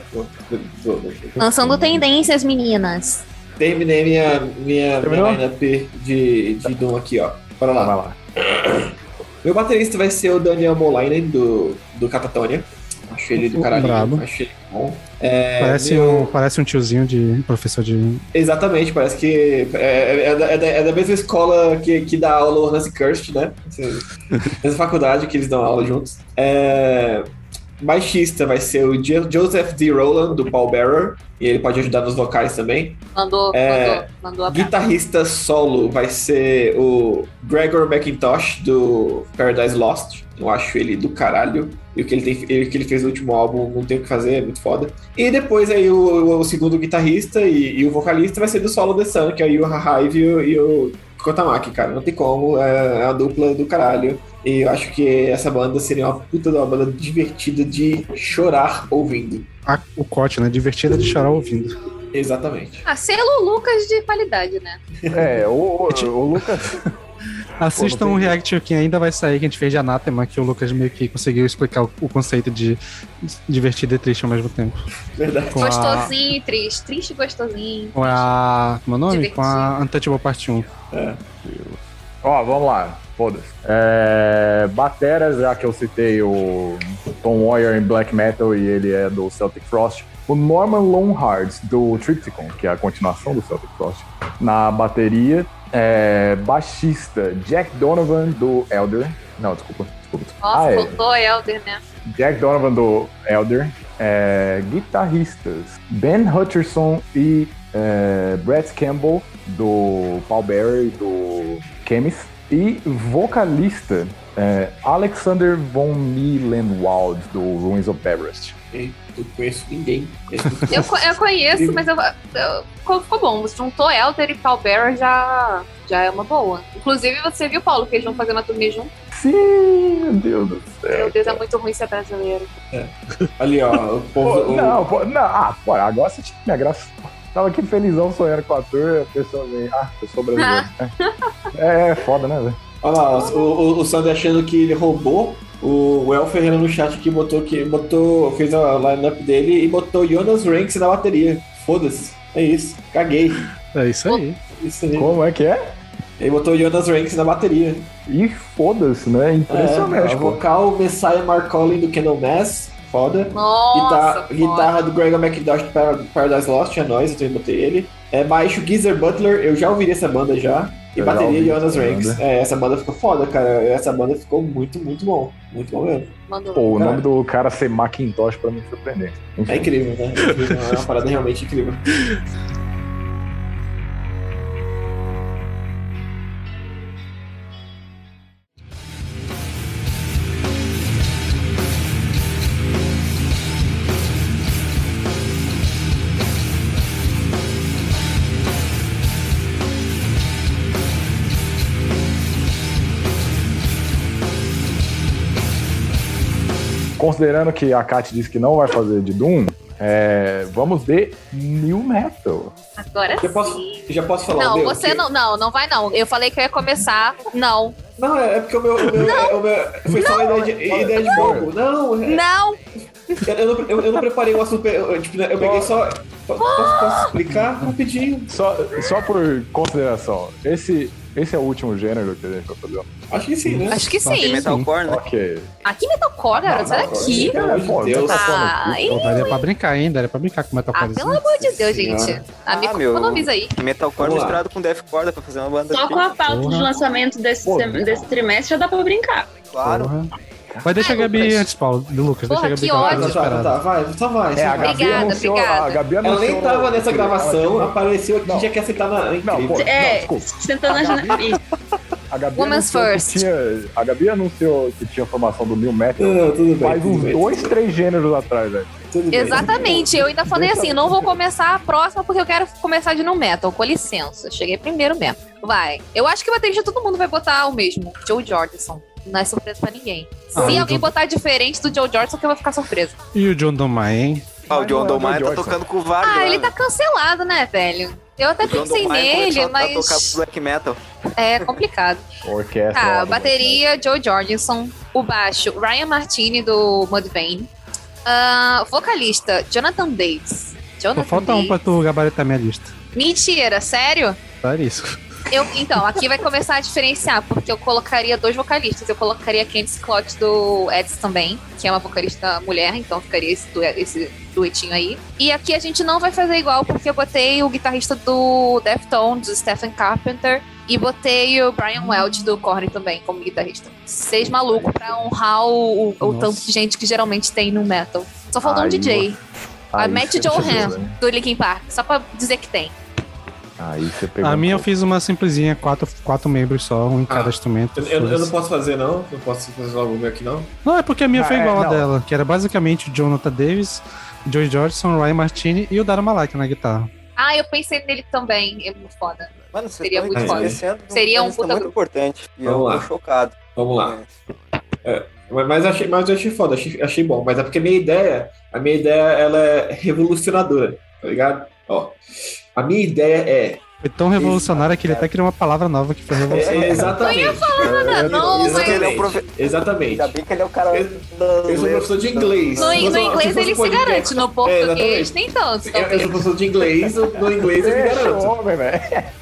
Lançando tendências, meninas. Terminei minha, minha, Terminou? minha lineup de, de Doom aqui, ó. Bora lá. Vai lá. Meu baterista vai ser o Daniel Molainen, do, do Catatonia. Acho ele do caralho. Brabo. Acho ele bom. É, parece, meu- um, parece um tiozinho de professor de. Exatamente, parece que é, é da, é da- é da mesma escola que, que dá aula o Nancy Kirst, né? Assim, mesma faculdade que eles dão aula juntos. É, baixista vai ser o Jo- Joseph D. Rowland, do Paul Bearer, e ele pode ajudar nos vocais também. Mandou, É, mandou, mandou a Guitarrista solo vai ser o Gregor McIntosh, do Paradise Lost. Eu acho ele do caralho. E o que ele, tem, ele- o que ele fez no último álbum, não tem o que fazer, é muito foda. E depois aí o, o segundo guitarrista e, e o vocalista vai ser do solo The Sun, que é o Yuha Hive e o, e o Kotamaki, cara. Não tem como. É, é uma dupla do caralho. E eu acho que essa banda seria uma puta de uma banda divertida de chorar ouvindo. A- o corte, né? Divertida de chorar ouvindo. Exatamente. Ah, selo Lucas de qualidade, né? É, o, o, o Lucas. Assistam um react que ainda vai sair, que a gente fez de Anatema, que o Lucas meio que conseguiu explicar o, o conceito de divertido e triste ao mesmo tempo. Verdade. Com a, Gostosinho e triste. Triste e gostosinho. com a. Como é o nome? Divertido. Com a Untouchable Part 1. Ó, vamos lá. Foda-se. É, Bateras, já que eu citei o Tom Warrior em Black Metal e ele é do Celtic Frost. O Norman Longhardt, do Triptychon, que é a continuação do Celtic Frost. Na bateria, é, baixista Jack Donovan, do Elder. Não, desculpa. desculpa. Nossa, Ah, é. faltou Elder, né? Jack Donovan do Elder, é, guitarristas Ben Hutcherson e é, Brett Campbell do Paul Bearer e do Chemis e vocalista é, Alexander von Mielenwald do Ruins of Everest. Eu não conheço ninguém. Eu, eu conheço, mas eu, eu- ficou, bom. Você juntou Elder e Paul Bearer já, já é uma boa. Inclusive, você viu, Paulo, que eles vão fazer uma turnê junto? Sim, meu Deus do céu. Meu Deus, é muito ruim ser brasileiro. Ali, ó, o povo. Pô, o- não, pô, não, ah, pô, agora você tinha minha graça. Tava aqui felizão sonhando com o ator, a pessoa vem, ah, eu sou brasileiro. é, é foda, né, velho? Olha lá, o, o, o Sander achando que ele roubou. O El Ferreira no chat aqui botou que botou, fez a lineup dele e botou Jonas Ranks na bateria. Foda-se. É isso. Caguei. É isso aí. Isso aí. Como é que é? Ele botou Jonas Ranks na bateria. E foda-se, né? É, Impressionante, pô. vocal Messiah Marcolin do Candlemass. Foda. Nossa, Guitarra, foda. guitarra do Gregor McDosh do Par- Paradise Lost, é nóis, eu também botei ele. É, baixo Geezer Butler, eu já ouvi essa banda já. E já bateria ouvi Jonas essa Ranks. É, essa banda ficou foda, cara. Essa banda ficou muito, muito bom. Muito bom mesmo. Mandou. Pô, o Cara. nome do cara ser Macintosh pra mim é surpreendente. É incrível, né? É incrível, é uma parada realmente incrível. Considerando que a Kat disse que não vai fazer de Doom, é, vamos de New Metal. Agora Já posso, sim. já posso falar o Não, meu? você Que- não, não, não vai não. Eu falei que eu ia começar. Não. Não, é é porque o meu, o meu, é- o meu foi só uma ideia de, ideia de bobo. Não, é- Não! Eu, eu não, eu, eu não preparei o assunto. Eu, eu, tipo, eu peguei só. po- Posso, posso explicar rapidinho? Só, só por consideração, esse, esse é o último gênero que a gente vai fazer. Acho que sim, né? Acho que sim. metalcore, né? Ok. Aqui metalcore, cara. Sai daqui. Pelo amor de Deus. tá Ah, aqui. Pô, daria pra brincar ainda, daria pra brincar com Ah, Metalcore. pelo amor de Deus, gente. Me Ah, meu. economiza aí. Metalcore misturado com deathcore, dá pra fazer uma banda Só aqui. com a pauta Porra. de lançamento desse, desse trimestre já dá pra brincar. Claro. Mas deixa a Gabi Lucas. antes, Paulo. Do Lucas, Porra, deixa a Gabi que que ela tá ódio. Tá, tá, tá, vai, só vai. É, a vai. Gabi Obrigada, anunciou. obrigada. A Gabi Ela nem tava nessa ela gravação, tinha- apareceu aqui Não. já quer sentar na. Não, pô, É, não, desculpa. sentando na janela. A Gabi tinha, a Gabi anunciou que tinha formação do New Metal Não, tudo bem. faz tudo uns bem, dois, três gêneros atrás, velho. tudo bem. Exatamente. Eu ainda falei assim, não vou começar a próxima porque eu quero começar de no metal. Com licença. Cheguei primeiro mesmo. Vai. Eu acho que o baterista todo mundo vai botar o mesmo. Joe Jordison. Não é surpresa pra ninguém. Ah, Se alguém John- botar diferente do Joe Jordison, que eu vou ficar surpresa. E o John Domai, hein? Ah, o Mas John Dolmaia tá tocando com o Wagner. Ah, ele né? tá cancelado, né, velho? Eu até O pensei nele, começou a tocar mas black metal. é complicado. Orquestra. Tá, bateria, Joe Jordison. O baixo, Ryan Martini, do Mudvayne. Ah, vocalista, Jonathan Davis. Só Jonathan falta um Davis. pra tu gabaritar minha lista. Mentira, sério? Tá isso. Eu, então, aqui vai começar a diferenciar, porque eu colocaria dois vocalistas. Eu colocaria a Candice Clot do Eds também, que é uma vocalista mulher, então ficaria esse, esse duetinho aí. E aqui a gente não vai fazer igual, porque eu botei o guitarrista do Deftones, o Stephen Carpenter, e botei o Brian Welch do Korn também como guitarrista. Seis malucos pra honrar o, o- tanto de gente que geralmente tem no metal. Só faltou um DJ. A Matt você Johan, né? do Linkin Park, só pra dizer que tem. Aí você pegou. A um minha eu fiz uma simplesinha, quatro, quatro membros só, um em cada Ah, instrumento. Eu, eu- eu não posso fazer, não? Não posso fazer logo o meu aqui, não? Não, é porque a minha Ah, foi é, igual a não. dela, que era basicamente o Jonathan Davis, Joey Jordison, Ryan Martini e o Dara Malak na guitarra. Ah, eu pensei nele também. É muito foda. Mano, Seria muito foda. Seria um puta muito importante. E eu Vamos tô lá. chocado. Vamos lá. É, mas, mas achei, mas eu achei foda, achei, achei bom. Mas é porque a minha ideia, a minha ideia, ela é revolucionadora, tá ligado? Ó, a minha ideia é, Foi tão revolucionário que ele até criou uma palavra nova que foi é, revolucionária. é exatamente, que ele o exatamente, profe- exatamente. Ainda bem que ele é o cara Eu- Eu sou professor de inglês. No, no inglês ele se garante, no É, português nem tanto. Eu, eu sou professor de inglês, no inglês eu me garanto. homem.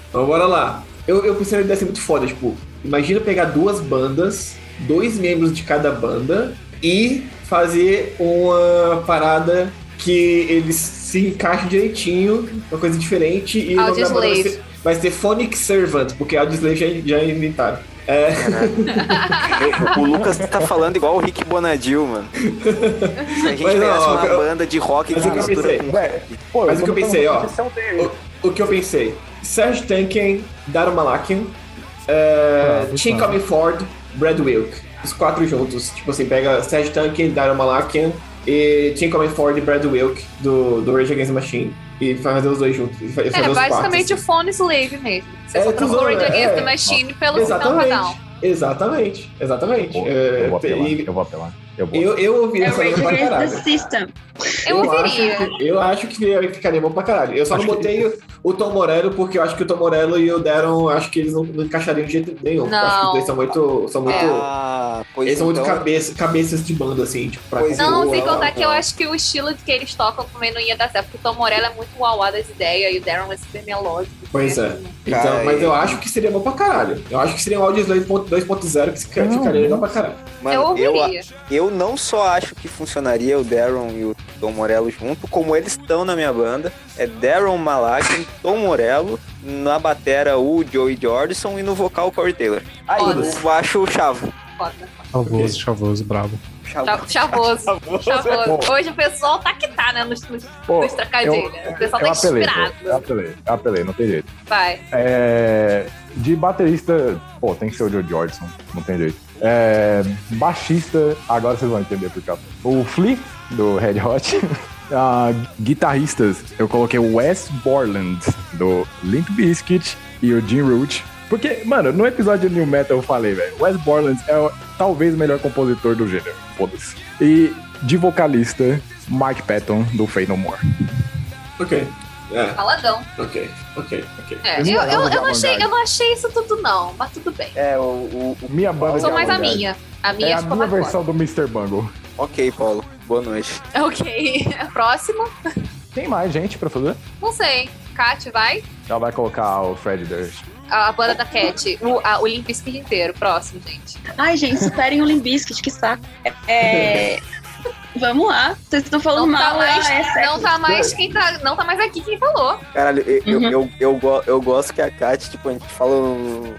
Então bora lá. Eu, eu pensei numa ideia assim muito foda, tipo, imagina pegar duas bandas, dois membros de cada banda e fazer uma parada que eles se encaixem direitinho, uma coisa diferente e o nome da banda vai vai ser Phonic Servant, porque Audioslave já, já inventaram. É, O Lucas tá falando igual o Rick Bonadil, mano. Se a gente Mas, pegasse ó, uma eu- banda de rock mas o que eu mistura pensei? com- pô, Mas o que eu pensei, ó, o, o que eu pensei, Serge Tankian, Daru Malakian, é, Bravo, Tim Ford, Brad Wilk. Os quatro juntos. Tipo assim, pega Serge Tankian, Daru Malakian e Tim Comey Ford e Brad Wilk do, do Rage Against the Machine. E fazer os dois juntos. e e fazer É os basicamente quatro, o Phone Slave mesmo. Você É, só trocou Rage Against é. the Machine pelo assim. Sistema Padrão. Exatamente. Exatamente. Exatamente. Eu vou, É, eu vou apelar, e- eu vou apelar. Eu vou. eu, eu ouvi É essa Rage pra caralho. System. Eu ouviria. Acho que, eu acho que ficaria- bom pra caralho. Eu só Acho não que- botei o, o Tom Morello porque eu acho que o Tom Morello e o Darren, acho que eles não, não encaixariam de jeito nenhum. Eu Acho que os Não. dois são muito. São muito Ah, pois eles são muito então, cabeça, cabeças de banda, assim, tipo, pra Pois Não, compor, sem ó, contar que eu acho que o estilo que eles tocam também não ia dar certo, porque o Tom Morello é muito uauá das ideias e o Darren é super melódico. Pois é. Assim, Então, mas eu acho que seria bom pra caralho. Eu acho que seria um Audioslave 2.0 que fica- Não, ficaria legal pra caralho. Mano, eu eu, ouviria. eu não só acho que funcionaria o Darren e o Tom Morello junto, como eles estão na minha banda. É Darren Malakian, Tom Morello, na batera o Joey Jordison e no vocal o Corey Taylor. Aí eu acho o chavo. Foda. Chavoso, chavoso, bravo. Chavo. Cha- Chavoso. Chavoso. Chavoso. Hoje o pessoal tá que tá, né? Nos, nos, Pô, nos trocadilhos. O pessoal tá eu apelei, pô. inspirado. Eu apelei, eu apelei, não tem jeito. Vai. É, de baterista, pô, tem que ser o Joe Jordison, não tem jeito. É, baixista, agora vocês vão entender por causa. O Flea, do Red Hot. Ah, guitarristas, eu coloquei o Wes Borland, do Limp Bizkit, e o Jim Root. Porque, mano, no episódio de New Metal eu falei, velho, Wes Borland é o- talvez o melhor compositor do gênero. Foda-se. E de vocalista, Mike Patton, do Fade No More. Ok. É, Faladão. ok, ok, ok. É, eu, não eu, eu, não achei, eu não achei isso tudo, não. Mas tudo bem. É, o, o- o- Minha banda Eu sou mais a minha. A minha É a minha versão do Mr. Bungle. Ok, Paulo. Boa noite. Ok. Próximo. Tem mais gente pra fazer? Não sei. Kat, vai. Ela vai colocar o Fred Durst. A, banda da Cat. O, a, o Limp Bizkit inteiro. Próximo, gente. Ai, gente, superem o Limbiskit, que saco. É. Vamos lá. Vocês estão falando Não tá mal, mais, ah, é não tá mais quem tá. Não tá mais aqui quem falou. Caralho, eu, eu, Uhum. eu, eu, go- eu gosto que a Kat, tipo, a gente fala,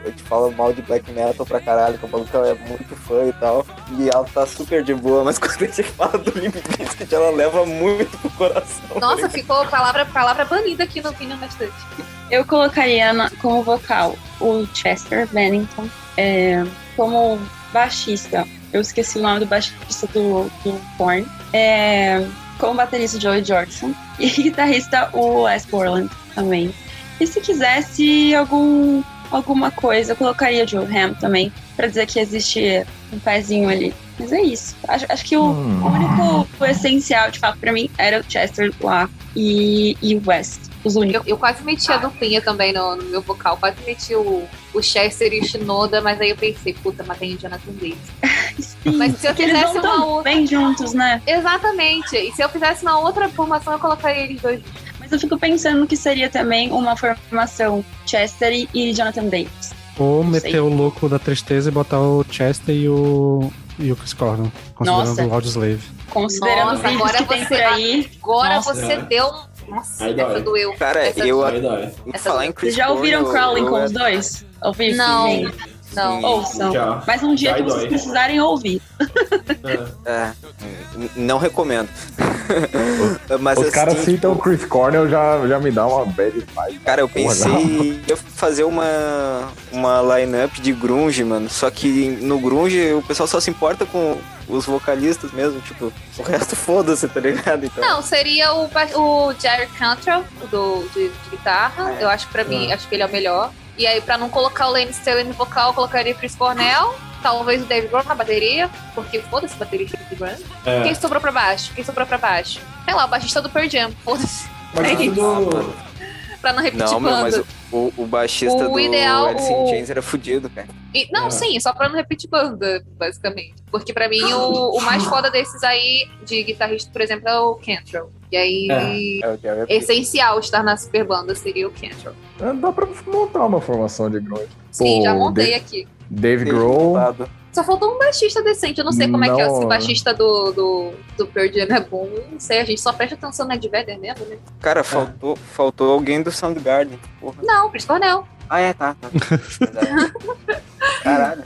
a gente fala mal de black metal pra caralho, que o maluco é muito fã e tal. E ela tá super de boa, mas quando a gente fala do Limp Bizkit, ela leva muito pro coração. Nossa, ficou palavra, palavra banida aqui no Opinion bastante. Eu colocaria na- como vocal o Chester Bennington. É, como baixista, eu esqueci o nome do baixista do, do Korn. É, baterista, o Joey Jordison. E guitarrista, o Wes Borland também. E se quisesse algum, alguma coisa, eu colocaria o Joe Ham também, pra dizer que existe um pezinho ali. Mas é isso. Acho, acho que o, Hum. único o essencial, de fato, pra mim, era o Chester lá e, e o West. Eu, eu quase meti a duplinha também no, no meu vocal. Quase meti o, o Chester e o Shinoda, mas aí eu pensei, puta, mas tem o Jonathan Davis. Mas se eu fizesse uma outra. bem juntos, né? Exatamente. E se eu fizesse uma outra formação, eu colocaria eles dois. Mas eu fico pensando que seria também uma formação Chester e- Jonathan Davis. Ou meter o louco da tristeza e botar o Chester e o, e o Chris Cornell, considerando Nossa. o Audioslave. Considerando Nossa, agora que tem você- por aí. Agora Nossa. você deu um. Nossa, Aí dói. essa doeu. Cara, Essa- eu, Aí dói. Essa- falar em Chris Vocês já ouviram Crawling com os dois? Ouviram? Não. Sim. Não. Ouçam. Já. Mas um dia que e vocês dói. precisarem ouvir. É. É, não recomendo. Mas Os assim, caras tipo, citam o Chris Cornell, já, já me dá uma bad vibe. Cara, eu pensei em fazer uma, uma line-up de grunge, mano. Só que no grunge o pessoal só se importa com os vocalistas mesmo, tipo, o resto foda-se, tá ligado? Então, Não, seria o, o Jerry Cantrell, o do, de, de guitarra. É. Eu acho que pra mim, Ah. acho que ele é o melhor. E aí, pra não colocar o Lane Staley no vocal, eu colocaria Chris Cornell. Talvez o Dave Grohl na bateria, porque foda-se baterista do Grand. É. Quem sobrou pra baixo? Quem sobrou pra baixo? Sei lá, o baixista do Pearl Jam, foda-se. Mas É tudo-. Pra não repetir Não, banda. mas o, o, baixista O do ideal, Alice in o- Chains era fudido, cara. E- não, É. sim, só pra não repetir banda, basicamente. Porque pra mim, o, o mais foda desses aí, de guitarrista, por exemplo, é o Cantrell. E aí, É o Jerry é essencial estar na super banda seria o Cantrell. É, Dá pra montar uma formação de grunge. Sim, Pô, já montei de- aqui. Dave Grohl, lado. Só faltou um baixista decente. Eu não sei como é que é. Se Não. o baixista do, do, do Pearl Jam é bom, eu não sei. A gente só presta atenção no Ed Vedder mesmo, né? Cara, faltou, faltou alguém do Soundgarden. Porra. Não, Chris Cornell. Ah, é, tá. tá. Caralho.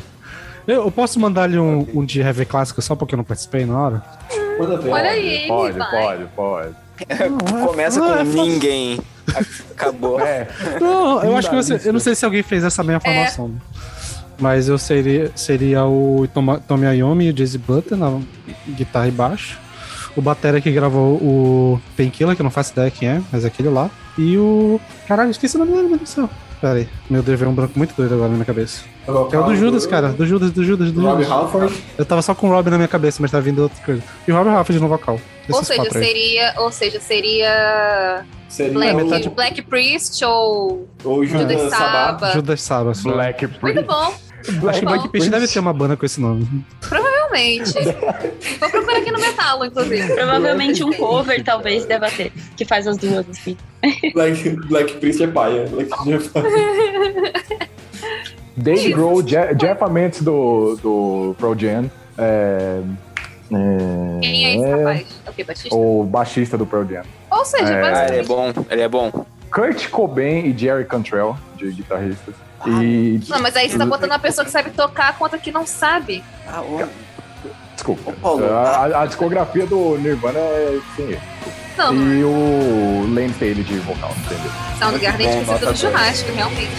Eu, eu posso mandar-lhe um, um de heavy clássico só porque eu não participei na hora? Manda ver. Olha aí, pode, vai. pode, pode. Começa Ah, com é ninguém. Acabou. É, Não, eu Não acho que você. Eu não sei se alguém fez essa mesma É. formação. né? Mas eu seria, seria o Toma- Tommy Iommi e o Jazzy Butler na guitarra e baixo. O Batera que gravou o Painkiller, que eu não faço ideia quem é, mas é aquele lá. E o. Caralho, esqueci o nome dele, meu Deus do céu. Pera aí, meu Deus, veio um branco muito doido agora na minha cabeça. Que é o do Judas, cara. Do Judas, do Judas, do Rob Judas. Halford. Eu tava só com o Rob na minha cabeça, mas tá vindo outra coisa. E o Robert Halford no vocal. Ou seja, seria, ou seja, seria Seria Black, o, metade- Black Priest ou o Judas Judas Sabá. Saba. Judas Sabbath. Black Muito Priest. Acho que. Black Peach deve ter uma banda com esse nome. realmente. Vou procurar aqui no Metalo, inclusive. Provavelmente um cover talvez deva ter, que faz as duas, assim. Black, Black Priest é paia. Black Priest é paia. Dave Grohl, Je- Jeff Amendes do, do Pro Jam. É, é, Quem é esse rapaz? É o que, Batista? O baixista do Pro Jam. Ou seja, É. Ah, ele é bom, ele é bom. Kurt Cobain e Jerry Cantrell, de guitarristas. E. Não, mas aí você tá botando uma pessoa que sabe tocar contra que não sabe. Ah, Desculpa. Paulo. A, a discografia do Nirvana é sem erro. Não, E o Lane Staley de vocal, entendeu? Soundgarden precisa nota do churrasco, realmente.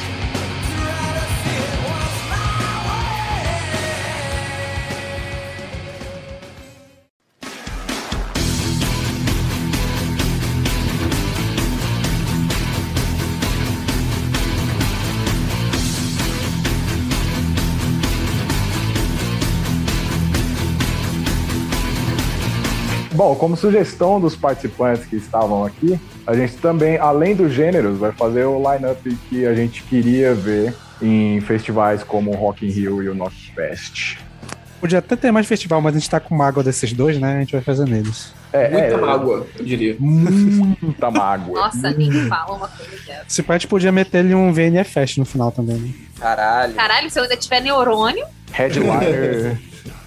Bom, como sugestão dos participantes que estavam aqui, a gente também, além dos gêneros, vai fazer o line-up que a gente queria ver em festivais como o Rock in Rio e o Northfest. Podia até ter mais festival, mas a gente tá com mágoa desses dois, né? A gente vai fazer neles. É, Muita é, mágoa, eu diria. Muita mágoa. Nossa, nem fala uma coisa dessa. Se pá, a gente podia meter ele um VNF Fest no final também, né? Caralho. Caralho, se eu ainda tiver neurônio, Headliner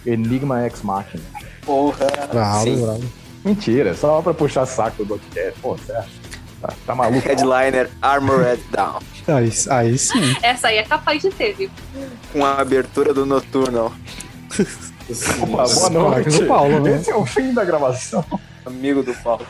Enigma X Machina. Porra. Bravo, Sim. bravo. Mentira, só pra puxar saco do podcast. Pô, certo. Tá, tá maluco? Headliner Armored Down. Aí, aí sim. essa aí é capaz de ter, viu? Com a abertura do Noturno. Opa, boa noite. do Paulo, né? Esse é o fim da gravação. Amigo do Paulo.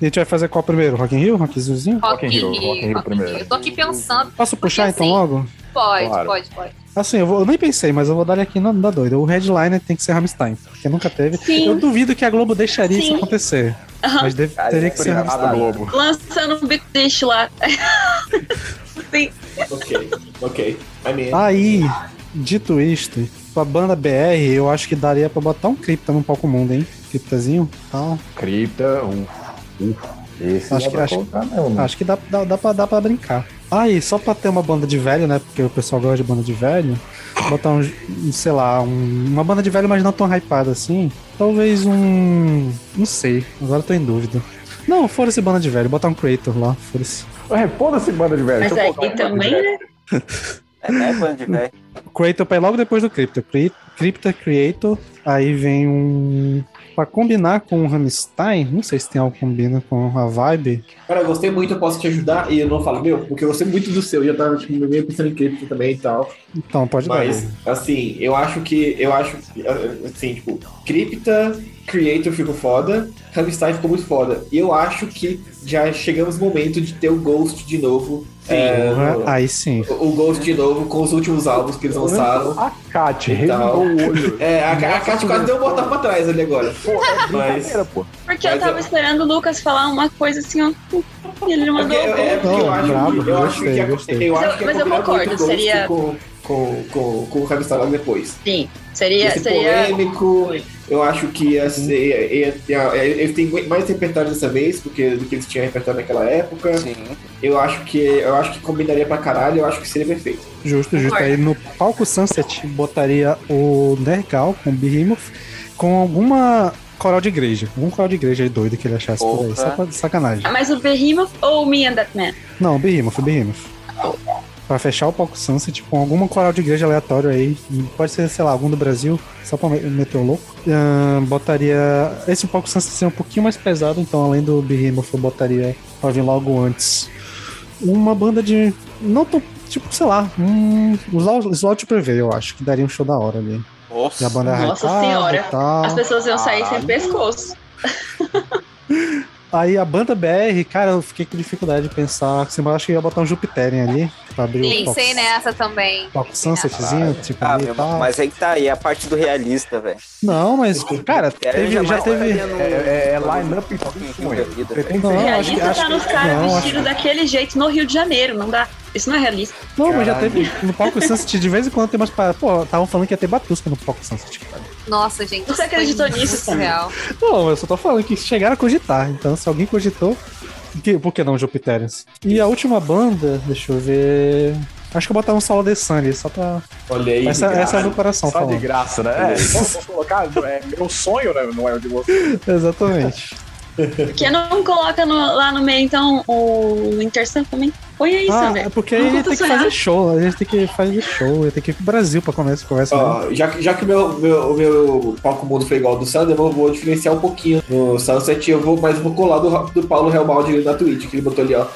E a gente vai fazer qual primeiro? Rock in Rio? Rock Zoozinho? Rock in Rio, Rock in Rio Rock primeiro. Eu tô aqui pensando. Posso puxar então assim- logo? Pode, Claro. pode, pode. Assim, eu, vou, eu nem pensei, mas eu vou dar aqui na, na doida. O headliner tem que ser Rammstein, porque nunca teve. Sim. Eu duvido que a Globo deixaria isso Sim. acontecer. Mas deve- teria é que ser Rammstein. Globo. Lançando um Big Dish lá. Sim. Ok, ok. I mean, Aí, dito isto, pra banda BR, eu acho que daria pra botar um cripta no palco mundo, hein? Criptazinho tal. Cripta, uf. Esse Acho que- acho- não, né? Acho que dá, dá, dá, pra, dá pra brincar. Aí, só pra ter uma banda de velho, né? Porque o pessoal gosta de banda de velho. Botar um, sei lá, um- uma banda de velho, mas não tão hypada assim. Talvez um. Não sei, agora eu tô em dúvida. Não, foda-se banda de velho, botar um Creator lá, foda-se. É, foda-se banda de velho. Mas aí banda de também, velho. né? É, né, bando de velho. Creator pra ir logo depois do Crypto. Cri- Crypto Creator. Aí vem um. Pra combinar com o Rammstein, não sei se tem algo que combina com a vibe. Cara, eu gostei muito, eu posso te ajudar? E eu não falo, meu, porque eu gostei muito do seu e eu tava tipo, meio pensando em cripto também e tal. Então, pode Mas, dar. assim, eu acho que. Eu acho. Assim, tipo, cripta Creator ficou foda, Hammerstein ficou muito foda. E eu acho que já chegamos no momento de ter o Ghost de novo. É, no- Aí sim. o Ghost de novo com os últimos álbuns que eles lançaram. A Kat revirou o olho. É, a, a Kat quase deu um botar pra trás ali agora. Mas. Brincadeira, pô. Porque eu Mas tava eu- esperando o Lucas falar uma coisa assim, ó. E ele É mandou. porque, é porque eu acho, eu acho gostei, que, gostei. eu Mas acho eu- que é mas eu concordo, seria- com, com, com, com o logo depois. Sim, seria. Ia ser seria... polêmico, eu acho que ia ser, ia- ia- eles têm mais repertório dessa vez porque, do que eles tinham repertório naquela época. Sim. Eu acho que eu acho que combinaria pra caralho, eu acho que seria perfeito. Justo, justo. Aí no palco Sunset botaria o Nergal com o Behemoth com alguma coral de igreja. Algum coral de igreja aí doido que ele achasse por aí. Opa. Só pra sacanagem. Ah, Mas o Behemoth ou o Me and That Man? Não, Behemoth, Behemoth. Pra fechar o palco Sunset com alguma coral de igreja aleatório aí. Pode ser, sei lá, algum do Brasil, só pra me- meter o louco. Ahn, botaria. Esse palco Sunset seria um pouquinho mais pesado, então além do Behemoth, eu botaria pra vir logo antes. Uma banda de. Não tão. Tipo, sei lá, um. Slot Prevê, eu acho, que daria um show da hora ali. E a banda Nossa senhora. As pessoas iam sair sem Caralho. pescoço. Aí a banda BR, cara, eu fiquei com dificuldade de pensar. Assim, eu acho que ia botar um Jupiterian ali pra abrir o Pensei nessa também. palco Sunsetzinho, tipo, Ah, ali e meu, mas aí que tá aí a parte do realista, velho. Não, mas, cara, É, teve, já teve. no- É, é, é line-up Você que Não, ser- acho realista que- tá acho nos que- caras vestidos daquele jeito no Rio de Janeiro. Não dá. Isso não é realista. Não, mas já Caralho. teve. No palco Sunset, de vez em quando tem umas paradas. Pô, estavam falando que ia ter Batusca no palco Sunset, cara. Nossa, gente. Você acreditou nisso, surreal. Não, eu só tô falando que chegaram a cogitar. Então, se alguém cogitou, que, por que não Jupiterians? E a última banda, deixa eu ver. Acho que eu vou botar um solo de sangue, só pra. Olha aí. Essa, essa é do coração Só de falando. graça, né? É, vamos colocar, é meu sonho, né? Não é o de você. Exatamente. Por que não coloca no- lá no meio, então, o Intersun também? Põe aí, Ah, Sander. é porque aí a gente tem que sonhar. fazer show, a gente tem que fazer show, eu tenho que ir pro Brasil pra começar essa conversa. Ó, já, que- já que o meu, meu, o meu palco mundo foi igual ao do Sander, eu vou, diferenciar um pouquinho no Sunset, eu vou, mas eu vou colar do, do Paulo Realbaldi na Twitch, que ele botou ali, ó.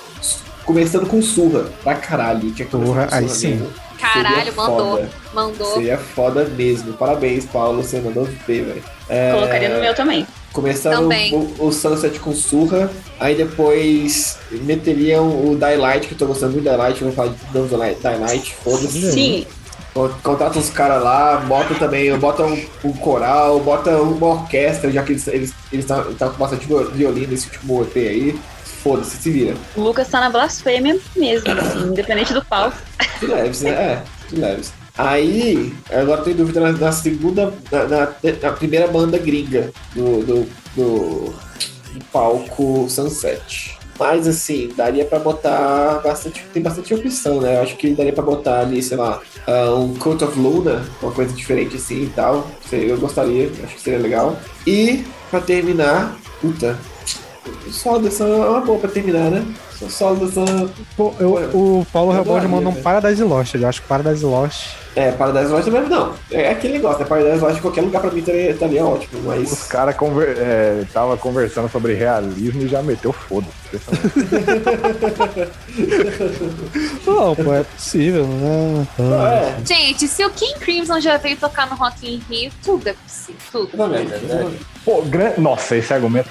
Começando com surra, pra caralho. Tinha que Surra, aí sim. mesmo. Caralho, Seria mandou. foda. Mandou. Seria foda mesmo. Parabéns, Paulo, você mandou ver, velho. É, Colocaria no meu também. Começando o, o Sunset com surra, aí depois meteriam o Daylight, que eu tô gostando muito do Daylight, vou falar de Daylight, foda-se. Sim. Con- Contrata uns caras lá, bota também, bota um, um coral, bota uma orquestra, já que eles eles eles tá, tá com bastante violino nesse último EP aí. Foda-se, se vira. O Lucas tá na blasfêmia mesmo, assim, independente do palco. De leves, né? É, de leves. Aí, agora tô dúvida na, na segunda, na, na- na primeira banda gringa do, do, do, do palco Sunset. Mas assim, daria pra botar bastante. Tem bastante opção, né? Eu acho que daria pra botar ali, sei lá, ah, um Cult of Luna, uma coisa diferente assim e tal. Eu gostaria, acho que seria legal. E, pra terminar, puta. Solo dessa é uma boa pra terminar, né? Solo dessa. Pô, eu- o Paulo adoraria, mandou um velho. Paradise Lost, eu acho que Paradise Lost. É, Paradise Lost também não. É aquele negócio, né? Paradise Lost em qualquer lugar pra mim estaria, estaria ótimo, Os mas. caras conver, é, tava conversando sobre realismo e já meteu foda-se. Não, pô, é possível, né? Não, é. Gente, se o King Crimson já veio tocar no Rock in Rio, tudo é possível. Tudo. Exatamente. Pô, gran... Nossa, esse argumento.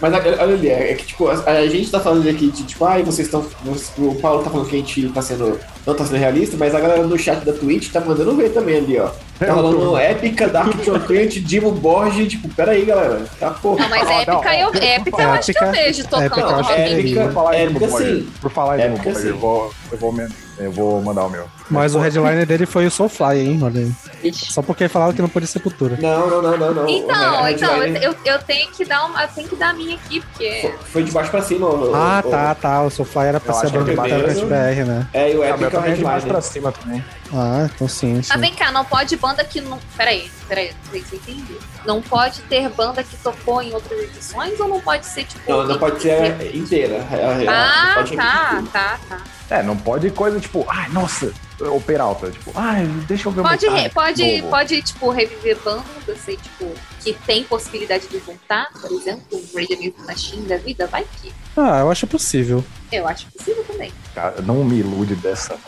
Mas olha ali, é que tipo, a, a gente tá falando aqui de tipo, ai, vocês estão. O Paulo tá falando que a gente tá sendo. não tá sendo realista, mas a galera no chat da Twitch tá mandando ver também ali, ó. Tá rolando tô- épica, Dark Chocante, Dimo Borges, tipo, pera aí, galera. Tá porra. Não, mas Ah, épica, não, eu, épica eu acho que eu épica- vejo tocando épica é Rio. épica, Por falar em épica Dimo sim. Por falar em Dimo Épica Borgir, eu sim. vou, eu, vou, eu vou mandar o meu. Mas o headliner dele foi o Soulfly, hein? Olha aí. Ixi. Só porque falaram que não podia Sepultura. Não, não, não, não, não. Então, O então, headliner eu, eu tenho que dar uma, eu tenho que dar a minha aqui, porque. Foi de baixo pra cima, o- Ah, o- tá, tá. O Soulfly era pra Eu ser a banda é. Target BR, né? É, e o Ah, meu épica é o também é de baixo pra headliner. cima também. Ah, então sim, sim. Mas vem cá, não pode banda que não. Peraí, peraí, não sei se eu entendi. Não pode ter banda que tocou em outras edições ou não pode ser tipo. Não, não pode ser inteira. É, é, Ah, pode tá, tá, tá. É, não pode coisa tipo, ai, nossa, o Peralta, tipo, ai, deixa eu ver Pode, o re- pode, novo. pode, tipo, reviver bandas, assim, tipo, que tem possibilidade de voltar, por exemplo, o Rage Against the Machine da vida, vai que. Ah, eu acho possível. Eu acho possível também. Cara, não me ilude dessa.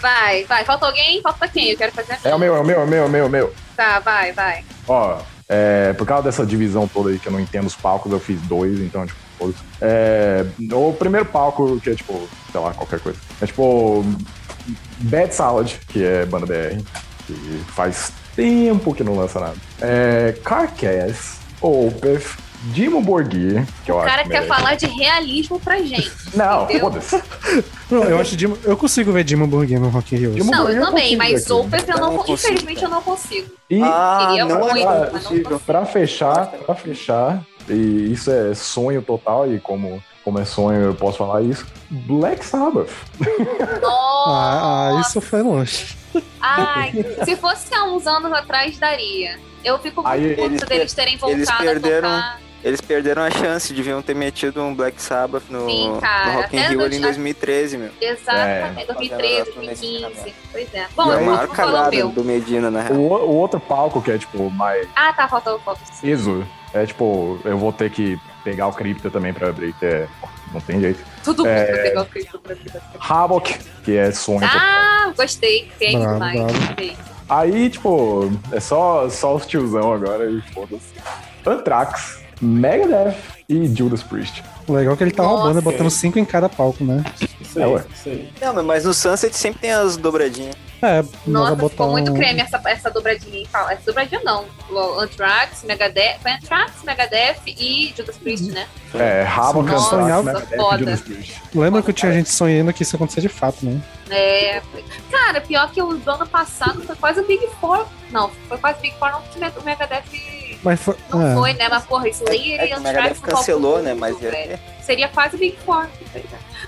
Vai, vai. Falta alguém? Falta quem? Eu quero fazer É o meu, é o meu, é o meu, é o meu, é o meu. Tá, vai, vai. Ó, é, por causa dessa divisão toda aí que eu não entendo os palcos, eu fiz dois, então, tipo, foda-se. É, o primeiro palco, que é tipo, sei lá, qualquer coisa. É tipo. Bad Salad, que é banda BR, que faz tempo que não lança nada. É, Carcass, Opeth, Dimo Borgir, que eu O acho cara que quer falar de realismo pra gente. Não, foda-se. Não, eu acho Dimo, eu consigo ver Dimo Burguinho no Rock in Rio. Dimo- Não, eu eu também, mas aqui. Opeth eu não, não consigo, infelizmente eu não consigo. E Ah, não muito, é possível. consigo. pra fechar, pra fechar, e isso é sonho total, e como, como é sonho eu posso falar isso, Black Sabbath. Ah, ah, isso foi longe. Ai, se fosse há uns anos atrás, daria. Eu fico muito Aí eles deles terem voltado eles a perderam- tocar. Eles perderam a chance, deviam ter metido um Black Sabbath no, Sim, cara. no Rock in Rio ali em 2013, meu. Exatamente, É. 2013, Fazendo a 2015. Pois é. E Bom, a eu maior o cagada do Medina, na real. O, o outro palco, que é tipo mais Ah, tá, faltou falta. peso, é tipo, eu vou ter que pegar o cripto também pra abrir, que é. Não tem jeito. Tudo É. pra pegar o Cristo pra vida. Havoc, que é sonho total. Ah, gostei. Tem Bravo, demais. bravo. Aí, tipo, é só, só os tiozão agora e foda-se. Anthrax, Megadeth e Judas Priest. O legal é que ele tá Nossa. roubando, botando cinco em cada palco, né? Isso É, ué. aí. Não, mas no Sunset sempre tem as dobradinhas. É, Nossa, ficou muito um- creme essa, essa dobradinha aí. Fala, Essa dobradinha não. Anthrax, Megadeth. Foi Anthrax, Megadeth e Judas Priest, né? É, Havoc, Nossa, Anthrax, Megadeth foda. e Judas Priest. Lembra que eu tinha gente sonhando que isso acontecia de fato, né? É. Cara, pior que o do ano passado foi quase o Big Four. Não, foi quase o Big Four, não, porque o Megadeth Mas foi. não é. foi, né? Mas porra, Slayer É e Anthrax no palco cancelou, mundo, né? Mas é- velho. Seria quase Big Four.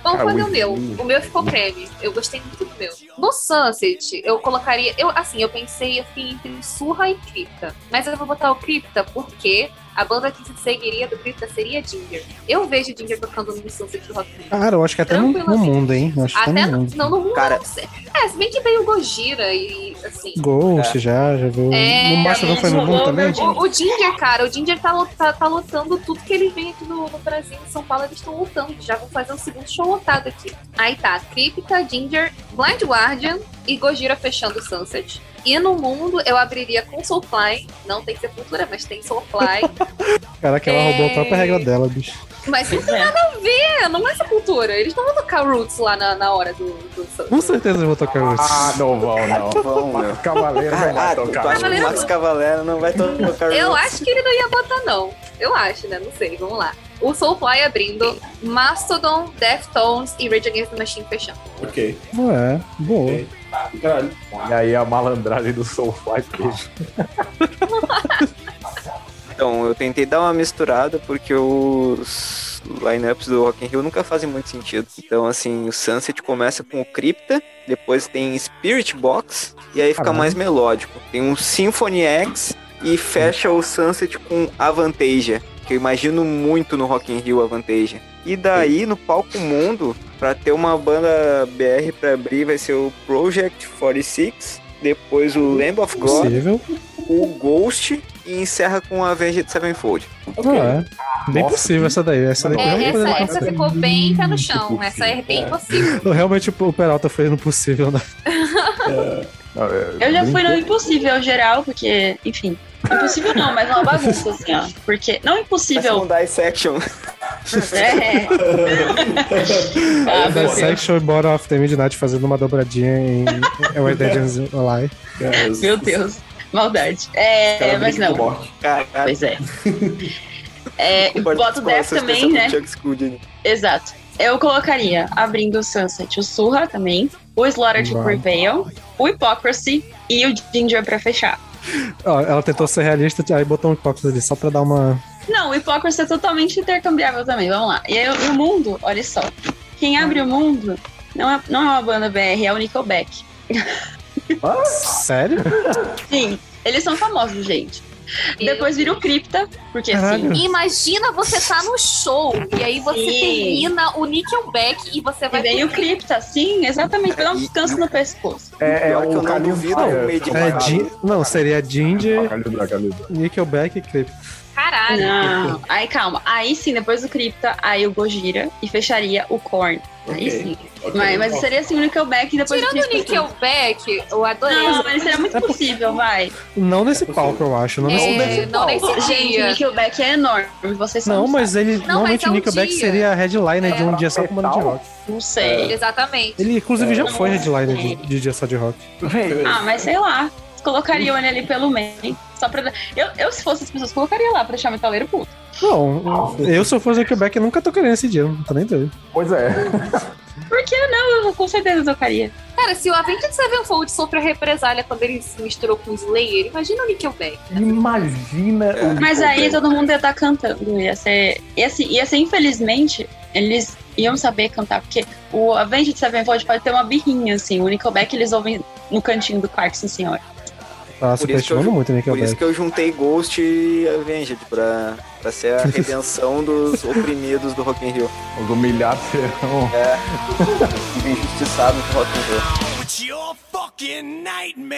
Vamos fazer o o meu. O meu ficou creme. Eu gostei muito do meu. No Sunset, eu colocaria. Eu, assim, eu pensei assim, entre Surra e Cripta. Mas eu vou botar o Cripta porque a banda que se seguiria do Cripta seria Ginger. Eu vejo Ginger tocando no Sunset do Rock Rio. Cara, eu acho que até no, no Tranquilamente. mundo, hein? Eu acho que Até no mundo. não, no mundo. Cara- não. É, se bem que veio o Gojira e assim. Ghost já, já viu. É, no Mastodon foi no mundo também? O, o Ginger, cara, o Ginger tá, tá, tá lotando tudo que ele vem aqui no, no Brasil, em São Paulo, eles estão lotando. Já vão fazer um segundo show lotado aqui. Aí tá, Crypta, Ginger, Blind Guardian e Gojira fechando o Sunset. E no mundo eu abriria com Soulfly. Não tem Sepultura, mas tem Soulfly. Caraca, ela É. roubou a própria regra dela, bicho. mas não tem nada a ver, não é Sepultura. Eles não vão tocar Roots lá na, na hora do, do. Com certeza eu vou tocar isso. Ah, não vão, não. Vão. Max Cavaleiro não vai tocar. acha que o Cavaleiro Max Cavalera não vai tocar Eu Roots? acho que ele não ia botar, não. Eu acho, né? Não sei, vamos lá. O Soulfly abrindo, Mastodon, Deftones e Rage Against the Machine fechando. Ok. Ué, boa. Ok. Caralho. E aí a malandragem do Soulfly preso. Então, eu tentei dar uma misturada porque os lineups do Rock in Rio nunca fazem muito sentido. Então, assim, o Sunset começa com o Crypta, depois tem Spirit Box, e aí fica Caralho. mais melódico. Tem um Symphony X e fecha o Sunset com Avantasia, que eu imagino muito no Rock in Rio Avantasia. E daí, no palco mundo, pra ter uma banda BR pra abrir, vai ser o Project 46, depois o Lamb of God, Possível. o Ghost e encerra com a Avenged Sevenfold. Ok. É. Bem Nossa. possível essa daí. Essa daí É, essa, essa ficou bem pé no chão. Muito Essa é bem É. possível. Realmente o Peralta foi no possível, né? Eu já fui no impossível geral, porque, enfim. Impossível não, mas uma bagunça, assim, ó. Porque. Não ser impossível. um dissection. É. ah, meu Deus. Section Bottom of the Midnight fazendo uma dobradinha em Where Dead is Alive. Meu Deus. Maldade. É, Cara, mas não. Pois é. É, boto Death também, né? Exato. Eu colocaria, abrindo o Sunset, o Surra também, o Slaughter to Vai. Prevail, o Hypocrisy e o Ginger pra fechar. Ela tentou ser realista, aí botou um hipócrita ali, só pra dar uma. Não, o Hypocrisy é totalmente intercambiável também, vamos lá. E aí, o mundo, olha só. Quem abre o mundo não é, não é uma banda BR, é o Nickelback. Sério? Sim, eles são famosos, gente. Depois vira o Crypta, porque Caralho. assim. Imagina você tá no show e aí você Sim. termina o Nickelback e você E vai. vem o Crypta, sim, exatamente, pra dar um descanso no pescoço. É, é Pior que eu o não Calil duvido é, É, Não, seria Ginger. Nickelback e Creep. Caralho. Não. Aí calma. Aí sim, depois do Crypta, aí o Gojira e fecharia o Korn. Aí sim. Ok. Mas, mas seria assim o Nickelback e depois Tirando o do Crypta. Nickelback, eu adorei. Não, mas seria muito É possível, vai. Não nesse É palco, eu acho. Não, nesse É, não nesse Gente, o. Nickelback é enorme. Vocês não não, mas ele. Não, normalmente mas é o um Nickelback dia. seria a headliner de um dia só com banda de rock. Não sei. Exatamente. Ele, inclusive, já É. foi headliner de, de dia só de rock. Ah, mas sei lá. Colocariam ele ali pelo meio. Só pra... eu, eu, se fosse as pessoas, colocaria lá pra deixar o metaleiro puto. Não, eu se eu fosse o Nickelback, eu nunca tocaria nesse dia. Não tô nem doido. Pois é. Por que não? Eu com certeza tocaria. Cara, se o Avenged Sevenfold sofreu represália quando ele se misturou com o Slayer, imagina o Nickelback. Imagina o Mas aí todo mundo ia estar cantando. Ia ser. Ia ser, ia ser, infelizmente, eles iam saber cantar. Porque o Avenged Sevenfold pode ter uma birrinha, assim. O Nickelback eles ouvem no cantinho do quarto, sim senhor. Tá Por isso eu muito o Por isso que eu juntei Ghost e Avenged pra, pra ser a redenção dos oprimidos do Rock in Rio. Os humilhados serão. Os injustiçados do Rock in Rio. It's your fucking nightmare.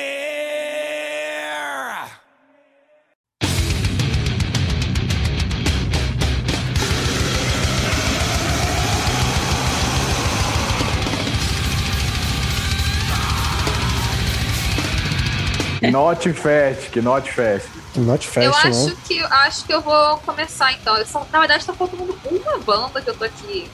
Not fast, que not fast. Not fast, eu não. acho que acho que eu vou começar então. Eu só- na verdade, tá faltando uma banda que eu tô aqui.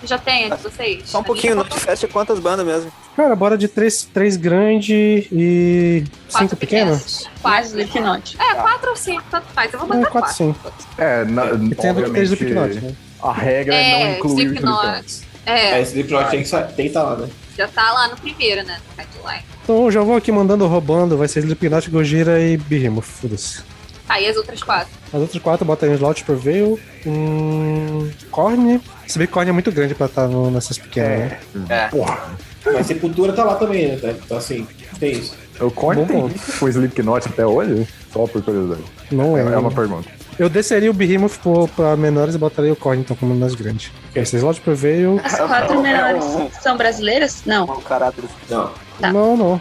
Que já tem de vocês. Só um pouquinho, minha, Notfest é quantas bandas mesmo? Cara, bora de três, três grandes e quatro cinco pequenas? Mais Quatro. Slipknot. É, quatro ou cinco, tanto faz. Eu vou botar É, quatro, quatro. sim. É, na, E tem a do três do obviamente, Slipknot, né? a regra é, não É, incluir o Slipknot. É, É, Slipknot tem que sa- tem que estar lá, né? já tá lá no primeiro, né? No headline. Então eu já vou aqui mandando roubando, vai ser Slipknot, Gojira e Behemoth, foda-se. Tá, e as outras quatro? As outras quatro bota aí um slot por Veil, um Korn. Se bem que Korn é muito grande pra estar no- nessas pequenas, né? É. Porra, Mas Sepultura tá lá também, né? Então assim, tem isso. o Korn Bom tem foi Slipknot até hoje? Só por curiosidade. Não É, é. é uma pergunta. Eu desceria o Behemoth pro- pra menores e botaria o Korn então como nas grandes. Esse slot por Veil. As quatro menores são brasileiras? Não. O caráter. Não. Tá. Não, não.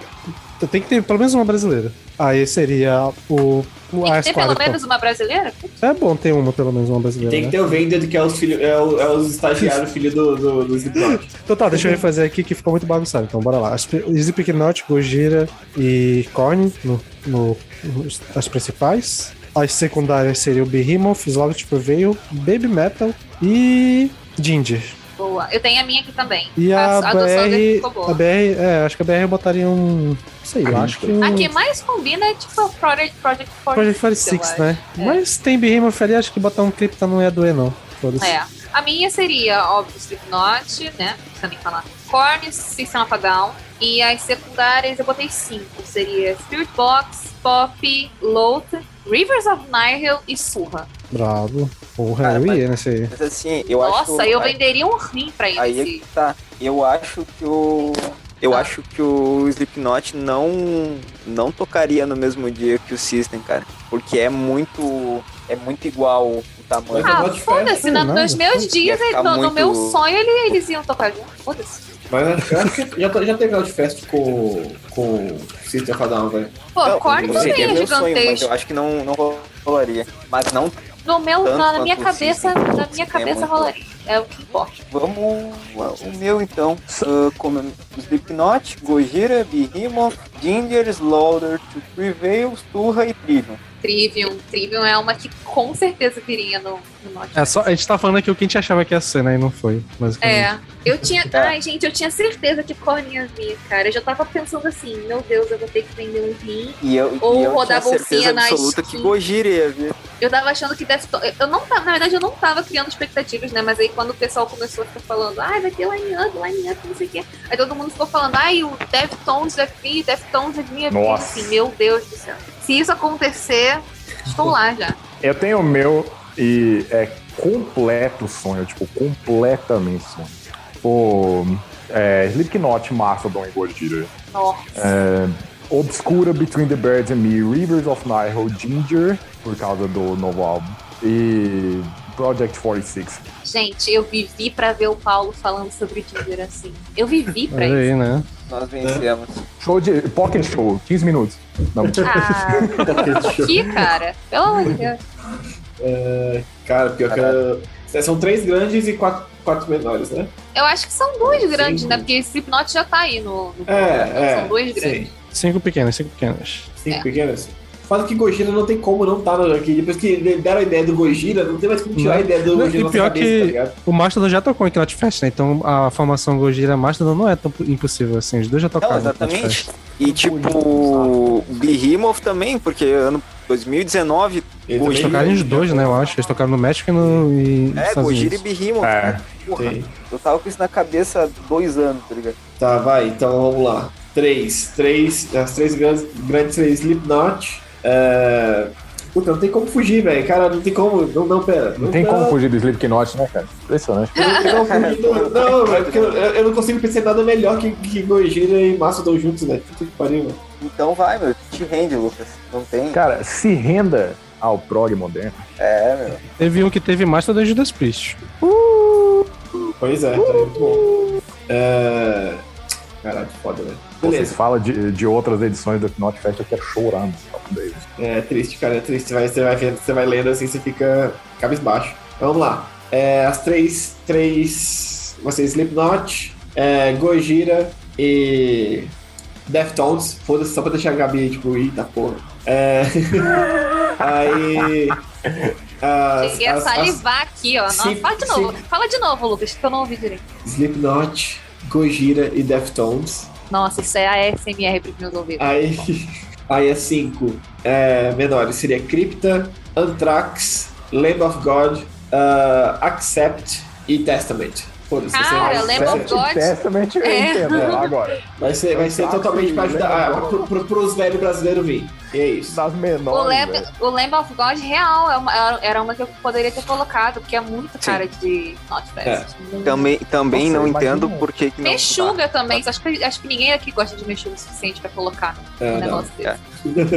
Tem que ter pelo menos uma brasileira. Aí seria o. o Tem que ter pelo menos uma brasileira? então. É bom ter uma, pelo menos uma brasileira. Tem que né? ter o Vended, que é os, filho, é, o- é os estagiários filho do, do, do Slipknot. Então tá, deixa eu refazer aqui que ficou muito bagunçado. Então bora lá. Slipknot, Gojira e Korn no, no- as principais. As secundárias seriam Behemoth, Slaughter Prevail, Baby Metal e Ginger. Boa. Eu tenho a minha aqui também. E a, a do Sander BR, ficou boa. a BR, é, acho que a BR eu botaria um, sei lá, acho que um A que mais combina é tipo a Project, Project 46. Project 46, eu né? É. Mas tem Behemoth ali, acho que botar um Crypta não ia doer não. É. A minha seria, óbvio, Slipknot, né? Não precisa nem falar. Korn, System of a Down. E as secundárias eu botei cinco. Seria Spirit Box, Pop, Loath, Rivers of Nihil e Surra. Bravo. Porra, Cara, eu mas- ia nesse aí. Mas assim, eu acho. Nossa, eu aí- venderia um rim pra ir Aí é nesse. tá. Eu acho que o. Eu Ah. acho que o Slipknot não não tocaria no mesmo dia que o System, cara. Porque é muito. É muito igual o tamanho. Ah, Fest, foda-se, nada. nos meus dias, Ia ficar no, no muito- meu sonho, ele- eles iam tocar junto. Foda-se. Mas eu acho que já, já teve Outfest com, com System of a Down, velho. Pô, Não, Korn também é meu sonho, mas gigantesco. eu acho que não, não rolaria. Mas não No meu, Tanto na, minha cabeça, na minha É cabeça muito- rolaria. É o que importa. Vamos o meu então. Uh, como Slipknot, Gojira, Behemoth, Ginger, Slaughter, To Prevail, Turra e Trivium. Trivium. Trivium é uma que com certeza viria no, no Norte. É só, a gente tá falando aqui o que a gente achava que ia ser, né? E não foi, basicamente. É, eu tinha. É. Ai, gente, eu tinha certeza que Korn ia vir, cara. Eu já tava pensando assim, meu Deus, eu vou ter que vender um rim. E eu, Ou e eu rodar tinha bolsinha na absoluta skin. que Gojira ia vir. Eu tava achando que Deftones. Eu não tava, na verdade, eu não tava criando expectativas, né? Mas aí quando o pessoal começou a ficar falando, ai, vai ter line up, line up, não sei o quê. Aí todo mundo ficou falando, ai, o Deftones vai vir, Deftones. Eu fiquei Nossa. assim, meu Deus do céu. Se isso acontecer, estou lá já. Eu tenho o meu e é completo sonho, tipo, completamente sonho. O é, Slipknot, Mastodon e Gojira. Nossa. É, Obscura Between the Birds and Me, Rivers of Nihil, Ginger, por causa do novo álbum. E Project 46. Gente, eu vivi pra ver o Paulo falando sobre o Tinder assim. Eu vivi pra isso. aí, né? Nós vencemos. Show de. Pocket Show, 15 minutos. Não, Ah, que cara? Pelo amor de Deus. É, cara, pior que eu- são três grandes e quatro, quatro menores, né? Eu acho que são duas grandes, Sim. né? Porque Slipknot já tá aí no. no É, então é. São duas sim. grandes. Cinco pequenas, cinco pequenas. Cinco É. pequenas. Fala que Gojira não tem como não tá aqui. Depois que deram a ideia do Gojira, não tem mais como tirar Não. a ideia do Não, Gojira e pior cabeça, que- tá? O Mastodon já tocou em Knot Fest, né? Então a formação Gojira Mastodon não é tão impossível assim. Os dois já Não, tocaram. Knot exatamente. E tipo, o Behemoth também, porque ano 2019 Ele Eles também- tocaram os dois, né? Eu acho. Eles tocaram no México e no. E é Estados Gojira e. Behemoth. É. né? Porra, Sim. eu tava com isso na cabeça há dois anos, tá ligado? Tá, vai, então vamos lá. Três. Três. As três grandes, grandes três Slipknot. É... Puta, não tem como fugir, velho. Cara, não tem como. Não, não, pera. Não tem como fugir do Slipknot, né, cara? Impressionante. Não tem como fugir. do- Não, velho, porque eu, eu não consigo pensar em nada melhor que, que Gojira e Mastodon juntos, velho. Puta que pariu, velho. Então vai, meu, te rende, Lucas. Não tem. Cara, se renda ao prog moderno. É, meu. Teve um que teve Mastodon e Judas Priest. Pois é, tá muito bom. É... Caralho, foda, velho. Vocês falam de, de outras edições do Knot Fest, eu quero chorando. É triste, cara, é triste. Você vai, você vai, vendo- você vai lendo assim, você fica cabisbaixo. Vamos lá. É, as três, três, vocês, Slipknot, é, Gojira e Deftones. Foda-se, só pra deixar a Gabi, tipo, eita porra. É, aí... As, Cheguei a as- as salivar aqui, ó. Sim, fala de novo. sim. Fala de novo, Lucas, que eu não ouvi direito. Slipknot, Gojira e Deftones. Nossa, isso é ASMR pros meus ouvidos. Aí, aí é cinco é, menores. Seria Crypta, Anthrax, Lamb of God, uh, Accept e Testament. Foda-se. Cara, Lamb of God- Testament eu É. entendo, agora. Vai ser, vai ser totalmente pra ajudar ah, pro, pro, pros velhos brasileiros vir. E é isso. Das O menores. Lamb, velho. o Lamb of God real é uma- era uma que eu poderia ter colocado, porque é muito cara de Not Fest. Muito. Também, também Nossa, não entendo por que, que não. Mexuga também, acho que, acho que ninguém aqui gosta de mexuga o suficiente pra colocar É, um não. negócio desse. tá.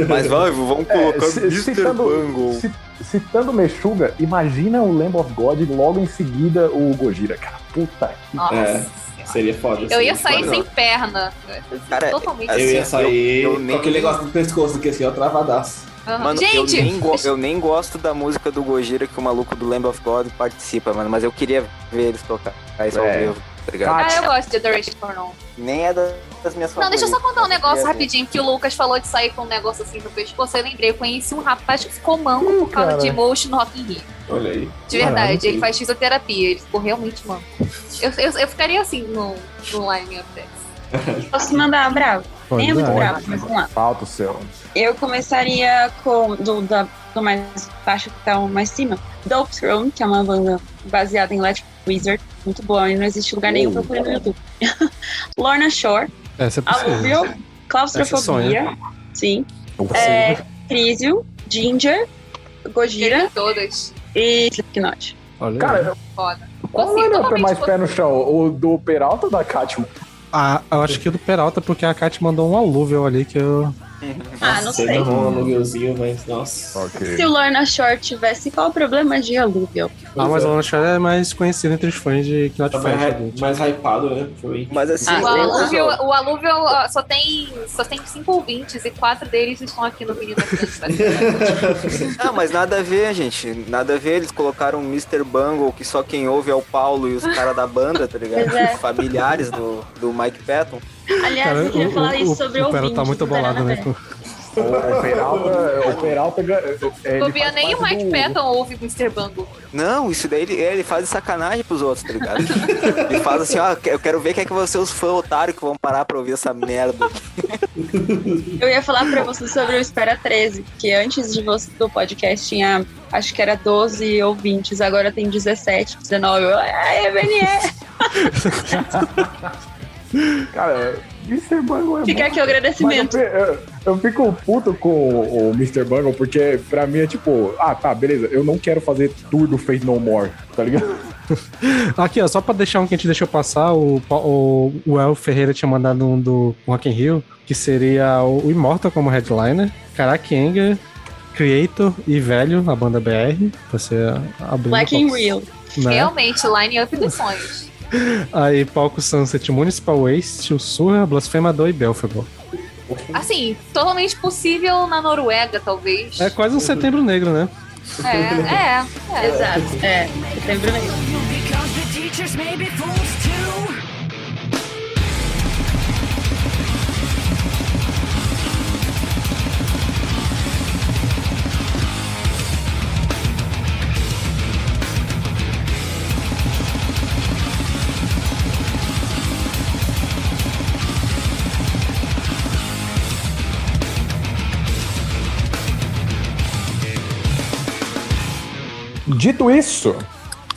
Mas vamos colocar É, Mr. citando- Bungle. ci- Citando Meshuga, imagina o Lamb of God logo em seguida o Gojira, cara. Puta que Nossa. É, Seria foda. Eu seria ia sair foda. sem perna. Cara, Totalmente Eu ia assim, sair eu- eu com nem- aquele negócio no pescoço aqui assim, ó, travadaço. Aham. Mano, Gente, eu, nem go- eu nem gosto da música do Gojira que o maluco do Lamb of God participa, mano. Mas eu queria ver eles tocar isso ao É. vivo, tá ligado? ah, eu gosto de Adoration for. Nem é da- das minhas Não, deixa eu só contar um negócio rapidinho, que o Lucas falou de sair com um negócio assim no pescoço. Eu lembrei, eu conheci um rapaz que ficou manco por causa cara. de Motion no Rock in Rio. Olha aí. De verdade, Caralho. ele faz fisioterapia, ele ficou realmente manco. Eu, eu, eu ficaria assim no, no line desse. Posso mandar bravo? Pode Nem é muito bravo, mas vamos lá. Falta o seu. Eu começaria com do, da, do mais baixo que tá o mais cima. Dope Throne, que é uma banda baseada em Electric Wizard. Muito boa, e não existe lugar nenhum pra procure no YouTube. Lorna Shore, Essa é possível. Essa Claustrofobia, sim, é, Crisium, Ginger, Gojira todas. e Slipknot. Olha aí. Cara, Foda. qual é o totalmente mais pé no chão? O do Peralta ou da Katman? Ah, eu acho que o do Peralta, porque a Kat mandou um alúvio ali que eu. Ah, não Você sei. um aluguelzinho, mas nossa. Ok. Se o Lorna Shore tivesse, qual o problema de Alluvial? Ah, mas é. o Lana Shore é mais conhecido entre os fãs de Knot Tá mais, Fest. mais hypado, né? Foi. Mas assim, Ah, O. Alúvio, o Alúvio só tem, só tem cinco ouvintes e quatro deles estão aqui no Menino Atlântico. Ah, mas nada a ver, gente. Nada a ver. Eles colocaram o Mr. Bungle, que só quem ouve é o Paulo e os caras da banda, tá ligado? É. Os familiares do, do Mike Patton. Aliás, Cara, eu queria o, falar o, isso o, sobre o ouvintes. Peralta tá muito bolado, né? O, o Peralta. O Peralta. ele faz nem o Mike do- Patton ouve Mr. Bungle. Não, isso daí ele, ele faz sacanagem pros outros, tá ligado? ele faz assim, ó, eu quero ver quem é que vão ser os fãs otários que vão parar pra ouvir essa merda. Eu ia falar pra você sobre o Espera 13, que antes de você do podcast tinha, acho que era 12 ouvintes, agora tem 17, 19. Eu, Ai, BNE! Cara, Mr. Bungle é Fica bom. aqui o agradecimento. Eu, eu- fico puto com o, o Mr. Bungle, porque pra mim é tipo, ah, tá, beleza, eu não quero fazer tour do Fate No More, tá ligado? Aqui, ó, só pra deixar um que a gente deixou passar, o, o, o El Ferreira tinha mandado um do Rock in Rio, que seria o, o Immortal como headliner, Karakenga, Creator e Velho, a banda BR, pra ser abrindo Black and Real. né? Realmente, line up dos sonhos. Aí Palco Sunset, Municipal Waste, o Surra, Blasfemador e Belfegor. Assim, totalmente possível na Noruega, talvez. É quase um setembro negro, né? É, é, é. Exato. É, setembro mesmo. Dito isso,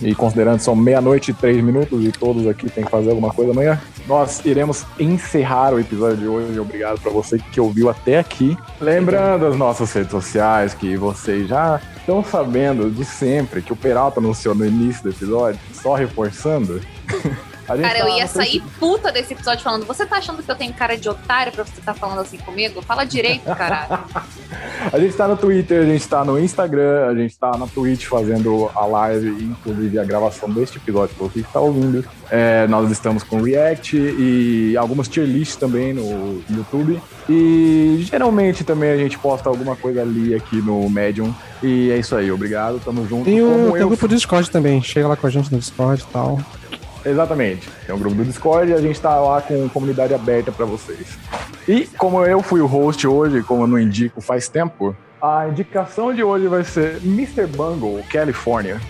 e considerando que são meia-noite e três minutos e todos aqui têm que fazer alguma coisa amanhã, nós iremos encerrar o episódio de hoje. Obrigado para você que ouviu até aqui. Lembrando as nossas redes sociais, que vocês já estão sabendo de sempre que o Peralta anunciou no início do episódio, só reforçando. Cara, eu tá ia sair puta desse episódio falando: Você tá achando que eu tenho cara de otário pra você estar falando assim comigo? Fala direito, caralho. A gente tá no Twitter, a gente tá no Instagram, a gente tá na Twitch fazendo a live, inclusive a gravação deste episódio que você está ouvindo. É, nós estamos com React e algumas tier lists também no YouTube. E geralmente também a gente posta alguma coisa ali aqui no Medium. E é isso aí, obrigado, tamo junto. E o, tem eu o grupo do Discord também. Chega lá com a gente no Discord e tal. Exatamente. Tem um grupo do Discord e a gente tá lá com comunidade aberta pra vocês. E como eu fui o host hoje, como eu não indico faz tempo, a indicação de hoje vai ser Mr. Bungle, California.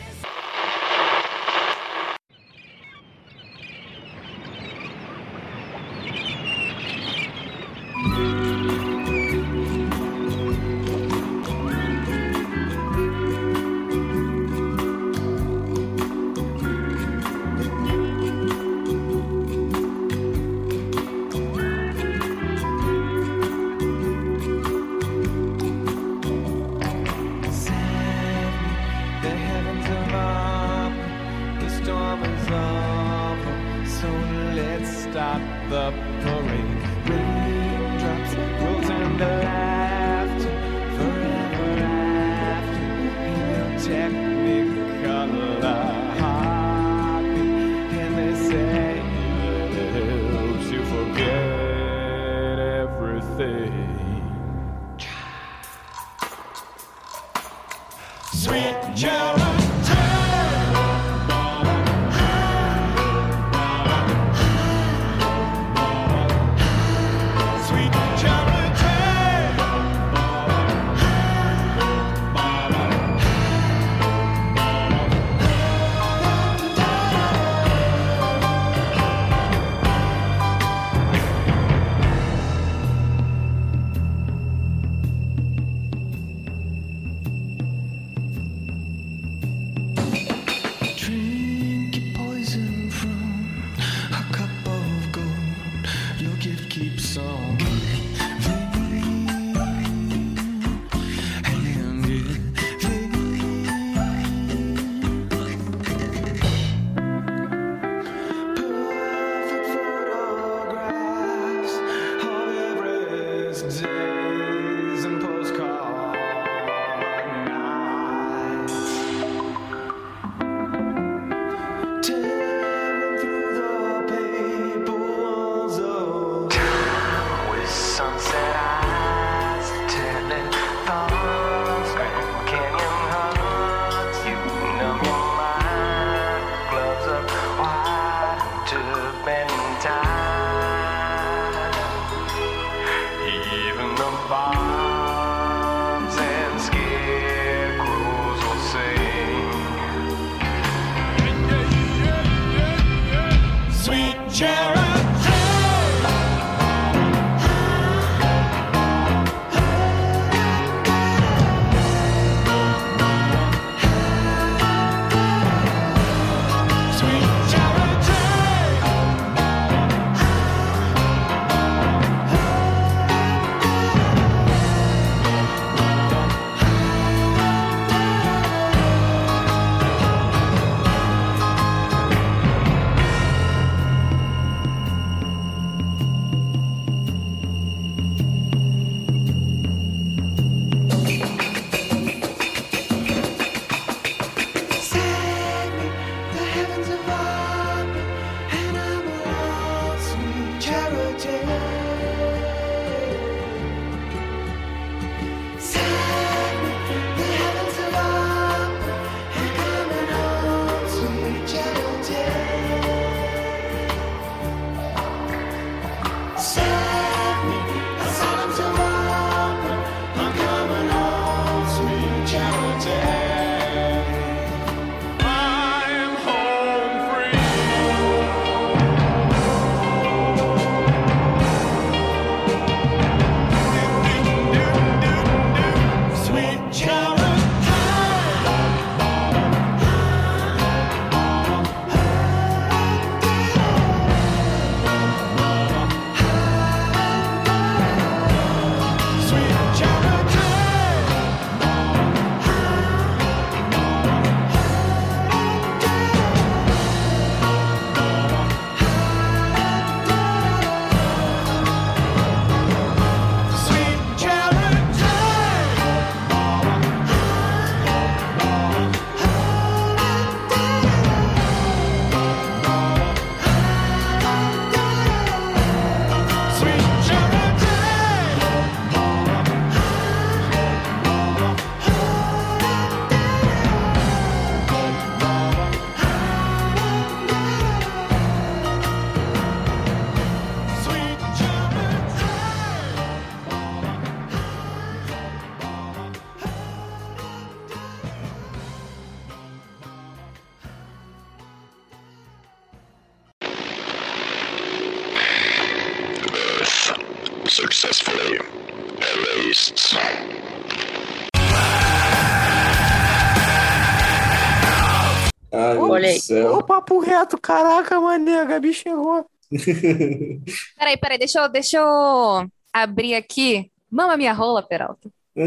Céu. Ô, papo reto, caraca, mané, a Gabi chegou. Peraí, peraí, deixa eu, deixa eu abrir aqui. Mama minha rola, Peralta.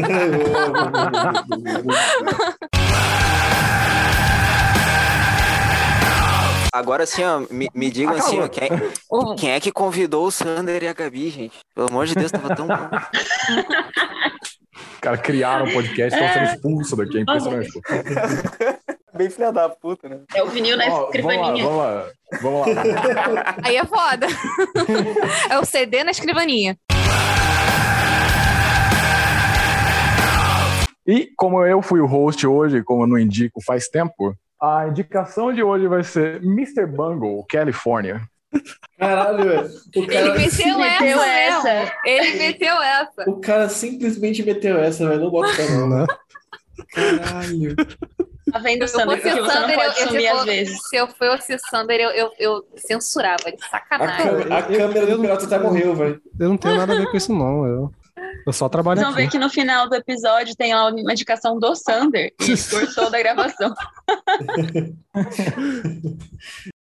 Agora sim, ó, me, me digam assim, ó, quem, Ô, quem é que convidou o Sander e a Gabi, gente? Pelo amor de Deus, tava tão bom. Os caras criaram um podcast e estão sendo expulsos daqui. É impressionante. pô. Bem filha da puta, né? É o vinil na Ó, vamos lá, escrivaninha. vamos lá. Vamos lá. Aí é foda. é o CD na escrivaninha. E como eu fui o host hoje, como eu não indico faz tempo, a indicação de hoje vai ser Mr. Bungle, California. Caralho, velho. O Ele cara, meteu, meteu essa, essa. mesmo. Ele meteu essa. o cara simplesmente meteu essa, velho. Não bota pra não. Né? Caralho. Tá vendo, Se eu Sander? você não Sander, eu, pode eu, sumir se, às for- vezes. se eu fosse o Sander, eu, eu, eu censurava de A, sacanagem. câmera- a câmera do pirata até morreu, velho. Eu não tenho nada a ver com isso, não. Eu, eu só trabalho Vocês vão ver que no final do episódio tem lá uma indicação do Sander e ele cortou da gravação.